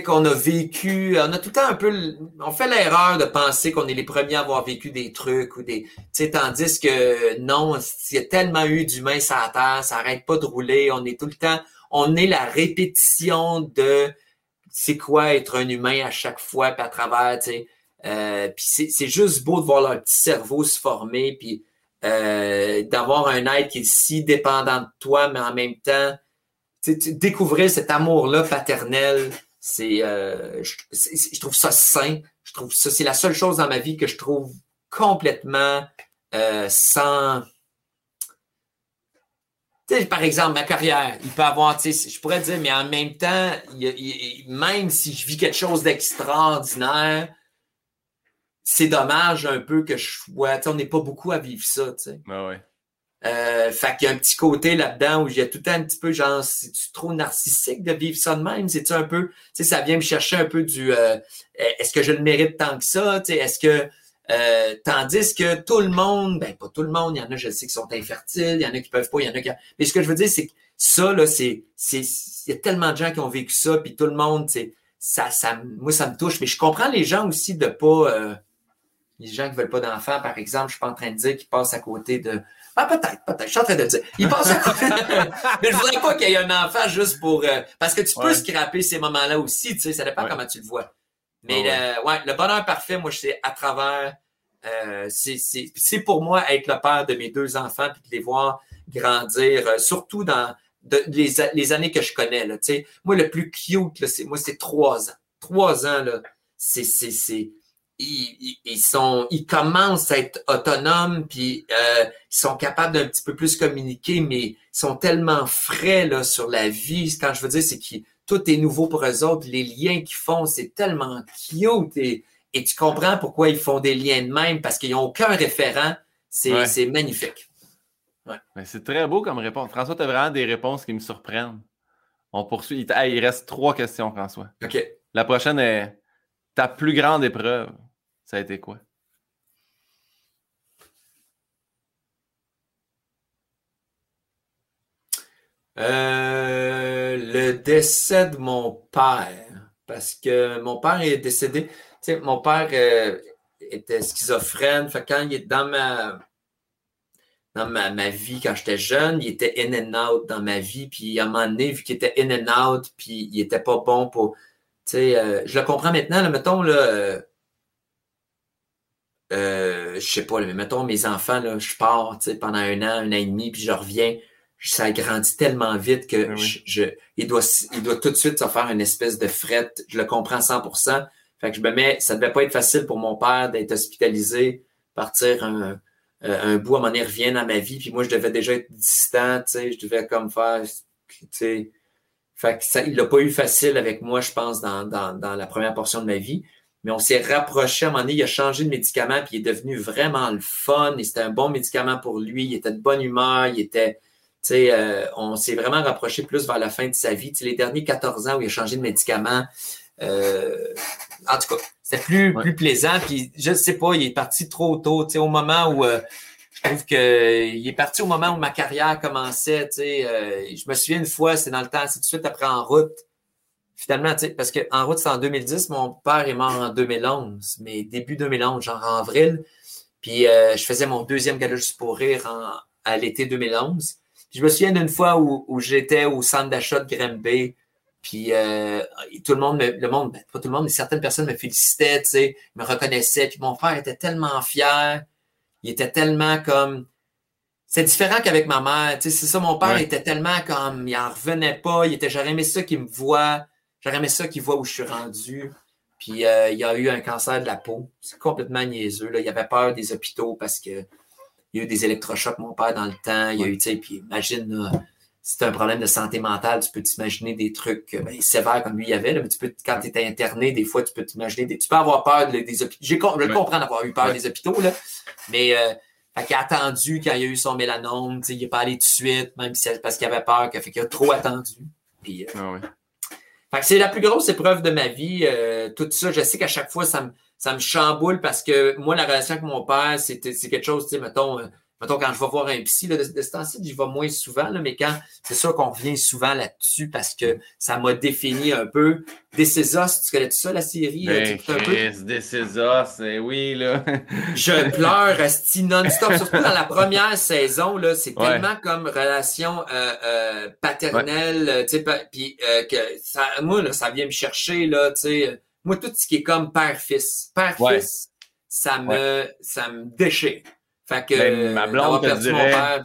Speaker 2: qu'on a vécu, on a tout le temps un peu, on fait l'erreur de penser qu'on est les premiers à avoir vécu des trucs ou des, tu tandis que non, il y a tellement eu d'humains sur la terre, ça arrête pas de rouler, on est tout le temps, on est la répétition de c'est quoi être un humain à chaque fois, puis à travers, tu sais, euh, puis c'est juste beau de voir leur petit cerveau se former, puis euh, d'avoir un être qui est si dépendant de toi, mais en même temps, tu- découvrir cet amour-là paternel, c'est, euh, je, trouve ça sain. Je trouve ça, c'est la seule chose dans ma vie que je trouve complètement euh, sans. Tu sais, par exemple, ma carrière, il peut avoir, je pourrais dire, mais en même temps, même si je vis quelque chose d'extraordinaire, c'est dommage un peu que je sois, on n'est pas beaucoup à vivre ça.
Speaker 1: Ben ouais.
Speaker 2: Euh, fait qu'il y a un petit côté là-dedans où il y a tout un petit peu genre, c'est-tu trop narcissique de vivre ça de même? C'est-tu un peu, tu sais, ça vient me chercher un peu du, euh, est-ce que je le mérite tant que ça? Tu sais, est-ce que, euh, tandis que tout le monde, ben pas tout le monde, il y en a, je sais, qui sont infertiles, il y en a qui peuvent pas, il y en a qui... Mais ce que je veux dire, c'est que ça, là, c'est, il y a tellement de gens qui ont vécu ça, puis tout le monde, c'est, ça, ça, moi, ça me touche. Mais je comprends les gens aussi de pas, les gens qui veulent pas d'enfants, par exemple, je suis pas en train de dire qu'ils passent à côté de, ah, peut-être, peut-être. Je suis en train de dire. Il pense à quoi? *laughs* Mais je voudrais pas qu'il y ait un enfant juste pour. Euh, parce que tu peux scraper ces moments-là aussi, tu sais, ça dépend comment tu le vois. Mais ouais. le bonheur parfait, moi, sais à travers. Euh, c'est pour moi être le père de mes deux enfants puis de les voir grandir, euh, surtout dans les, les, années que je connais. Là, moi, le plus cute, là, moi, c'est trois ans. Trois ans, là, c'est ils, sont, ils commencent à être autonomes, puis euh, ils sont capables d'un petit peu plus communiquer, mais ils sont tellement frais là, sur la vie. Quand je veux dire, c'est que tout est nouveau pour eux autres. Les liens qu'ils font, c'est tellement cute. Et, et, tu comprends pourquoi ils font des liens de même, parce qu'ils n'ont aucun référent. C'est magnifique.
Speaker 1: Ouais. C'est très beau comme réponse. François, tu as vraiment des réponses qui me surprennent. On poursuit. Il, reste trois questions, François.
Speaker 2: OK.
Speaker 1: La prochaine est ta plus grande épreuve. Ça a été quoi?
Speaker 2: Euh, le décès de mon père. Parce que mon père est décédé. Tu sais, mon père euh, était schizophrène. Quand il est dans ma dans ma, vie quand j'étais jeune, il était in and out dans ma vie. Puis à un moment donné, vu qu'il était in and out, puis il était pas bon pour. Tu sais, euh, je le comprends maintenant, là, mettons, là, euh, je sais pas, mais mettons mes enfants, là, je pars pendant un an, un an et demi, puis je reviens. Ça grandit tellement vite que ben je, il, doit, il doit tout de suite se faire une espèce de fret. Je le comprends 100%. Fait que je me mets, ça devait pas être facile pour mon père d'être hospitalisé, partir un, euh, un bout à mon il revient dans ma vie. Puis moi, je devais déjà être distant, tu sais, je devais comme faire, tu sais. Fait que ça, il l'a pas eu facile avec moi, je pense, dans, dans, dans la première portion de ma vie mais on s'est rapproché à un moment donné, il a changé de médicament, puis il est devenu vraiment le fun, et c'était un bon médicament pour lui, il était de bonne humeur, il était, euh, on s'est vraiment rapproché plus vers la fin de sa vie. Les derniers 14 ans où il a changé de médicament, euh, en tout cas, c'était plus, plus plaisant, puis je ne sais pas, il est parti trop tôt, au moment où... Euh, trouve qu'il est parti au moment où ma carrière commençait. Sais, je me souviens une fois, c'est dans le temps, c'est tout de suite après en route finalement, parce qu'en route, c'est en 2010, mon père est mort en 2011, mais début 2011, genre en avril. Puis euh, je faisais mon deuxième gala juste pour rire à l'été 2011. Puis je me souviens d'une fois où, j'étais au centre d'achat de Granby, puis euh, tout le monde, le monde, ben, pas tout le monde, mais certaines personnes me félicitaient, tu sais, me reconnaissaient. Puis mon père était tellement fier, il était tellement comme c'est différent qu'avec ma mère. Tu sais, c'est ça, mon père était tellement comme, il en revenait pas, il était, j'aurais aimé ça qu'il me voit. J'aurais aimé ça qu'il voit où je suis rendu. Puis euh, il y a eu un cancer de la peau. C'est complètement niaiseux. Là. Il avait peur des hôpitaux parce que il y a eu des électrochocs, mon père, dans le temps. Il y a eu, tu sais, puis imagine, si tu as un problème de santé mentale, tu peux t'imaginer des trucs ben, sévères comme lui il y avait. mais tu peux, quand tu étais interné, des fois, tu peux t'imaginer des. Tu peux avoir peur des hôpitaux. Je comprends d'avoir eu peur des hôpitaux, là. Mais euh, fait a attendu quand il a eu son mélanome, il n'est pas allé tout de suite, même si, parce qu'il avait peur, fait qu'il a trop attendu. Puis, euh, ah c'est la plus grosse épreuve de ma vie. Euh, tout ça, je sais qu'à chaque fois, ça me, ça me chamboule parce que moi, la relation avec mon père, c'est quelque chose, tu sais, mettons, euh, mettons, quand je vais voir un psy, là, de, ce temps-ci, j'y vais moins souvent, là, mais quand c'est sûr qu'on revient souvent là-dessus parce que ça m'a défini un peu. Des Césars, tu connais tout ça, la série?
Speaker 1: Ben, un peu? Des Césars, c'est oui, là. *laughs*
Speaker 2: je pleure asti non-stop, surtout dans la première saison, là, c'est tellement comme relation euh, euh, paternelle, tu sais, puis euh, que ça, moi, là, ça vient me chercher, là, tu sais, moi, tout ce qui est comme père-fils, père-fils, ça me, ça me déchire. Fait que ben,
Speaker 1: ma blonde te dirait.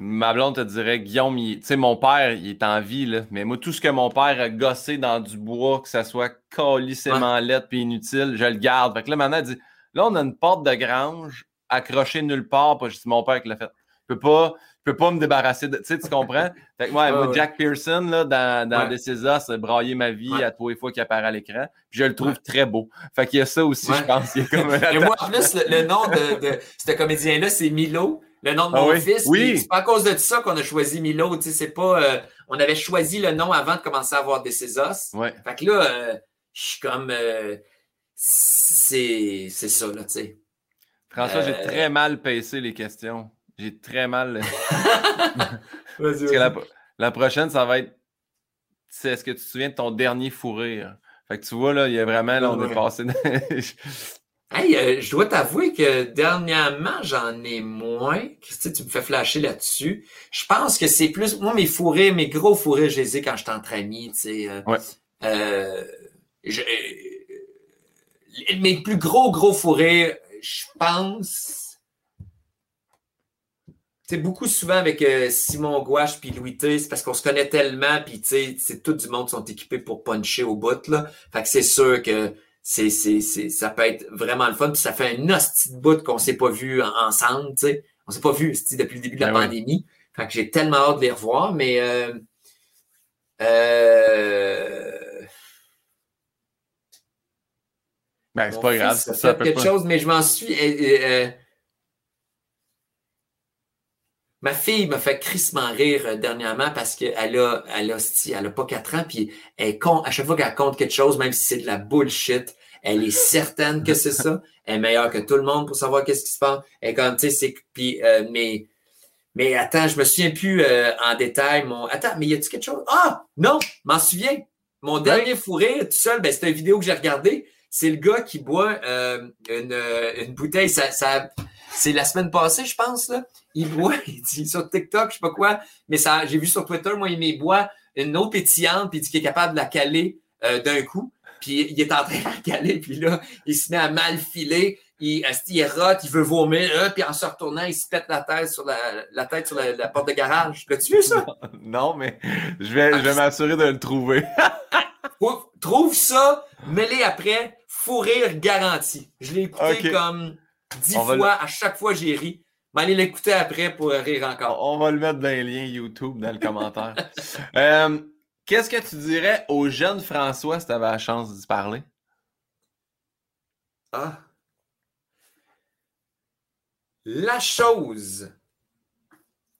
Speaker 1: Ma blonde te dirait, Guillaume, tu sais, mon père, il est en vie, là. Mais moi, tout ce que mon père a gossé dans du bois, que ça soit colissément ouais. lettre puis inutile, je le garde. Fait que là, maintenant, elle dit, là, on a une porte de grange accrochée nulle part. Pas juste mon père qui l'a fait. Je peux pas, je peux pas me débarrasser de. Tu sais, tu comprends? *laughs* Fait que moi, Jack Pearson, là, dans, dans ouais. The braillé ma vie à tous les fois qu'il apparaît à l'écran. Puis je le trouve très beau. Fait qu'il y a ça aussi, je pense.
Speaker 2: comme... *laughs* Et moi, en plus, le, nom de, de ce comédien-là, c'est Milo. le nom de
Speaker 1: Ah
Speaker 2: mon
Speaker 1: oui?
Speaker 2: fils.
Speaker 1: Oui.
Speaker 2: C'est pas à cause de ça qu'on a choisi Milo. tu sais, C'est pas. euh, on avait choisi le nom avant de commencer à avoir des Césos.
Speaker 1: Ouais.
Speaker 2: Fait que là, euh, je suis comme. euh, c'est ça, là, tu sais.
Speaker 1: François, j'ai très mal pacé les questions. J'ai très mal. *laughs*
Speaker 2: Vas-y,
Speaker 1: Parce que la, la prochaine, ça va être. C'est est-ce que tu te souviens de ton dernier fou rire? Fait que tu vois, là, il y a vraiment, là, on est passé. *laughs*
Speaker 2: Hey, euh, je dois t'avouer que dernièrement, j'en ai moins. Christy, tu me fais flasher là-dessus. Je pense que c'est plus. Moi, mes fourrés, mes gros fourrés, je les ai quand je suis entre amis, tu sais. euh,
Speaker 1: Ouais.
Speaker 2: euh, je- euh, mes plus gros, gros fourrés, je pense. C'est beaucoup souvent avec euh, Simon Gouache puis Louis T, c'est parce qu'on se connaît tellement, puis tu sais, c'est tout du monde qui sont équipés pour puncher au bout, là. Fait que c'est sûr que c'est, c'est, c'est, ça peut être vraiment le fun. Puis ça fait un hostie de bout qu'on s'est pas vu en- ensemble, tu sais. On s'est pas vu depuis le début de la
Speaker 1: Ben
Speaker 2: pandémie. Fait que j'ai tellement hâte de les revoir, mais euh, euh,
Speaker 1: Ben, c'est pas grave. Ça, ça peut
Speaker 2: quelque
Speaker 1: pas.
Speaker 2: chose, mais je m'en suis. euh, euh, euh, ma fille m'a fait crissement rire euh, dernièrement parce qu'elle a, elle a, elle a pas quatre ans, puis elle compte, à chaque fois qu'elle compte quelque chose, même si c'est de la bullshit, elle est certaine que c'est ça. Elle est meilleure que tout le monde pour savoir qu'est-ce qui se passe. Elle comme, tu sais, c'est, puis, euh, mais, mais attends, je me souviens plus euh, en détail. Mon, attends, mais y a-tu quelque chose? Ah, non, m'en souviens. Mon dernier fou rire, tout seul, ben, c'est une vidéo que j'ai regardée. C'est le gars qui boit euh, une, une bouteille. Ça, ça, c'est la semaine passée, je pense. Là. Il boit, *laughs* il dit sur TikTok, je sais pas quoi, mais ça, j'ai vu sur Twitter, moi, il me boit une eau pétillante, puis il dit qu'il est capable de la caler euh, d'un coup. Puis il est en train de la caler, puis là, il se met à mal filer. Il, il rote, il veut vomir, euh, puis en se retournant, il se pète la tête sur la, la tête sur la, la porte de garage. L'as-tu vu ça?
Speaker 1: Non, mais je vais, je vais m'assurer de le trouver. *laughs*
Speaker 2: Trouve, ça, mets-les après, fou rire garanti. Je l'ai écouté comme dix fois, à chaque fois j'ai ri. Mais allez l'écouter après pour rire encore.
Speaker 1: On va le mettre dans les liens YouTube, dans le commentaire. *laughs* Euh, Qu'est-ce que tu dirais au jeune François si tu avais la chance d'y parler?
Speaker 2: Ah. La chose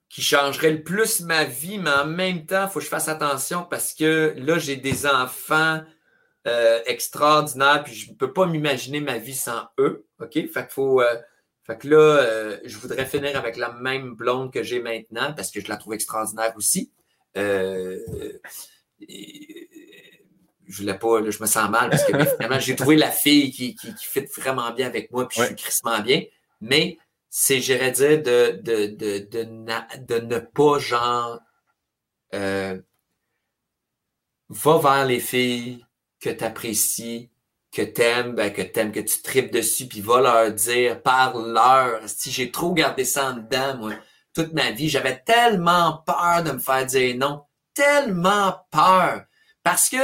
Speaker 2: qui changerait le plus ma vie, mais en même temps, il faut que je fasse attention parce que là, j'ai des enfants euh, extraordinaires, puis je ne peux pas m'imaginer ma vie sans eux. OK? Fait que faut. euh, fait que là, euh, je voudrais finir avec la même blonde que j'ai maintenant parce que je la trouve extraordinaire aussi. Euh, et- je voulais pas, là, je me sens mal parce que finalement, j'ai trouvé la fille qui, qui, qui fit vraiment bien avec moi, puis
Speaker 1: Ouais.
Speaker 2: je suis crissement bien. Mais c'est, j'irais dire, de, de, de, de, na- de ne pas, genre, euh, va vers les filles que tu apprécies, que t'aimes, ben, que t'aimes, que tu tripes dessus, puis va leur dire, parle-leur. Si j'ai trop gardé ça en dedans, moi, toute ma vie, j'avais tellement peur de me faire dire non, tellement peur. Parce que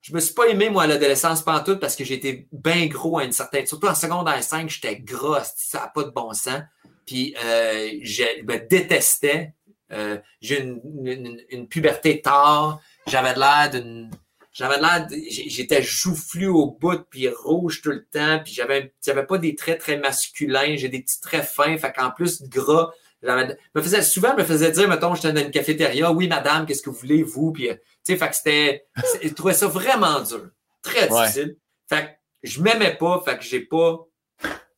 Speaker 2: je me suis pas aimé, moi, à l'adolescence pantoute parce que j'étais bien gros à une certaine... Surtout en secondaire 5, j'étais gros, ça n'a pas de bon sens. Puis euh, je me détestais. Euh, j'ai une, une, une puberté tard. J'avais l'air d'une... J'avais l'air... J'étais joufflu au bout, puis rouge tout le temps. Puis j'avais j'avais pas des traits très masculins. J'ai des petits traits fins. Fait qu'en plus, gras... j'avais- me faisait, souvent, me faisait dire, mettons, j'étais dans une cafétéria, oui, madame, qu'est-ce que vous voulez, vous? Puis, euh, tu sais, fait que c'était, je trouvais ça vraiment dur. Très
Speaker 1: Ouais.
Speaker 2: difficile. Fait que je m'aimais pas, fait que j'ai pas,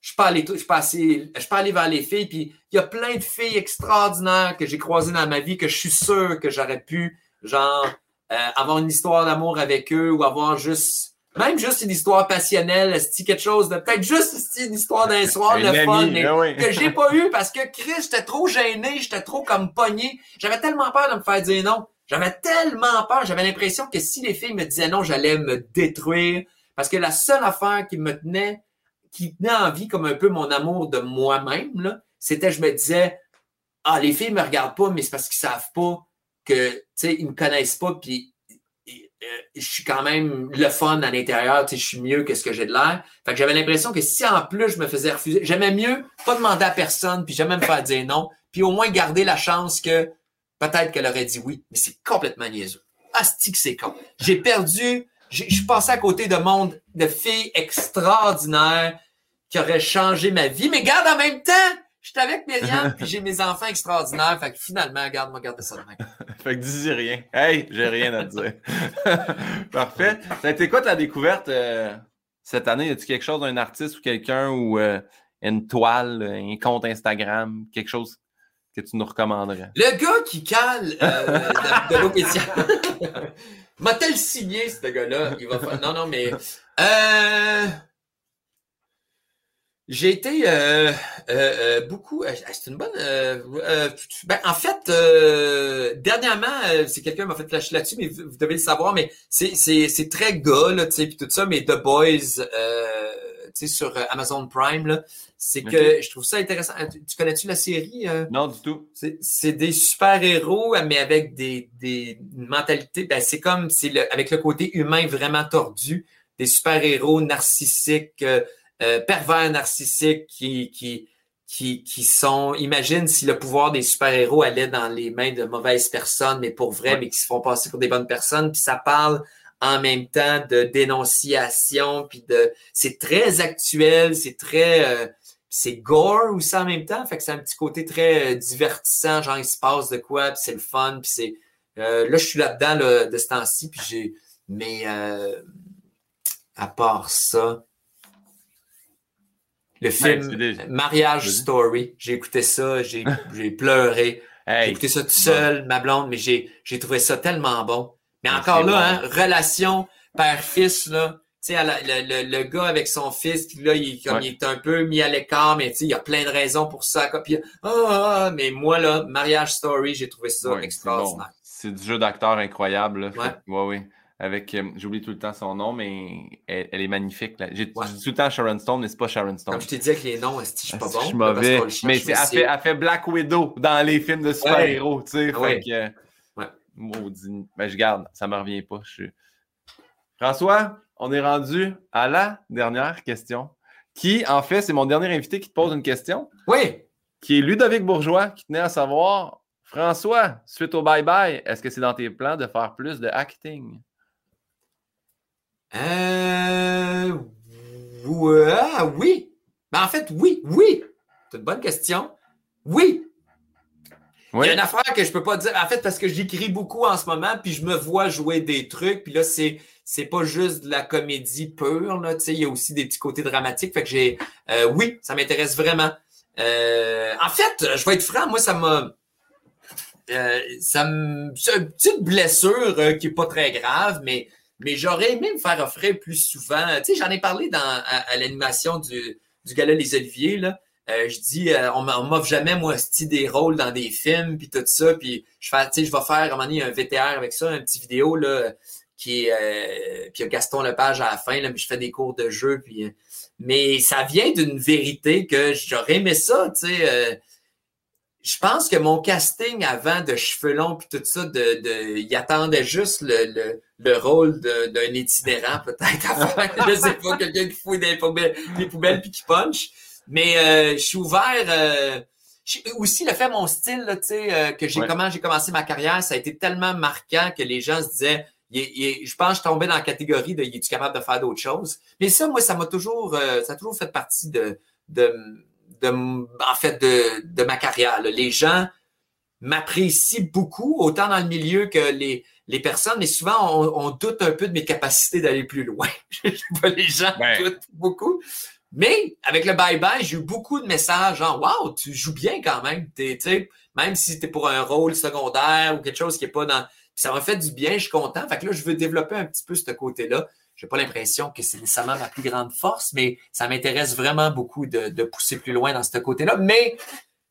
Speaker 2: je pas allé, je pas assez- je pas allé vers les filles, puis il y a plein de filles extraordinaires que j'ai croisées dans ma vie que je suis sûr que j'aurais pu, genre, euh, avoir une histoire d'amour avec eux ou avoir juste, même juste une histoire passionnelle, c'est quelque chose de, peut-être juste une histoire d'un soir de fun,
Speaker 1: amie,
Speaker 2: mais
Speaker 1: oui.
Speaker 2: que j'ai pas eu parce que Chris, j'étais trop gêné, j'étais trop comme pogné. J'avais tellement peur de me faire dire non. J'avais tellement peur, j'avais l'impression que si les filles me disaient non, j'allais me détruire. Parce que la seule affaire qui me tenait, qui tenait en vie comme un peu mon amour de moi-même, là, c'était je me disais, ah, les filles me regardent pas, mais c'est parce qu'ils savent pas que, tu sais, me connaissent pas, puis euh, je suis quand même le fun à l'intérieur, tu je suis mieux que ce que j'ai de l'air. Fait que j'avais l'impression que si en plus je me faisais refuser, j'aimais mieux pas demander à personne, puis jamais me faire dire non, puis au moins garder la chance que peut-être qu'elle aurait dit oui, mais c'est complètement niaiseux. Asti que c'est con. J'ai perdu, je suis passé à côté de monde de filles extraordinaires qui auraient changé ma vie, mais garde en même temps, suis avec Myriam, *laughs* puis j'ai mes enfants extraordinaires. Fait que finalement, regarde, moi, garde ça demain. *laughs*
Speaker 1: fait que dis rien. Hey, j'ai rien à te dire. *laughs* Parfait. Ça a été quoi ta découverte euh, cette année? Y a-tu quelque chose d'un artiste ou quelqu'un ou euh, une toile, un compte Instagram, quelque chose que tu nous recommanderais?
Speaker 2: Le gars qui cale euh, de, de l'eau pétillante. M'a-t-elle signé, ce gars-là? Il va faire... Non, non, mais... Euh... J'ai été euh, euh, euh beaucoup. Euh, c'est une bonne. Euh, ben, en fait, dernièrement, c'est quelqu'un m'a fait flasher là-dessus, mais vous, devez le savoir, mais c'est c'est très gars là, tu sais, puis tout ça, mais The Boys, tu sais, sur Amazon Prime là, c'est que je trouve ça intéressant. Tu connais-tu la série
Speaker 1: Non du tout.
Speaker 2: C'est des super héros, mais avec des des mentalités. Ben c'est comme c'est le, avec le côté humain vraiment tordu, des super héros narcissiques. Euh, pervers narcissiques qui, qui, qui, qui sont. Imagine si le pouvoir des super-héros allait dans les mains de mauvaises personnes, mais pour vrai, mais qui se font passer pour des bonnes personnes. Puis ça parle en même temps de dénonciation, puis de. C'est très actuel, c'est très. Euh, c'est gore aussi en même temps, fait que c'est un petit côté très euh, divertissant, genre il se passe de quoi, puis c'est le fun, puis c'est. là, je suis là-dedans là, de ce temps-ci, puis j'ai. Mais à part ça, le film Mariage Story. J'ai écouté ça, j'ai pleuré. J'ai écouté ça tout seul, ma blonde, mais j'ai trouvé ça tellement bon. Mais encore là, hein, relation père-fils, là. Tu sais, le, le, gars avec son fils, puis là, il, comme, il est un peu mis à l'écart, mais tu sais, il y a plein de raisons pour ça. Puis, ah, mais moi, là, Mariage Story, j'ai trouvé ça extraordinaire.
Speaker 1: C'est du jeu d'acteur incroyable. Là. Ouais. ouais, avec, euh, j'oublie tout le temps son nom, mais elle, elle est magnifique. J'ai tout le temps Sharon Stone, mais c'est pas Sharon Stone.
Speaker 2: Comme je t'ai dit avec les noms, je suis pas bon. Je
Speaker 1: suis mauvais? Mais elle fait, elle fait, Black Widow dans les films de super-héros, tu sais.
Speaker 2: Ouais.
Speaker 1: Fait que, ouais. Maudit. Ben, je garde, ça me revient pas. Je... François, on est rendu à la dernière question. Qui, en fait, c'est mon dernier invité qui te pose une question.
Speaker 2: Oui.
Speaker 1: Qui est Ludovic Bourgeois, qui tenait à savoir François, suite au bye-bye, est-ce que c'est dans tes plans de faire plus de acting?
Speaker 2: Euh, oui. Ben, en fait, oui, oui. C'est une bonne question. Oui. Il y a une affaire que je peux pas dire. En fait, parce que j'écris beaucoup en ce moment, puis je me vois jouer des trucs, puis là, c'est c'est pas juste de la comédie pure, là, tu sais, il y a aussi des petits côtés dramatiques. Fait que j'ai euh, oui, ça m'intéresse vraiment. Euh, en fait, je vais être franc, moi, ça m'a. Euh, ça me. C'est une petite blessure qui est pas très grave, mais mais j'aurais aimé me faire offrir plus souvent. Tu sais, j'en ai parlé dans, à, l'animation du, du Gala Les Oliviers, là. Euh, je dis, euh, on m'offre jamais, moi, des rôles dans des films, puis tout ça, puis je fais, tu sais, je vais faire, à un moment donné, un VTR avec ça, un petit vidéo, là, qui est, euh, puis Gaston Lepage à la fin, là, puis je fais des cours de jeu, puis... Euh, mais ça vient d'une vérité que j'aurais aimé ça, tu sais je pense que mon casting avant de cheveux longs puis tout ça, de, de, il attendait juste le, le, le rôle d'un itinérant peut-être. *laughs* je sais pas, quelqu'un qui fouille des poubelles, des poubelles puis qui punch. Mais euh, je suis ouvert. Euh, aussi le fait mon style, tu sais, euh, que j'ai comment j'ai commencé ma carrière, ça a été tellement marquant que les gens se disaient. je pense que je tombais dans la catégorie de es-tu capable de faire d'autres choses? Mais ça, moi, ça m'a toujours, ça a toujours fait partie de, de de, en fait, de, de ma carrière. Les gens m'apprécient beaucoup, autant dans le milieu que les, les personnes, mais souvent, on, doute un peu de mes capacités d'aller plus loin. *laughs* les gens doutent beaucoup. Mais avec le bye-bye, j'ai eu beaucoup de messages genre Wow, tu joues bien quand même. T'es, même si c'était pour un rôle secondaire ou quelque chose qui est pas dans. ça m'a fait du bien, je suis content. Fait que là, je veux développer un petit peu ce côté-là j'ai pas l'impression que c'est nécessairement ma plus grande force, mais ça m'intéresse vraiment beaucoup de, de, pousser plus loin dans ce côté-là. Mais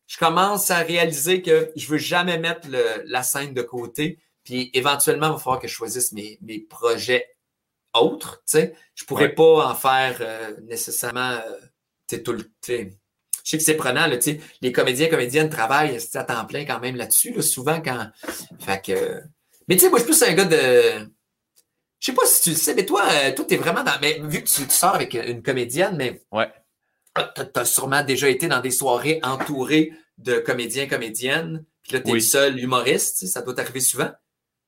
Speaker 2: je commence à réaliser que je veux jamais mettre le, la scène de côté. Puis éventuellement, il va falloir que je choisisse mes, mes projets autres. Tu sais, je pourrais pas en faire euh, nécessairement euh, tout le. Je sais que c'est prenant, là, tu sais, les comédiens, comédiennes travaillent à temps plein quand même là-dessus, là, souvent quand. Fait que. Mais tu sais, moi, je suis plus un gars de je sais pas si tu le sais, mais toi, euh, toi, t'es vraiment dans. Mais vu que tu, sors avec une comédienne, mais.
Speaker 1: Ouais.
Speaker 2: T'as as sûrement déjà été dans des soirées entourées de comédiens, comédiennes. Puis là, t'es le seul humoriste. Ça doit t'arriver souvent.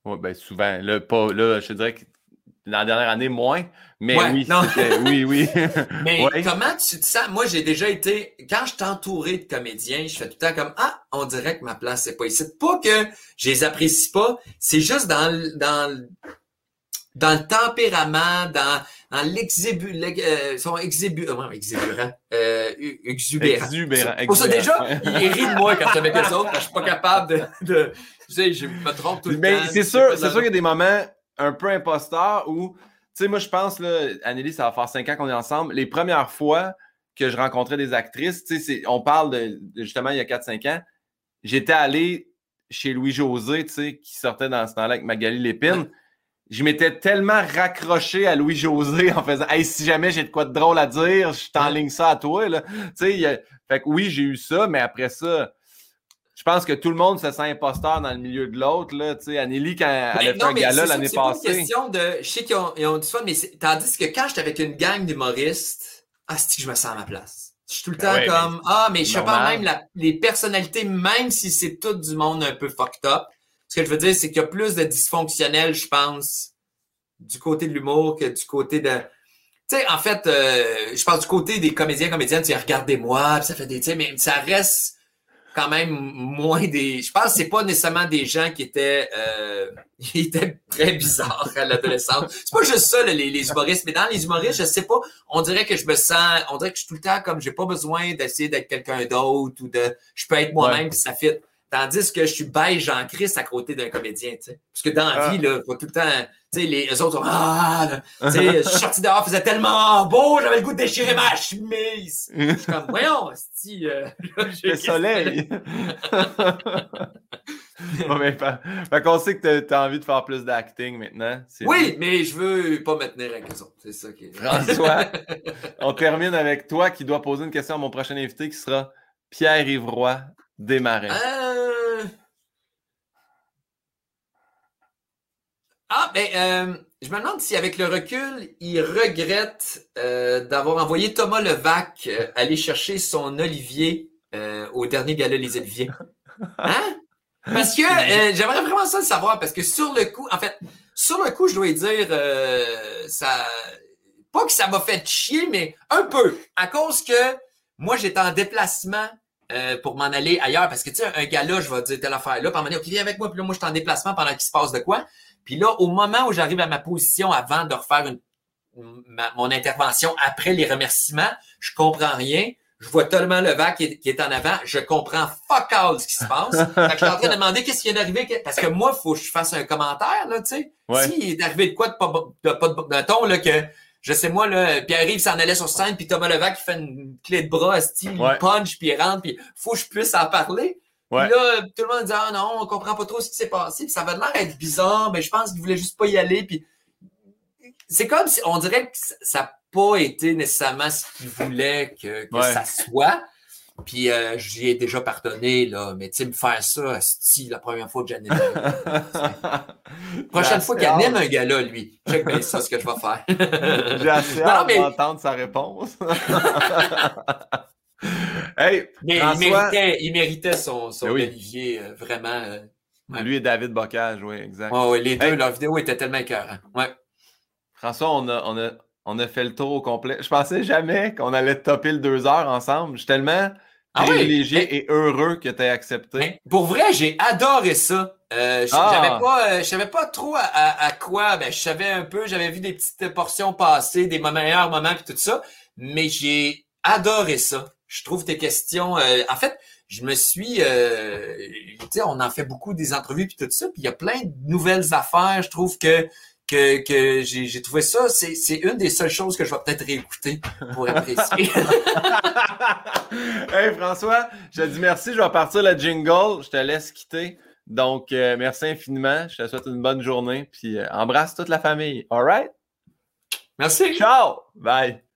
Speaker 1: Oui, bien souvent. Là, pas, là, je te dirais que la dernière année, moins. Mais
Speaker 2: Ouais,
Speaker 1: oui, oui, oui. *laughs* *laughs*
Speaker 2: Mais
Speaker 1: Ouais.
Speaker 2: comment tu te sens? Moi, j'ai déjà été, quand je suis entouré de comédiens, je fais tout le temps comme, ah, on dirait que ma place, c'est pas ici. Pas que je les apprécie pas, c'est juste dans, dans, le- dans le tempérament, dans, dans l'exébu, l'ex- euh, ils sont exébu, euh, exubérants, euh, exubérants.
Speaker 1: Exubérant.
Speaker 2: Pour ça, déjà,
Speaker 1: exubérant.
Speaker 2: ils rient de moi quand je suis avec eux autres, je suis pas capable de, de tu sais, je me trompe tout le
Speaker 1: Mais
Speaker 2: temps.
Speaker 1: c'est
Speaker 2: Je
Speaker 1: sûr, c'est sûr qu'il y a des moments un peu imposteurs où, tu sais, moi, je pense, là, Anneli, ça va faire cinq ans qu'on est ensemble. Les premières fois que je rencontrais des actrices, tu sais, c'est- on parle de, de justement il y a 4-5 ans, j'étais allé chez Louis-José, tu sais, qui sortait dans ce temps-là avec Magali Lépine. Je m'étais tellement raccroché à Louis-José en faisant Hey, si jamais j'ai de quoi de drôle à dire, je t'enligne ça à toi. Là. Tu sais, a- fait que oui, j'ai eu ça, mais après ça, je pense que tout le monde se sent imposteur dans le milieu de l'autre. là. Tu sais, Anneli, quand elle
Speaker 2: Mais
Speaker 1: a fait
Speaker 2: non,
Speaker 1: un gala
Speaker 2: c'est
Speaker 1: l'année
Speaker 2: c'est pas une
Speaker 1: passée.
Speaker 2: question de. Je sais qu'ils ont, ils ont du fun, mais c'est- tandis que quand j'étais avec une gang d'humoristes, ah, c'est que je me sens à ma place? Je suis tout le
Speaker 1: Ben
Speaker 2: temps
Speaker 1: ouais,
Speaker 2: comme Ah, mais je sais pas même la- les personnalités, même si c'est tout du monde un peu fucked up. Ce que je veux dire, c'est qu'il y a plus de dysfonctionnel, je pense, du côté de l'humour que du côté de. Tu sais, en fait, euh, je parle du côté des comédiens, comédiennes, tu regardez-moi, puis ça fait des. Tu sais, mais ça reste quand même moins des. Je pense que c'est pas nécessairement des gens qui étaient, euh, *laughs* qui étaient très bizarres à l'adolescence. C'est pas juste ça, là, les, les humoristes, mais dans les humoristes, je sais pas, on dirait que je me sens, on dirait que je suis tout le temps comme j'ai pas besoin d'essayer d'être quelqu'un d'autre ou de, je peux être moi-même
Speaker 1: Ouais.
Speaker 2: ça fit. Tandis que je suis beige en crise à côté d'un comédien, tu sais. Parce que dans la
Speaker 1: Ah.
Speaker 2: vie, là, faut tout le temps, tu sais, les eux autres sont, ah, tu sais, je suis sorti dehors, faisait tellement beau, j'avais le goût de déchirer ma chemise. *laughs* Je suis comme, voyons, si, euh,
Speaker 1: Le soleil. *laughs* bon, mais, fait, fait qu'on sait que tu as envie de faire plus d'acting maintenant.
Speaker 2: Oui, mais je veux pas me tenir avec eux autres. C'est ça qui est.
Speaker 1: François, *laughs* on termine avec toi qui dois poser une question à mon prochain invité qui sera Pierre Ivroy Desmarais.
Speaker 2: Euh... Ah, ben, euh, je me demande si avec le recul, il regrette euh, d'avoir envoyé Thomas Levac aller chercher son Olivier au dernier gala Les Oliviers. Hein? Parce que j'aimerais vraiment ça le savoir, parce que sur le coup, en fait, sur le coup, je dois dire, ça, pas que ça m'a fait chier, mais un peu, à cause que moi, j'étais en déplacement euh, pour m'en aller ailleurs, parce que tu sais, un gars-là, je vais dire telle affaire là, puis donné, OK, viens avec moi, puis là, moi, je suis en déplacement pendant qu'il se passe de quoi. Puis là, au moment où j'arrive à ma position avant de refaire une, ma- mon intervention après les remerciements, je comprends rien. Je vois tellement le vac qui est, qui est en avant. Je comprends fuck all ce qui se passe. *laughs* Fait que je suis en train de demander qu'est-ce qui vient d'arriver. Parce que moi, il faut que je fasse un commentaire, là, tu sais.
Speaker 1: Ouais.
Speaker 2: S'il est arrivé de quoi de pas, de, pas de, bo- de ton, là, que, je sais moi, là, Pierre-Yves s'en allait sur scène, puis Thomas Levac, il fait une clé de bras, style,
Speaker 1: Ouais.
Speaker 2: il punch, puis il rentre, puis faut que je puisse en parler.
Speaker 1: Ouais.
Speaker 2: Puis là, tout le monde dit, ah non, on comprend pas trop ce qui s'est passé, puis ça va de l'air être bizarre, mais je pense qu'il voulait juste pas y aller, puis c'est comme si, on dirait que ça n'a pas été nécessairement ce qu'il voulait que, que
Speaker 1: Ouais.
Speaker 2: ça soit. Puis euh, j'y ai déjà pardonné, là, mais tu sais, me faire ça, si la première fois que j'anime. *laughs* Prochaine fois qu'il anime un gars-là, lui, check bien ça, ce que je vais faire. *laughs*
Speaker 1: J'ai assez *laughs* hâte
Speaker 2: mais-
Speaker 1: d'entendre sa réponse. hey,
Speaker 2: Mais il
Speaker 1: François-
Speaker 2: méritait, il méritait son, son
Speaker 1: Ben oui.
Speaker 2: Olivier, euh, vraiment. euh, Ouais.
Speaker 1: lui et David Bocage, oui, exact.
Speaker 2: ouais, ouais, les deux,
Speaker 1: Hey.
Speaker 2: leur vidéo était tellement écœurant. Ouais.
Speaker 1: François, on a, on, a, on a fait le tour au complet. Je pensais jamais qu'on allait topper le deux heures ensemble. Je suis tellement
Speaker 2: Ah
Speaker 1: privilégié
Speaker 2: Mais-
Speaker 1: et heureux que tu aies accepté.
Speaker 2: Mais pour vrai, j'ai adoré ça. Euh, je
Speaker 1: Ah.
Speaker 2: j'avais pas, euh, savais pas trop à, à- à quoi. Ben, je savais un peu, j'avais vu des petites portions passer, des meilleurs moments puis tout ça. Mais j'ai adoré ça. Je trouve tes questions. euh, en fait, je me suis, euh, tu sais, on en fait beaucoup des entrevues puis tout ça. Puis il y a plein de nouvelles affaires. Je trouve que que, que j'ai j'ai trouvé ça. C'est c'est une des seules choses que je vais peut-être réécouter pour apprécier. *laughs*
Speaker 1: hey François, je te dis merci. Je vais partir le jingle. Je te laisse quitter. Donc, euh, merci infiniment. Je te souhaite une bonne journée. Puis, euh, embrasse toute la famille. All right?
Speaker 2: Merci.
Speaker 1: Ciao! Bye!